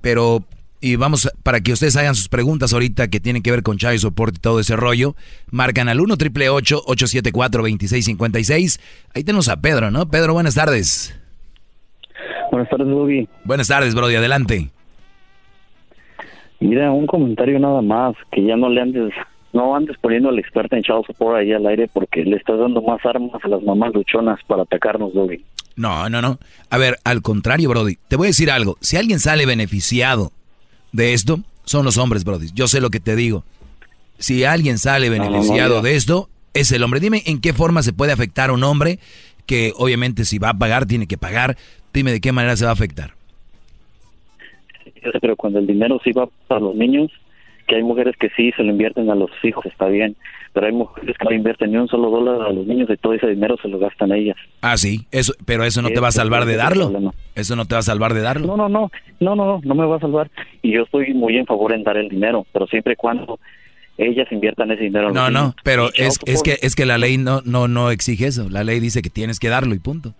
Pero, y vamos para que ustedes hagan sus preguntas ahorita que tienen que ver con Child Support y todo ese rollo. Marcan al 1 triple 874 2656. Ahí tenemos a Pedro, ¿no? Pedro, buenas tardes. Buenas tardes, Doggy. Buenas tardes, Brody, adelante. Mira, un comentario nada más, que ya no le andes, no andes poniendo al experto en child support ahí al aire porque le estás dando más armas a las mamás luchonas para atacarnos, Doggy. No, no, no. A ver, al contrario, Brody, te voy a decir algo. Si alguien sale beneficiado de esto, son los hombres, Brody. Yo sé lo que te digo. Si alguien sale no, no, beneficiado de esto, es el hombre. Dime en qué forma se puede afectar a un hombre que obviamente si va a pagar, tiene que pagar. Dime de qué manera se va a afectar. Pero cuando el dinero sí va para los niños, que hay mujeres que sí se lo invierten a los hijos, está bien. Pero hay mujeres que no invierten ni un solo dólar a los niños y todo ese dinero se lo gastan ellas. Ah, sí, eso, pero eso no te va a salvar de darlo. Eso no te va a salvar de darlo. No, no, no, no, no, no, no me va a salvar. Y yo estoy muy en favor en dar el dinero, pero siempre y cuando ellas inviertan ese dinero. a los No, no, pero es, es que es que la ley no no no exige eso. La ley dice que tienes que darlo y punto.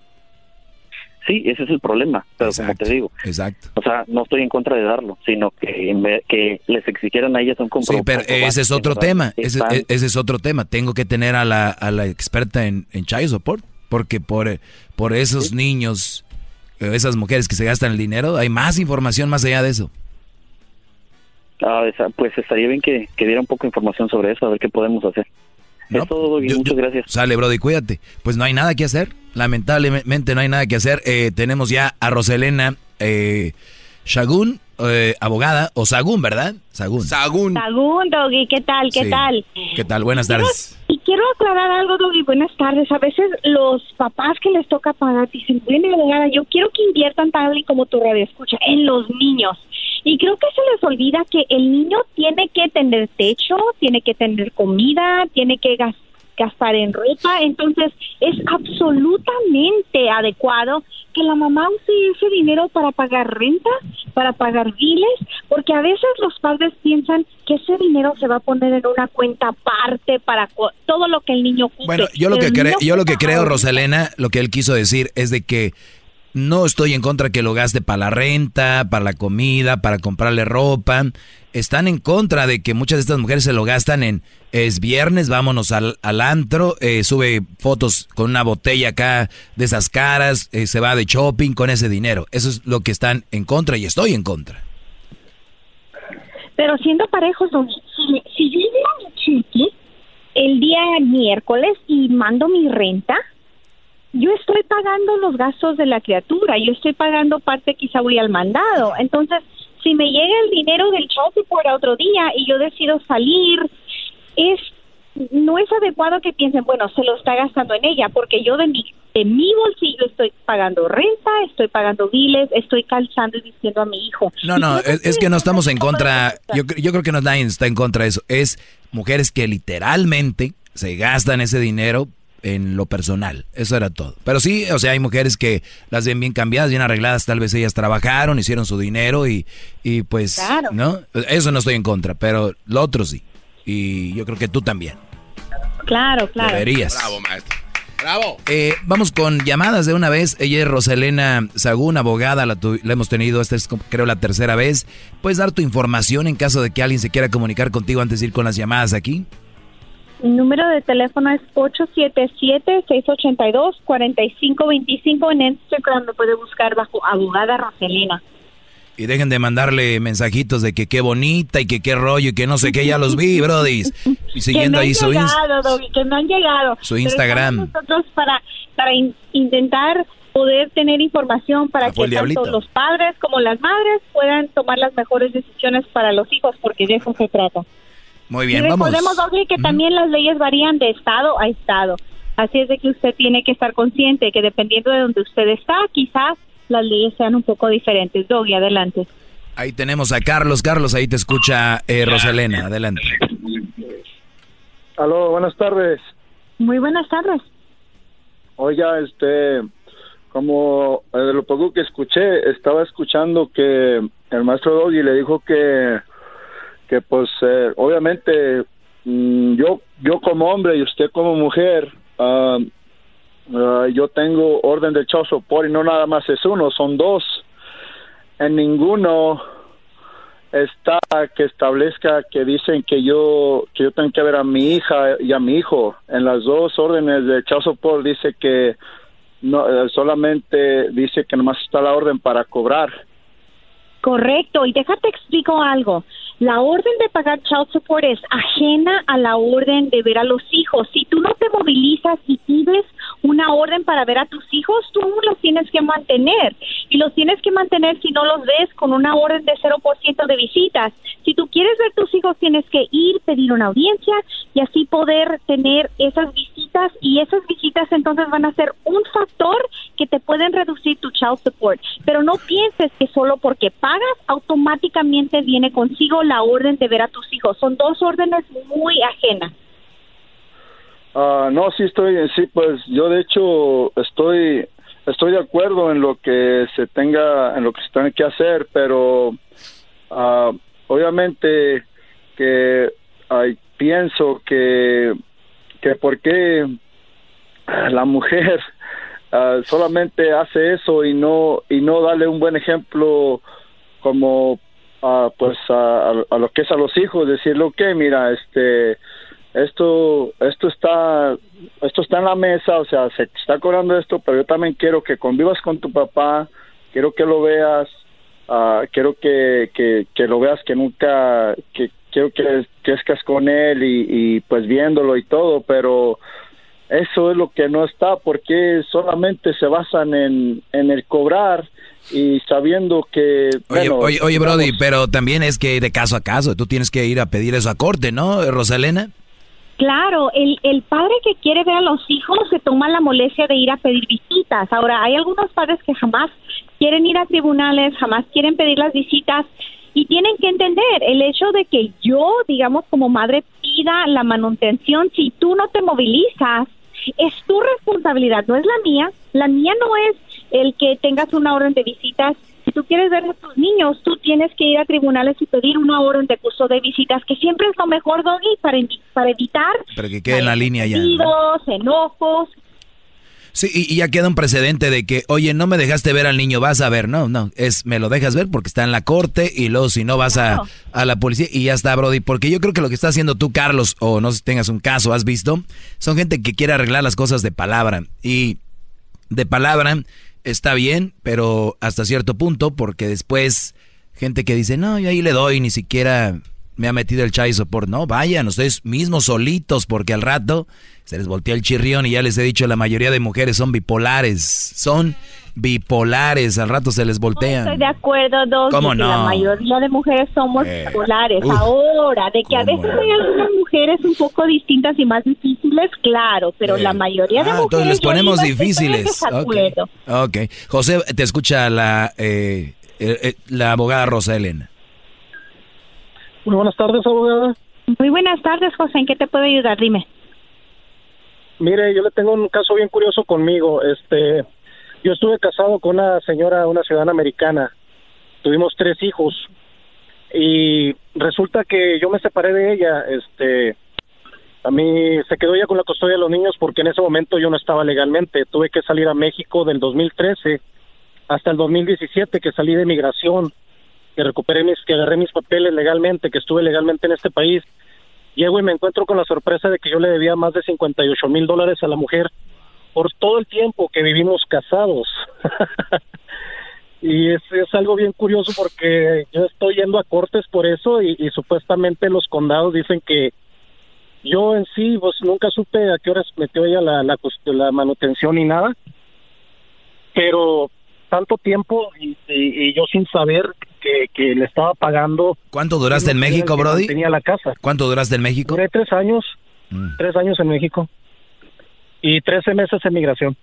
Sí, ese es el problema, pero como te digo, Exacto. o sea, no estoy en contra de darlo, sino que, que les exigieran a ellas un Sí, compromiso. pero ese es otro tema. Ese, e- ese es otro tema. Tengo que tener a la, a la experta en, en child support. Porque por, por esos niños, eh, esas mujeres que se gastan el dinero, hay más información más allá de eso. Ah, esa- pues estaría bien que, que diera un poco de información sobre eso, a ver qué podemos hacer. Es todo, Doggy, muchas gracias. Sale, Brody, cuídate. Pues no hay nada que hacer. Lamentablemente no hay nada que hacer. Eh, tenemos ya a Roselena eh, Shagun, eh, abogada, o Sagún, ¿verdad? Sagún. Sagún. Sagún, Doggy, ¿qué tal? ¿Qué Sí. tal? ¿Qué tal? Buenas tardes. Y quiero aclarar algo, Doggy. Buenas tardes. A veces los papás que les toca pagar dicen, bueno, abogada, yo quiero que inviertan tal y como tu radio escucha, en los niños. Y creo que se les olvida que el niño tiene que tener techo, tiene que tener comida, tiene que gas- gastar en ropa. Entonces, es absolutamente adecuado que la mamá use ese dinero para pagar renta, para pagar biles, porque a veces los padres piensan que ese dinero se va a poner en una cuenta aparte para todo lo que el niño ocupe. Bueno, yo lo Pero que creo, yo lo que creo. Rosalena, lo que él quiso decir es de que no estoy en contra que lo gaste para la renta, para la comida, para comprarle ropa. Están en contra de que muchas de estas mujeres se lo gastan en es viernes, vámonos al, al antro, eh, sube fotos con una botella acá de esas caras, eh, se va de shopping con ese dinero. Eso es lo que están en contra y estoy en contra. Pero siendo parejos, don- si, si yo el día miércoles y mando mi renta, yo estoy pagando los gastos de la criatura, yo estoy pagando parte quizá voy al mandado. Entonces, si me llega el dinero del child support a otro día y yo decido salir, es no es adecuado que piensen, bueno, se lo está gastando en ella, porque yo de mi, de mi bolsillo estoy pagando renta, estoy pagando biles, estoy calzando y vistiendo a mi hijo. No, no, es, es que no estamos en contra, yo, yo creo que no nadie está en contra de eso, es mujeres que literalmente se gastan ese dinero en lo personal, eso era todo. Pero sí, o sea, hay mujeres que las ven bien cambiadas, bien arregladas, tal vez ellas trabajaron, hicieron su dinero y, y pues, Claro. ¿no? Eso no estoy en contra, pero lo otro sí. Y yo creo que tú también. Claro, claro. Deberías. Bravo, maestro. Bravo. Eh, vamos con llamadas de una vez. Ella es Roselena Sagún, abogada, la, tu- la hemos tenido, esta es creo la tercera vez. ¿Puedes dar tu información en caso de que alguien se quiera comunicar contigo antes de ir con las llamadas aquí? Mi número de teléfono es 877-682-4525. En Instagram me puede buscar bajo abogada Roselena. Y dejen de mandarle mensajitos de que qué bonita y que qué rollo y que no sé qué, ya los vi, brodis. Y siguiendo que me ahí han su, ins- llegado, Doggy, que me han llegado. su Instagram. nosotros para, para in- intentar poder tener información para Ah, que tanto los padres como las madres puedan tomar las mejores decisiones para los hijos, porque de eso se trata. Muy bien, y vamos. recordemos, Doggy, que también las leyes varían de estado a estado. Así es de que usted tiene que estar consciente que dependiendo de donde usted está, quizás las leyes sean un poco diferentes. Doggy, adelante. Ahí tenemos a Carlos. Carlos, ahí te escucha eh, Roselena. Adelante. Aló, buenas tardes. Muy buenas tardes. Oiga, este, como eh, de lo poco que escuché, estaba escuchando que el maestro Doggy le dijo que, que pues, eh, obviamente, mm, yo, yo como hombre y usted como mujer, ah, ah, yo tengo orden de child support y no nada más es uno, son dos. En ninguno está que establezca que dicen que yo que yo tengo que ver a mi hija y a mi hijo en las dos órdenes de child support dice que no, eh, solamente dice que nomás está la orden para cobrar. Correcto, y déjate explico algo. La orden de pagar child support es ajena a la orden de ver a los hijos. Si tú no te movilizas y pides una orden para ver a tus hijos, tú los tienes que mantener. Y los tienes que mantener si no los ves con una orden de 0% de visitas. Si tú quieres ver tus hijos, tienes que ir, pedir una audiencia y así poder tener esas visitas. Y esas visitas entonces van a ser un factor que te pueden reducir tu child support. Pero no pienses que solo porque pagas, automáticamente viene consigo la orden de ver a tus hijos. Son dos órdenes muy ajenas. Ah, no, sí estoy, sí, pues yo de hecho estoy, estoy de acuerdo en lo que se tenga, en lo que se tiene que hacer, pero ah, obviamente que ay, pienso que, que por qué la mujer ah, solamente hace eso y no y no darle un buen ejemplo como pues a, a lo que es a los hijos decirle ok mira este esto esto está esto está en la mesa o sea se está cobrando esto pero yo también quiero que convivas con tu papá quiero que lo veas ah, quiero que, que, que lo veas que nunca que quiero que crezcas con él y, y pues viéndolo y todo pero eso es lo que no está porque solamente se basan en, en el cobrar y sabiendo que Oye, bueno, oye, oye, Brody, pero también es que de caso a caso, tú tienes que ir a pedir eso a corte, ¿no, Rosalena? Claro, el, el padre que quiere ver a los hijos se toma la molestia de ir a pedir visitas. Ahora, hay algunos padres que jamás quieren ir a tribunales, jamás quieren pedir las visitas y tienen que entender el hecho de que yo, digamos, como madre pida la manutención, si tú no te movilizas, es tu responsabilidad, no es la mía. La mía no es el que tengas una orden de visitas. Si tú quieres ver a tus niños, tú tienes que ir a tribunales y pedir una orden de curso de visitas, que siempre es lo mejor, Doggy, para, para evitar Pero que quede en la línea ya. ¿no? enojos. Sí, y, y ya queda un precedente de que, oye, no me dejaste ver al niño, vas a ver. No, no, es me lo dejas ver porque está en la corte y luego si no vas a, a la policía y ya está, Brody. Porque yo creo que lo que está haciendo tú, Carlos, o no sé si tengas un caso, has visto, son gente que quiere arreglar las cosas de palabra. Y de palabra está bien, pero hasta cierto punto, porque después gente que dice, no, yo ahí le doy, ni siquiera me ha metido el chai support. No, vayan ustedes mismos solitos, porque al rato se les voltea el chirrión y ya les he dicho, la mayoría de mujeres son bipolares, son bipolares, al rato se les Estoy voltean. de acuerdo, Doggy, ¿Cómo no? la mayoría de mujeres somos Eh, bipolares. uf. Ahora, de que a veces hay algunas mujeres un poco distintas y más difíciles, claro, pero Eh, la mayoría de ah, mujeres... entonces les ponemos estoy difíciles. Ok. desacuerdo. ok. José, te escucha la, eh, eh, eh, la abogada Rosa Elena. Muy buenas tardes, abogada. Muy buenas tardes, José. ¿En qué te puedo ayudar? Dime. Mire, yo le tengo un caso bien curioso conmigo. Este, yo estuve casado con una señora, una ciudadana americana. Tuvimos tres hijos y resulta que yo me separé de ella. Este, a mí se quedó ella con la custodia de los niños porque en ese momento yo no estaba legalmente. Tuve que salir a México del 2013 hasta el 2017 que salí de migración, que recuperé mis, que agarré mis papeles legalmente, que estuve legalmente en este país. Llego y me encuentro con la sorpresa de que yo le debía más de 58 mil dólares a la mujer por todo el tiempo que vivimos casados. y es, es algo bien curioso porque yo estoy yendo a cortes por eso y, supuestamente los condados dicen que yo en sí pues nunca supe a qué horas metió ella la, la, manutención ni nada, pero tanto tiempo y yo sin saber que, que le estaba pagando. ¿Cuánto duraste en México, Brody? Tenía la casa. ¿Cuánto duraste en México? Duré tres años, Mm. tres años en México y trece meses en migración.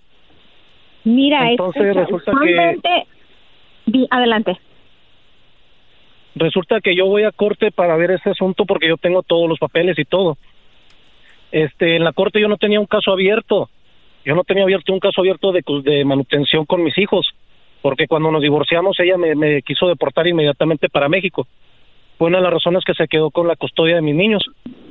Mira, es- Entonces, es- resulta que- Di- Adelante. Resulta que yo voy a corte para ver ese asunto porque yo tengo todos los papeles y todo. Este, en la corte yo no tenía un caso abierto. Yo no tenía abierto un caso abierto de, de manutención con mis hijos, porque cuando nos divorciamos ella me, me quiso deportar inmediatamente para México. Fue una de las razones que se quedó con la custodia de mis niños.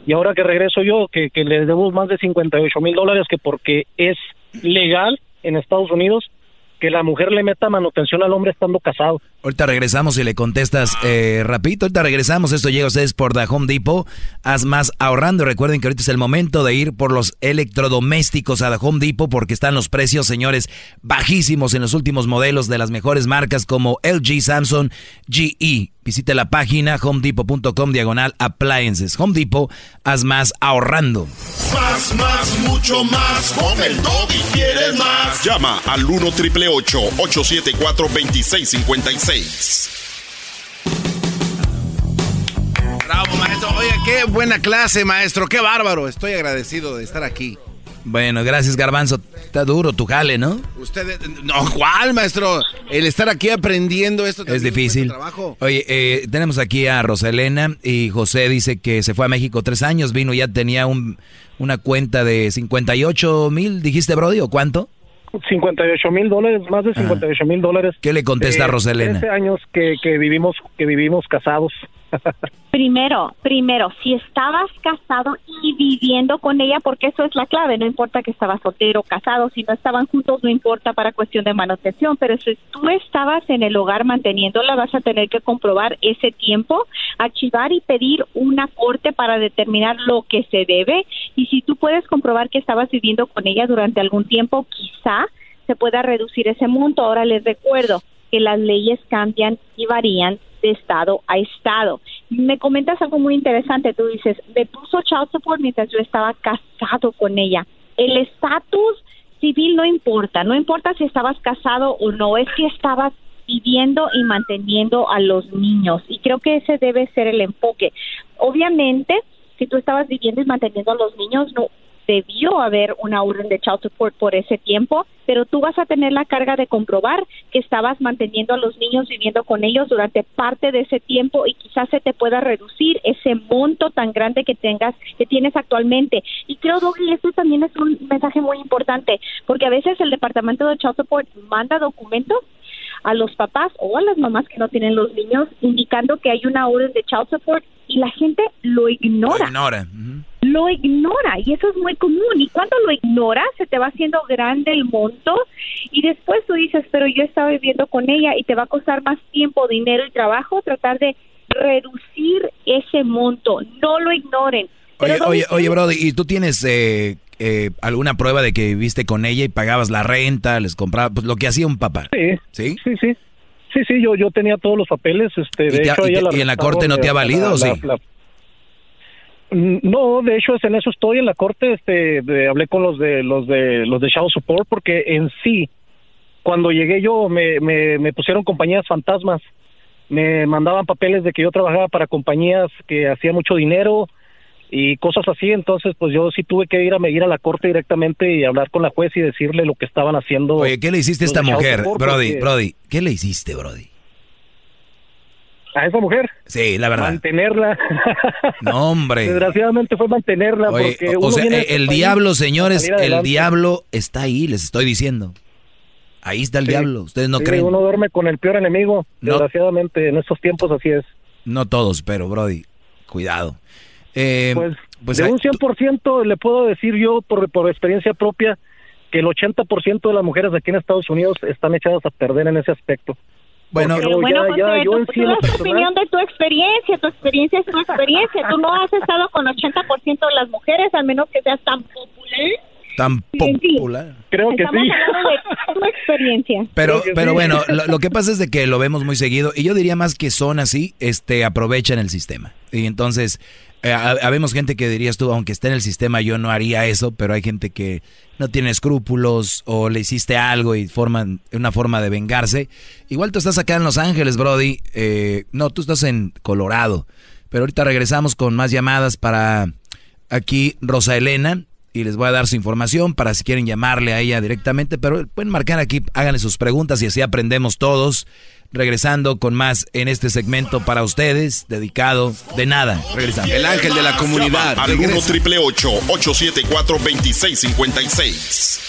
Y ahora que regreso yo, que, que le debo más de 58 mil dólares, que porque es legal en Estados Unidos que la mujer le meta manutención al hombre estando casado. Ahorita regresamos y le contestas eh, rapidito. Ahorita regresamos. Esto llega a ustedes por The Home Depot. Haz más ahorrando. Recuerden que ahorita es el momento de ir por los electrodomésticos a The Home Depot porque están los precios, señores, bajísimos en los últimos modelos de las mejores marcas como LG, Samsung, GE. Visite la página homedepot.com diagonal appliances. Home Depot, haz más ahorrando. Más, más, mucho más. Con el y quieres más. Llama al 1 888 874 2656 Bravo, maestro. Oye, qué buena clase, maestro. Qué bárbaro. Estoy agradecido de estar aquí. Bueno, gracias, Garbanzo. Está duro tu jale, ¿no? Usted, no, ¿cuál, maestro? El estar aquí aprendiendo esto es difícil. Trabajo. Oye, eh, tenemos aquí a Roselena y José dice que se fue a México tres años, vino ya tenía un, una cuenta de 58 mil, dijiste, Brody, ¿o cuánto? 58 mil dólares, más de 58 mil dólares. ¿Qué le contesta Eh, Roselena? 13 años que, que vivimos que vivimos casados. Primero, primero, si estabas casado y viviendo con ella, porque eso es la clave, no importa que estabas soltero o casado, si no estaban juntos no importa para cuestión de manutención, pero si tú estabas en el hogar manteniéndola, vas a tener que comprobar ese tiempo, archivar y pedir una corte para determinar lo que se debe y si tú puedes comprobar que estabas viviendo con ella durante algún tiempo, quizá se pueda reducir ese monto. Ahora les recuerdo que las leyes cambian y varían de estado a estado. Me comentas algo muy interesante, tú dices, me puso child support mientras yo estaba casado con ella. El estatus civil no importa, no importa si estabas casado o no, es que estabas viviendo y manteniendo a los niños y creo que ese debe ser el enfoque. Obviamente, si tú estabas viviendo y manteniendo a los niños, no debió haber una orden de child support por ese tiempo, pero tú vas a tener la carga de comprobar que estabas manteniendo a los niños viviendo con ellos durante parte de ese tiempo y quizás se te pueda reducir ese monto tan grande que tengas que tienes actualmente. Y creo, Doggy, esto también es un mensaje muy importante, porque a veces el departamento de child support manda documentos a los papás o a las mamás que no tienen los niños indicando que hay una orden de child support y la gente lo ignora Ignora. lo ignora y eso es muy común y cuando lo ignora se te va haciendo grande el monto y después tú dices pero yo estaba viviendo con ella y te va a costar más tiempo, dinero y trabajo tratar de reducir ese monto, no lo ignoren. Oye, Pero, oye, oye, Brody, ¿y tú tienes eh, eh, alguna prueba de que viviste con ella y pagabas la renta, les comprabas, pues lo que hacía un papá? Sí. ¿Sí? Sí, sí. Sí, sí, yo, yo tenía todos los papeles. Este, ¿Y de te hecho, y ella en la corte no te ha valido, la- o sí? la- la- Mm, No, de hecho es en eso estoy en la corte, este, de- hablé con los de los de los de Child Support porque en sí cuando llegué yo me, me, me pusieron compañías fantasmas, me mandaban papeles de que yo trabajaba para compañías que hacían mucho dinero y cosas así, entonces pues yo sí tuve que ir a ir a la corte directamente y hablar con la juez y decirle lo que estaban haciendo. Oye, ¿qué le hiciste a esta mujer, Brody? ¿qué le hiciste, Brody? a esa mujer. Sí, la verdad. Mantenerla. No, hombre. Desgraciadamente fue mantenerla Oye, porque o uno sea, eh, este el diablo, señores, el diablo está ahí, les estoy diciendo. Ahí está el Sí. diablo, ustedes no Sí, creen. Uno duerme con el peor enemigo. No. Desgraciadamente, en estos tiempos así es. No todos, pero Brody, cuidado. Eh, Pues, pues, de ahí- un 100% le puedo decir yo por, por experiencia propia que el 80% de las mujeres aquí en Estados Unidos están echadas a perder en ese aspecto. Bueno, Porque Pero bueno, ya- ya yo tú, tú das personal- opinión de tu experiencia, tu experiencia es tu experiencia. Tú no has estado con 80% de las mujeres, al menos que seas tan popular. tan popular. Creo que Estamos sí. hablando de tu experiencia. Pero, pero sí. bueno, lo, lo que pasa es de que lo vemos muy seguido y yo diría más que son así, este, aprovechan el sistema. Y entonces, eh, ha- habemos gente que dirías tú, aunque esté en el sistema, yo no haría eso, pero hay gente que no tiene escrúpulos o le hiciste algo y forman una forma de vengarse. Igual tú estás acá en Los Ángeles, Brody. eh, no, tú estás en Colorado. Pero ahorita regresamos con más llamadas para aquí Rosa Elena y les voy a dar su información para si quieren llamarle a ella directamente, pero pueden marcar aquí, háganle sus preguntas y así aprendemos todos. Regresando con más en este segmento para ustedes, dedicado de nada. Regresamos. El ángel de la comunidad. Al 1 Regresa. triple 874 2656.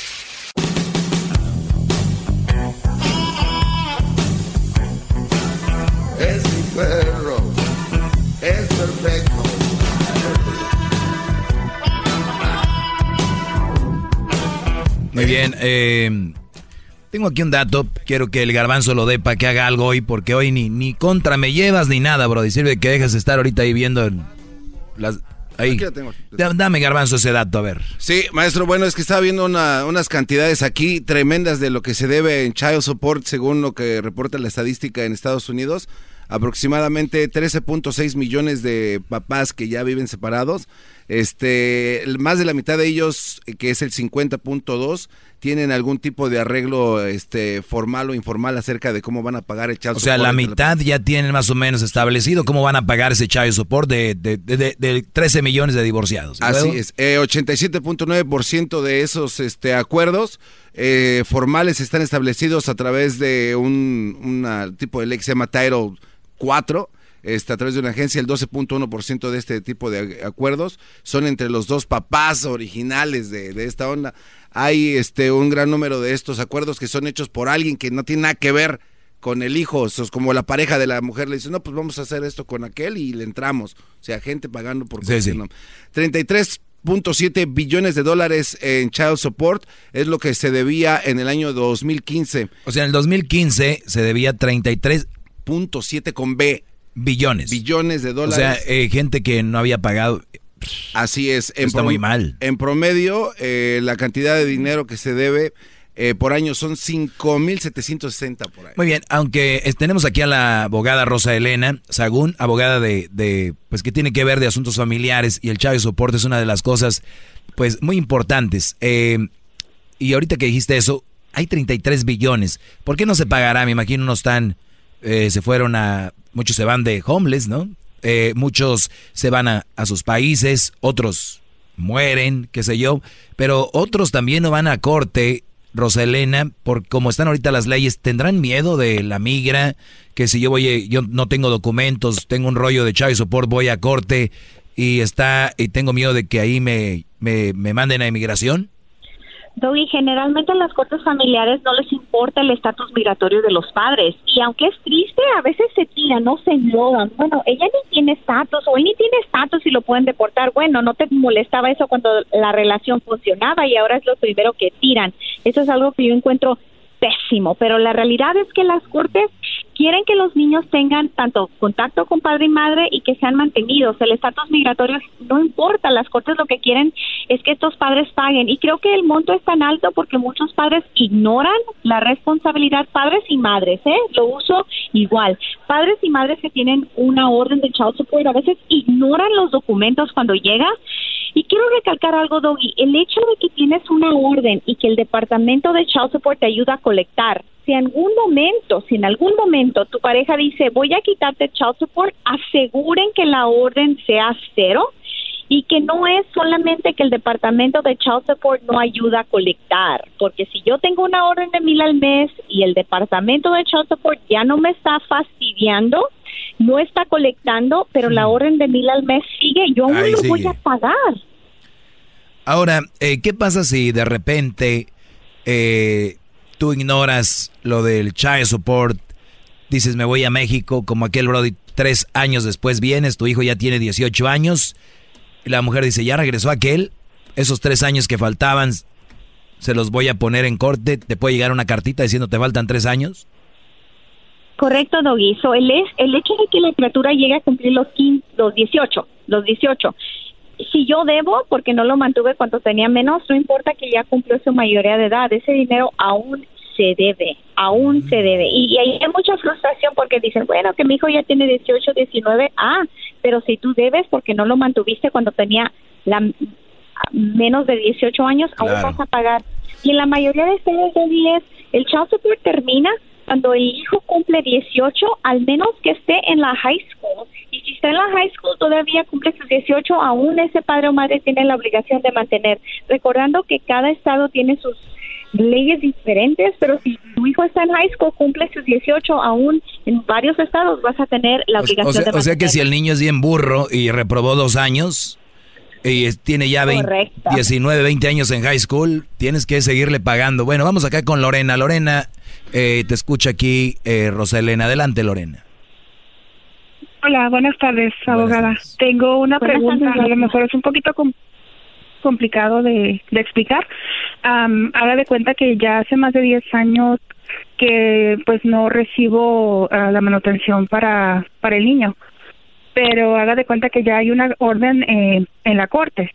Es mi perro. Es perfecto. Muy bien. eh, Tengo aquí un dato, quiero que el garbanzo lo dé para que haga algo hoy, porque hoy ni, ni contra me llevas ni nada, bro. Y sirve que dejes de estar ahorita ahí viendo las... Ahí. Dame, garbanzo, ese dato, a ver. Sí, maestro, bueno, es que estaba viendo una- unas cantidades aquí tremendas de lo que se debe en Child Support, según lo que reporta la estadística en Estados Unidos. Aproximadamente 13.6 millones de papás que ya viven separados. Este, más de la mitad de ellos, eh, que es el 50.2, tienen algún tipo de arreglo este, formal o informal acerca de cómo van a pagar el Child O sea, Support la mitad ya tienen más o menos establecido cómo van a pagar ese child support de, de, de, de- de 13 millones de divorciados. ¿Y Así luego? es, eh, 87.9% de esos este, acuerdos eh, formales están establecidos a través de un una tipo de ley que se llama Title 4, este, a través de una agencia, el 12.1% de este tipo de acuerdos son entre los dos papás originales de, de esta onda. Hay este, un gran número de estos acuerdos que son hechos por alguien que no tiene nada que ver con el hijo, eso es como la pareja de la mujer le dice, no, pues vamos a hacer esto con aquel y le entramos. O sea, gente pagando por Sí, sí. que no. 33.7 billones de dólares en child support es lo que se debía en el año 2015. O sea, en el 2015 se debía 33.7 con B billones. billones de O dólares. sea, eh, gente que no había pagado. Así es. Está muy mal. En promedio, eh, la cantidad de dinero que se debe eh, por año son 5.760 por ahí. Muy bien, aunque tenemos aquí a la abogada Rosa Elena Sagún, abogada de, de, pues que tiene que ver de asuntos familiares y el Chávez Soporte es una de las cosas, pues muy importantes. Eh, y ahorita que dijiste eso, hay 33 billones. ¿Por qué no se pagará? Me imagino no están, eh, se fueron a, muchos se van de homeless, ¿no? Eh, muchos se van a, a sus países, otros mueren, qué sé yo, pero otros también no van a corte, Roselena, por como están ahorita las leyes, ¿tendrán miedo de la migra? Que si yo voy, eh, yo no tengo documentos, tengo un rollo de Chávez Support, voy a corte y está, y tengo miedo de que ahí me, me, me manden a inmigración. Doggy, generalmente en las cortes familiares no les importa el estatus migratorio de los padres y aunque es triste, a veces se tiran, no se enlodan. Bueno, ella ni tiene estatus o él ni tiene estatus y lo pueden deportar. Bueno, no te molestaba eso cuando la relación funcionaba y ahora es lo primero que tiran. Eso es algo que yo encuentro pésimo, pero la realidad es que las cortes quieren que los niños tengan tanto contacto con padre y madre y que sean mantenidos. El estatus migratorio no importa, las cortes lo que quieren es que estos padres paguen y creo que el monto es tan alto porque muchos padres ignoran la responsabilidad, padres y madres, ¿eh? Lo uso igual. Padres y madres que tienen una orden de child support a veces ignoran los documentos cuando llega y quiero recalcar algo, Doggy, el hecho de que tienes una orden y que el departamento de child support te ayuda a colectar, si en algún momento, si en algún momento tu pareja dice voy a quitarte child support, aseguren que la orden sea cero y que no es solamente que el departamento de child support no ayuda a colectar, porque si yo tengo una orden de mil al mes y el departamento de child support ya no me está fastidiando, no está colectando, pero la orden de mil al mes sigue, yo aún Ahí lo voy a pagar. Ahora, eh, ¿qué pasa si de repente eh, tú ignoras lo del child support? Dices, me voy a México, como aquel Brody, tres años después vienes, tu hijo ya tiene 18 años, y la mujer dice, ya regresó aquel, esos tres años que faltaban, se los voy a poner en corte, te puede llegar una cartita diciendo, te faltan tres años. Correcto, Doggy. So, el, es, el hecho de que la criatura llegue a cumplir los, 15, los 18, los 18, si yo debo, porque no lo mantuve cuando tenía menos, no importa que ya cumplió su mayoría de edad, ese dinero aún se debe, aún se debe. Y, y ahí hay mucha frustración porque dicen, bueno, que mi hijo ya tiene 18, 19, ah, pero si tú debes porque no lo mantuviste cuando tenía la menos de 18 años, aún Claro. vas a pagar. Y en la mayoría de estados de 10, el child support termina cuando el hijo cumple 18, al menos que esté en la high school. Y si está en la high school todavía cumple sus 18, aún ese padre o madre tiene la obligación de mantener. Recordando que cada estado tiene sus leyes diferentes, pero si tu hijo está en high school, cumple sus 18, aún en varios estados vas a tener la obligación o sea, de o sea que mantener. si el niño es bien burro y reprobó dos años y tiene ya 20 Correcto. 19, 20 años en high school, tienes que seguirle pagando. Bueno, vamos acá con Lorena. Lorena, eh, te escucha aquí eh, Rosalena. Adelante, Lorena. Hola, buenas tardes, abogada. Tengo una Buenas pregunta, tardes, a lo mejor es un poquito com- complicado de, de explicar. Am, haga de cuenta que ya hace más de 10 años que pues no recibo ah, la manutención para, para el niño, pero haga de cuenta que ya hay una orden eh, en la corte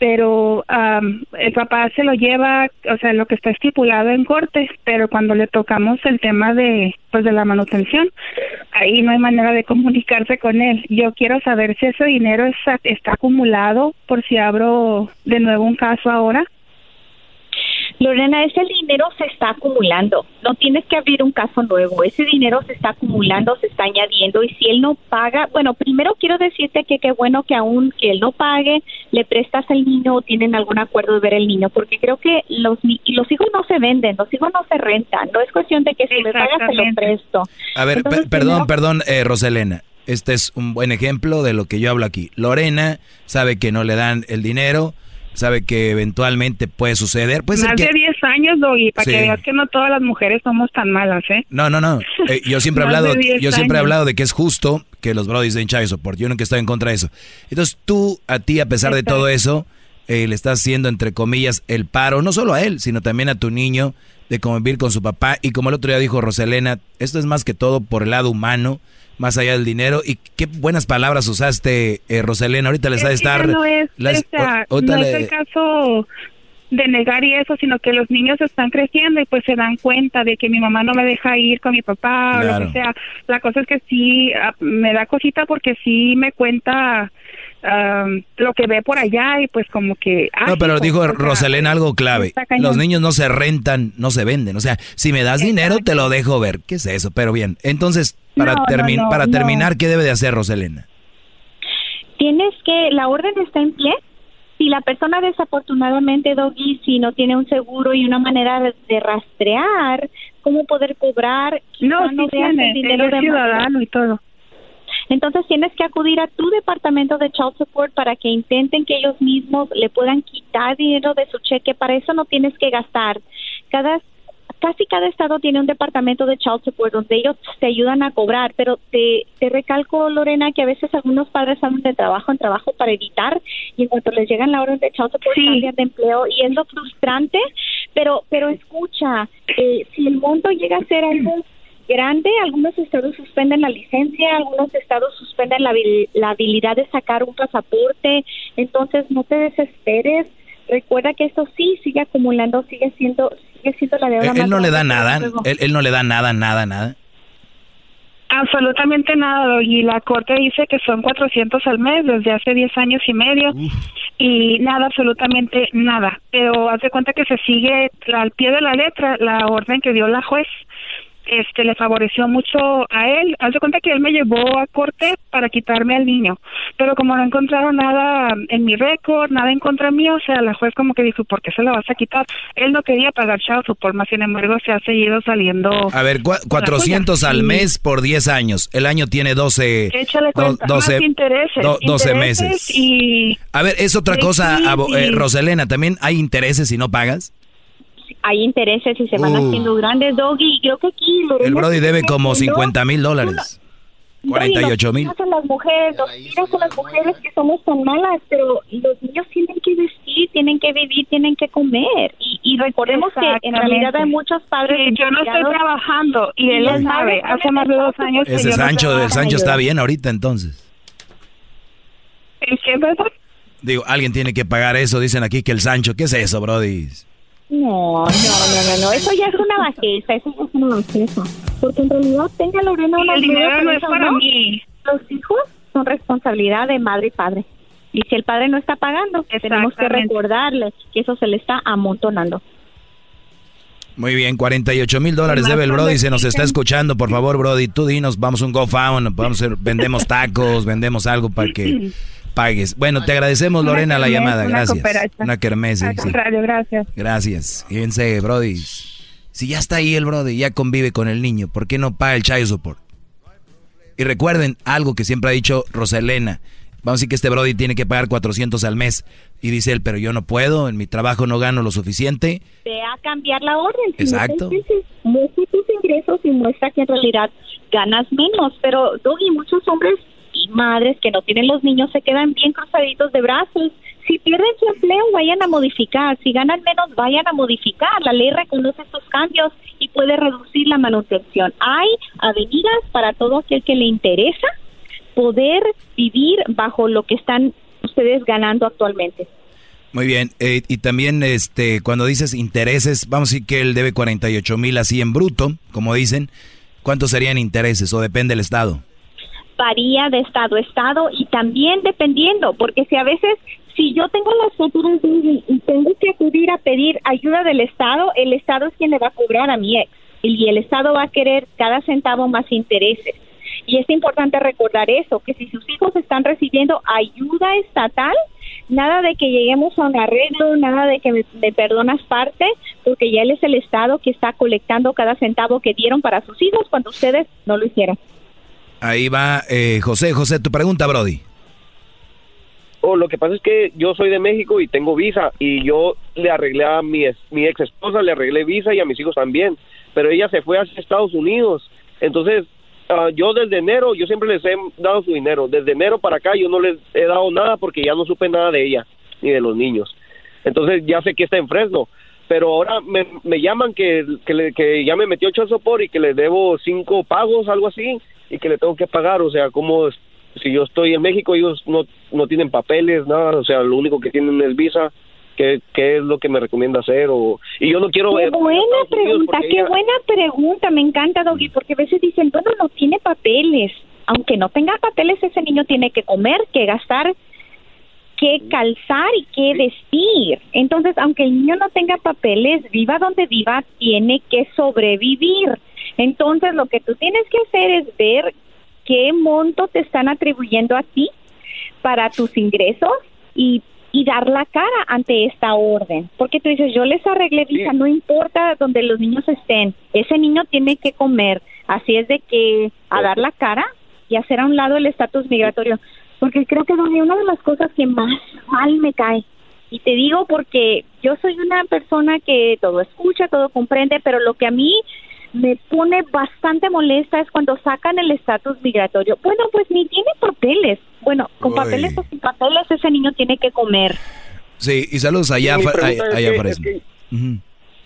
pero am, el papá se lo lleva, o sea, lo que está estipulado en corte, pero cuando le tocamos el tema de, pues, de la manutención, ahí no hay manera de comunicarse con él. Yo quiero saber si ese dinero está, está acumulado por si abro de nuevo un caso ahora. Lorena, ese dinero se está acumulando. No tienes que abrir un caso nuevo. Ese dinero se está acumulando, se está añadiendo. Y si él no paga, bueno, primero quiero decirte que qué bueno que aún que él no pague, le prestas al niño o tienen algún acuerdo de ver el niño, porque creo que los los hijos no se venden, los hijos no se rentan. No es cuestión de que si me pagas te lo presto. A ver, Entonces, per- perdón, primero- perdón, eh, Roselena. Este es un buen ejemplo de lo que yo hablo aquí. Lorena sabe que no le dan el dinero, sabe que eventualmente puede suceder. Puede ser Más que... de 10 años, Doggy, para Sí. que veas que no todas las mujeres somos tan malas, ¿eh? No, no, no. Eh, yo siempre he hablado, de 10 yo siempre he hablado de que es justo que los brodis den child support. Yo nunca he estado en contra de eso. Entonces tú, a ti, a pesar de todo eso, eh, le estás haciendo, entre comillas, el paro, no solo a él, sino también a tu niño, de convivir con su papá. Y como el otro día dijo Roselena, esto es más que todo por el lado humano, más allá del dinero. Y qué buenas palabras usaste, eh, Roselena. Ahorita les que ya estar... no es, las- o- no el caso de negar y eso, sino que los niños están creciendo y pues se dan cuenta de que mi mamá no me deja ir con mi papá o lo que sea. La cosa es que sí ah, me da cosita porque sí me cuenta ah, lo que ve por allá y pues como que... ah, No, pero dijo Roselena algo clave. Los niños no se rentan, no se venden. O sea, si me das dinero, te lo dejo ver. ¿Qué es eso? Pero bien. Entonces, para, No, no, termi- no, para no. terminar, ¿qué debe de hacer Roselena? tienes que, la orden está en pie. Si la persona desafortunadamente, Doggy, si no tiene un seguro y una manera de, rastrear cómo poder cobrar, No, quizá sí tiene, dinero de ciudadano y todo. Entonces tienes que acudir a tu departamento de Child Support para que intenten que ellos mismos le puedan quitar dinero de su cheque. Para eso no tienes que gastar. Cada casi cada estado tiene un departamento de child support donde ellos te ayudan a cobrar, pero te, te recalco, Lorena, que a veces algunos padres salen de trabajo en trabajo para evitar y en cuanto les llegan la orden de child support cambian de empleo y es lo frustrante, pero pero escucha, eh, si el monto llega a ser algo grande, algunos estados suspenden la licencia, algunos estados suspenden la, la habilidad de sacar un pasaporte, entonces no te desesperes. Recuerda que esto sí sigue acumulando, sigue siendo, sigue siendo la deuda Él, más él no le da nada. Él, él no le da nada, nada, nada. Absolutamente nada, y la corte dice que son 400 al mes desde hace 10 años y medio y nada, absolutamente nada. Pero haz de cuenta que se sigue al pie de la letra la orden que dio la juez. Este le favoreció mucho a él. Haz de cuenta que él me llevó a corte para quitarme al niño, pero como no encontraron nada en mi récord, nada en contra mío, o sea, la juez como que dijo, ¿por qué se lo vas a quitar? Él no quería pagar child support, más sin embargo se ha seguido saliendo. A ver, cua- 400 al mes por 10 años. El año tiene 12, Échale do- cuenta, más intereses, do- 12 intereses meses. Y A ver, es otra Sí, cosa, sí, abo- eh, sí. Roselena, ¿también hay intereses si no pagas? Hay intereses y se van Uh. haciendo grandes, Doggy. Creo que aquí El Brody debe como haciendo- 50 mil dólares. 48 mil. A las mujeres, tiras a las mujeres que somos tan malas, pero los niños tienen que vestir, tienen que vivir, tienen que comer. Y, y recordemos que en realidad hay muchos padres. Sí, yo no estoy trabajando y él lo sabe. Hace más de dos años que Ese yo no Sancho, trabajo. el Sancho está bien ahorita entonces. ¿El qué, verdad? Digo, alguien tiene que pagar eso, dicen aquí que el Sancho, ¿qué es eso, Brody? No, no, no, no, no, eso ya es una bajeza, eso ya es una bajeza. Porque en realidad tenga Lorena una el dinero no es para ¿no? mí. Los hijos son responsabilidad de madre y padre. Y si el padre no está pagando, tenemos que recordarle que eso se le está amontonando. Muy bien, 48 mil dólares debe el Brody, se nos está escuchando, por favor, Brody, tú dinos, vamos a un GoFundMe, vamos a vendemos tacos, vendemos algo para que pagues. Bueno, te agradecemos, Una Lorena, la kermés, llamada, una gracias. cooperacha. Una kermés, Al sí. contrario, gracias. Gracias. Fíjense, Brody. Si ya está ahí el Brody, ya convive con el niño, ¿por qué no paga el child support? Y recuerden algo que siempre ha dicho Roselena. Vamos a decir que este Brody tiene que pagar 400 al mes. Y dice él, pero yo no puedo, en mi trabajo no gano lo suficiente. Ve a cambiar la orden. Si Exacto. Muestra tus ingresos y muestra que en realidad ganas menos. Pero, Doggy, muchos hombres y madres que no tienen los niños se quedan bien cruzaditos de brazos. Si pierden su empleo, vayan a modificar. Si ganan menos, vayan a modificar. La ley reconoce estos cambios y puede reducir la manutención. Hay avenidas para todo aquel que le interesa poder vivir bajo lo que están ustedes ganando actualmente. Muy bien, eh, y también este, cuando dices intereses, vamos a decir que él debe 48 mil así en bruto, como dicen, ¿cuántos serían intereses o depende del estado? Varía de estado a estado y también dependiendo, porque si a veces, si yo tengo las facturas y tengo que acudir a pedir ayuda del estado, el estado es quien le va a cobrar a mi ex y el estado va a querer cada centavo más intereses. Y es importante recordar eso, que si sus hijos están recibiendo ayuda estatal, nada de que lleguemos a un arreglo, nada de que me, me perdonas parte, porque ya él es el Estado que está colectando cada centavo que dieron para sus hijos cuando ustedes no lo hicieron. Ahí va eh, José. José, tu pregunta, Brody. Oh, lo que pasa es que yo soy de México y tengo visa y yo le arreglé a mi, ex esposa, le arreglé visa y a mis hijos también, pero ella se fue hacia Estados Unidos. Entonces, ah, yo desde enero, yo siempre les he dado su dinero. Desde enero para acá yo no les he dado nada porque ya no supe nada de ella ni de los niños. Entonces ya sé que está en Fresno, pero ahora me, me llaman que, que, le- que ya me metió ocho sopor y que le debo cinco pagos, algo así, y que le tengo que pagar. O sea, como es- si yo estoy en México, ellos no, no tienen papeles, nada, o sea, lo único que tienen es visa. ¿Qué, qué es lo que me recomienda hacer? O, y yo no quiero Qué ver- buena pregunta, qué ella- buena pregunta, me encanta, Doggy, porque a veces dicen, bueno, no tiene papeles. Aunque no tenga papeles, ese niño tiene que comer, que gastar, que calzar y que vestir. Entonces, aunque el niño no tenga papeles, viva donde viva, tiene que sobrevivir. Entonces, lo que tú tienes que hacer es ver qué monto te están atribuyendo a ti para tus ingresos y, y dar la cara ante esta orden. Porque tú dices, yo les arreglé visa, no importa donde los niños estén, ese niño tiene que comer. Así es de que a dar la cara y hacer a un lado el estatus migratorio. Porque creo que Dani, una de las cosas que más mal me cae, y te digo porque yo soy una persona que todo escucha, todo comprende, pero lo que a mí me pone bastante molesta es cuando sacan el estatus migratorio. Bueno, pues ni tiene papeles. Bueno, con Uy. papeles o sin papeles ese niño tiene que comer. Sí, y saludos allá, es allá que- Fresno. es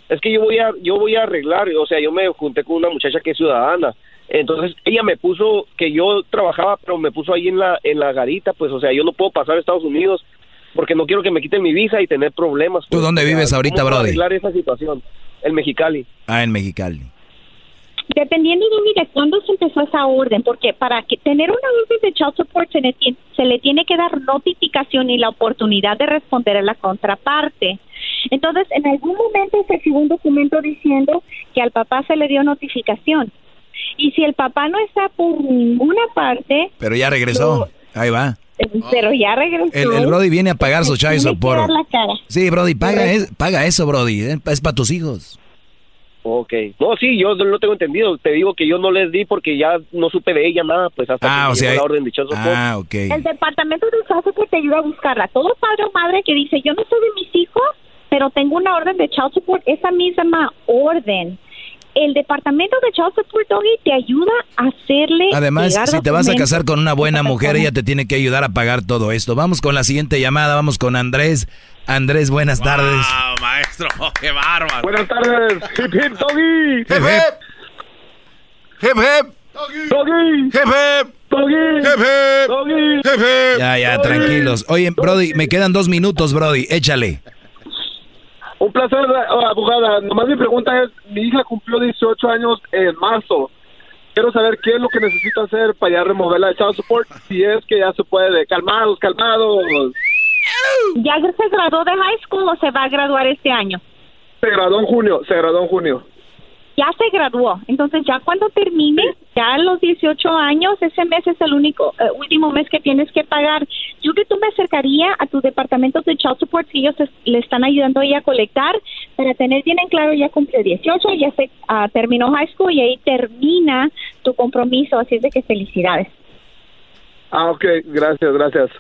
Es que yo voy a yo voy a arreglar, o sea, yo me junté con una muchacha que es ciudadana. Entonces, ella me puso que yo trabajaba, pero me puso ahí en la en la garita, pues, o sea, yo no puedo pasar a Estados Unidos porque no quiero que me quiten mi visa y tener problemas. ¿Tú pues. dónde vives ahorita, ¿cómo puedo Brody? arreglar esa situación? El Mexicali. Ah, en Mexicali. Dependiendo de, de cuándo se empezó esa orden, porque para que tener una orden de child support se le, tiene, se le tiene que dar notificación y la oportunidad de responder a la contraparte. Entonces, en algún momento se recibió un documento diciendo que al papá se le dio notificación. Y si el papá no está por ninguna parte, Pero ya regresó. Ahí va. pero ya regresó. El, el Brody viene a pagar su child support. dar la cara. Sí, Brody, paga, es- paga eso, Brody. eh, Es para tus hijos. Ok. No, sí, yo lo tengo entendido. Te digo que yo no les di porque ya no supe de ella nada, pues hasta Ah, que o me sea, llegó la orden de child support. Ah, ok. El departamento de child support te ayuda a buscarla. Todo padre o madre que dice, yo no soy de mis hijos, pero tengo una orden de child support, esa misma orden. El departamento de child support, Doggy, te ayuda a hacerle Además, si te vas a casar con una buena mujer, ella te tiene que ayudar a pagar todo esto. Vamos con la siguiente llamada, vamos con Andrés. Andrés, buenas tardes. Ah, maestro, qué bárbaro. Buenas tardes. Hip hip doggy. Hip, hip. Hip hip. Doggy. Hip hip. Doggy. Hip hip. Doggy. Hip hip. Ya, ya, tranquilos. Oye, Brody, me quedan dos minutos, Brody. Échale. Un placer, eh, abogada. Nomás mi pregunta es, mi hija cumplió 18 años en marzo. Quiero saber qué es lo que necesita hacer para ya removerla de child support, si es que ya se puede. Calmados, calmados. ¿Ya se graduó de high school o se va a graduar este año? Se graduó en junio, se graduó en junio. Ya se graduó. Entonces, ya cuando termine, ya a los 18 años, ese mes es el único, eh, último mes que tienes que pagar. Yo que tú me acercaría a tu departamento de child support si ellos es- le están ayudando a ella a colectar para tener bien en claro, ya cumplió 18, ya se ah, terminó high school y ahí termina tu compromiso. Así es de que felicidades. Ah, ok, gracias, gracias.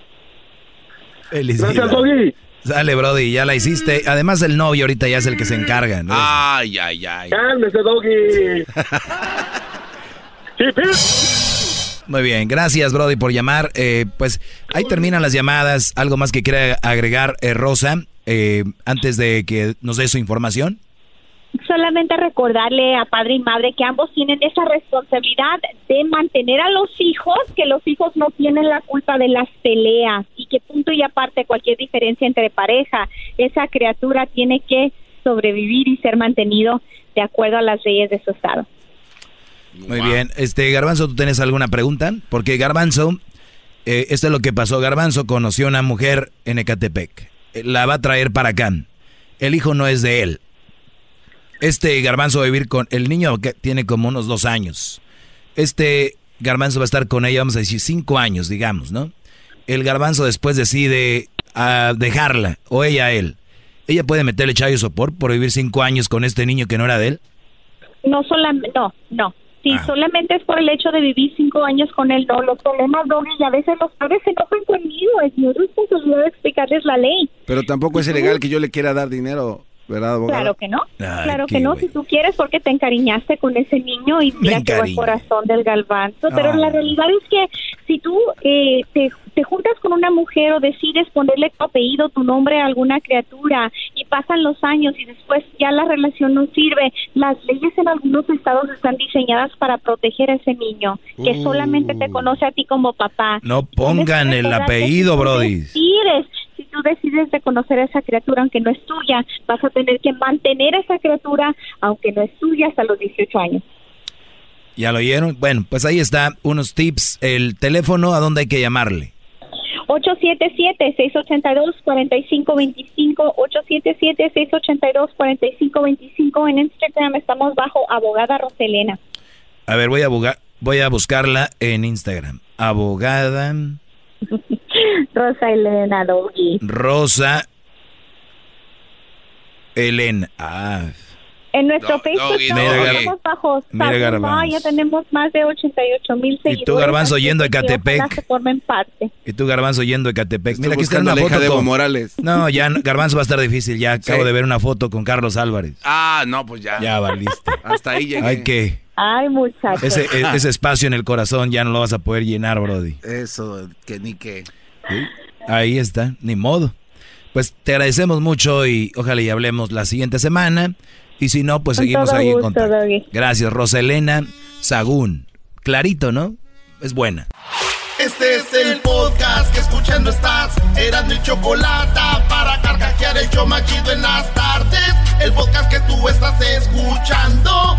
Felicidades. Gracias, Doggy. Sale, Brody, ya la hiciste. Además, el novio ahorita ya es el que se encarga. ¿no? Ay, ay, ay. Cálmese, Doggy. Muy bien, gracias Brody por llamar. Eh, pues ahí terminan las llamadas. ¿Algo más que quiera agregar eh, Rosa eh, antes de que nos dé su información? Solamente recordarle a padre y madre que ambos tienen esa responsabilidad de mantener a los hijos, que los hijos no tienen la culpa de las peleas y que punto y aparte cualquier diferencia entre pareja, esa criatura tiene que sobrevivir y ser mantenido de acuerdo a las leyes de su estado. Muy bien, este Garbanzo, ¿tú tienes alguna pregunta? Porque Garbanzo, eh, esto es lo que pasó. Garbanzo conoció a una mujer en Ecatepec, eh, la va a traer para acá. El hijo no es de él, este garbanzo va a vivir con el niño que tiene como unos dos años. Este garbanzo va a estar con ella, vamos a decir, cinco años, digamos, ¿no? El garbanzo después decide ah, dejarla, o ella a él. ¿Ella puede meterle chayo sopor por vivir cinco años con este niño que no era de él? No solamente, no, no. Si Ah. solamente es por el hecho de vivir cinco años con él, no. Los problemas, Doggy, y a veces los padres se enojan conmigo. Es mi responsabilidad explicarles la ley. Pero tampoco es ilegal que yo le quiera dar dinero, ¿verdad? Claro que no. Ay, claro que no. Si tú quieres, porque te encariñaste con ese niño y mira que va el encariño. corazón del galvanzo. Pero Ah. la realidad es que si tú eh, te, te juntas con una mujer o decides ponerle tu apellido, tu nombre a alguna criatura y pasan los años y después ya la relación no sirve, las leyes en algunos estados están diseñadas para proteger a ese niño que Uh. solamente te conoce a ti como papá. No pongan el apellido, Brody. decides, tú decides reconocer a esa criatura aunque no es tuya, vas a tener que mantener a esa criatura aunque no es tuya hasta los 18 años. ¿Ya lo oyeron? Bueno, pues ahí está, unos tips. El teléfono, ¿a dónde hay que llamarle? 877-682-4525, 877-682-4525. En Instagram estamos bajo abogada Roselena. A ver, voy a, voy a buscarla en Instagram. Abogada Rosa Elena Doggy. Rosa Elena. Ah, En nuestro Facebook estamos, Doggy. estamos bajo Mira, ya tenemos más de 88 mil seguidores. tú, Garbanzo, yendo a Ecatepec. formen parte. y tú, Garbanzo, yendo a Ecatepec. Mira, aquí está una foto de Evo con- Morales. No, ya, no, Garbanzo va a estar difícil. Ya acabo Sí. de ver una foto con Carlos Álvarez. Ah, no, pues ya. Ya valiste. Hasta ahí llegué. Hay que... Ay, muchachos. Ese, e- ese espacio en el corazón ya no lo vas a poder llenar, Brody. Eso, que ni que. ¿Sí? Ahí está, ni modo. Pues te agradecemos mucho y ojalá y hablemos la siguiente semana. Y si no, pues Con seguimos ahí en gusto, contacto. Doggy. Gracias, Roselena Sagún. Clarito, ¿no? Es buena. Este es el podcast que escuchando estás. Eran mi chocolate para carcajear el yo machido en las tardes. El podcast que tú estás escuchando.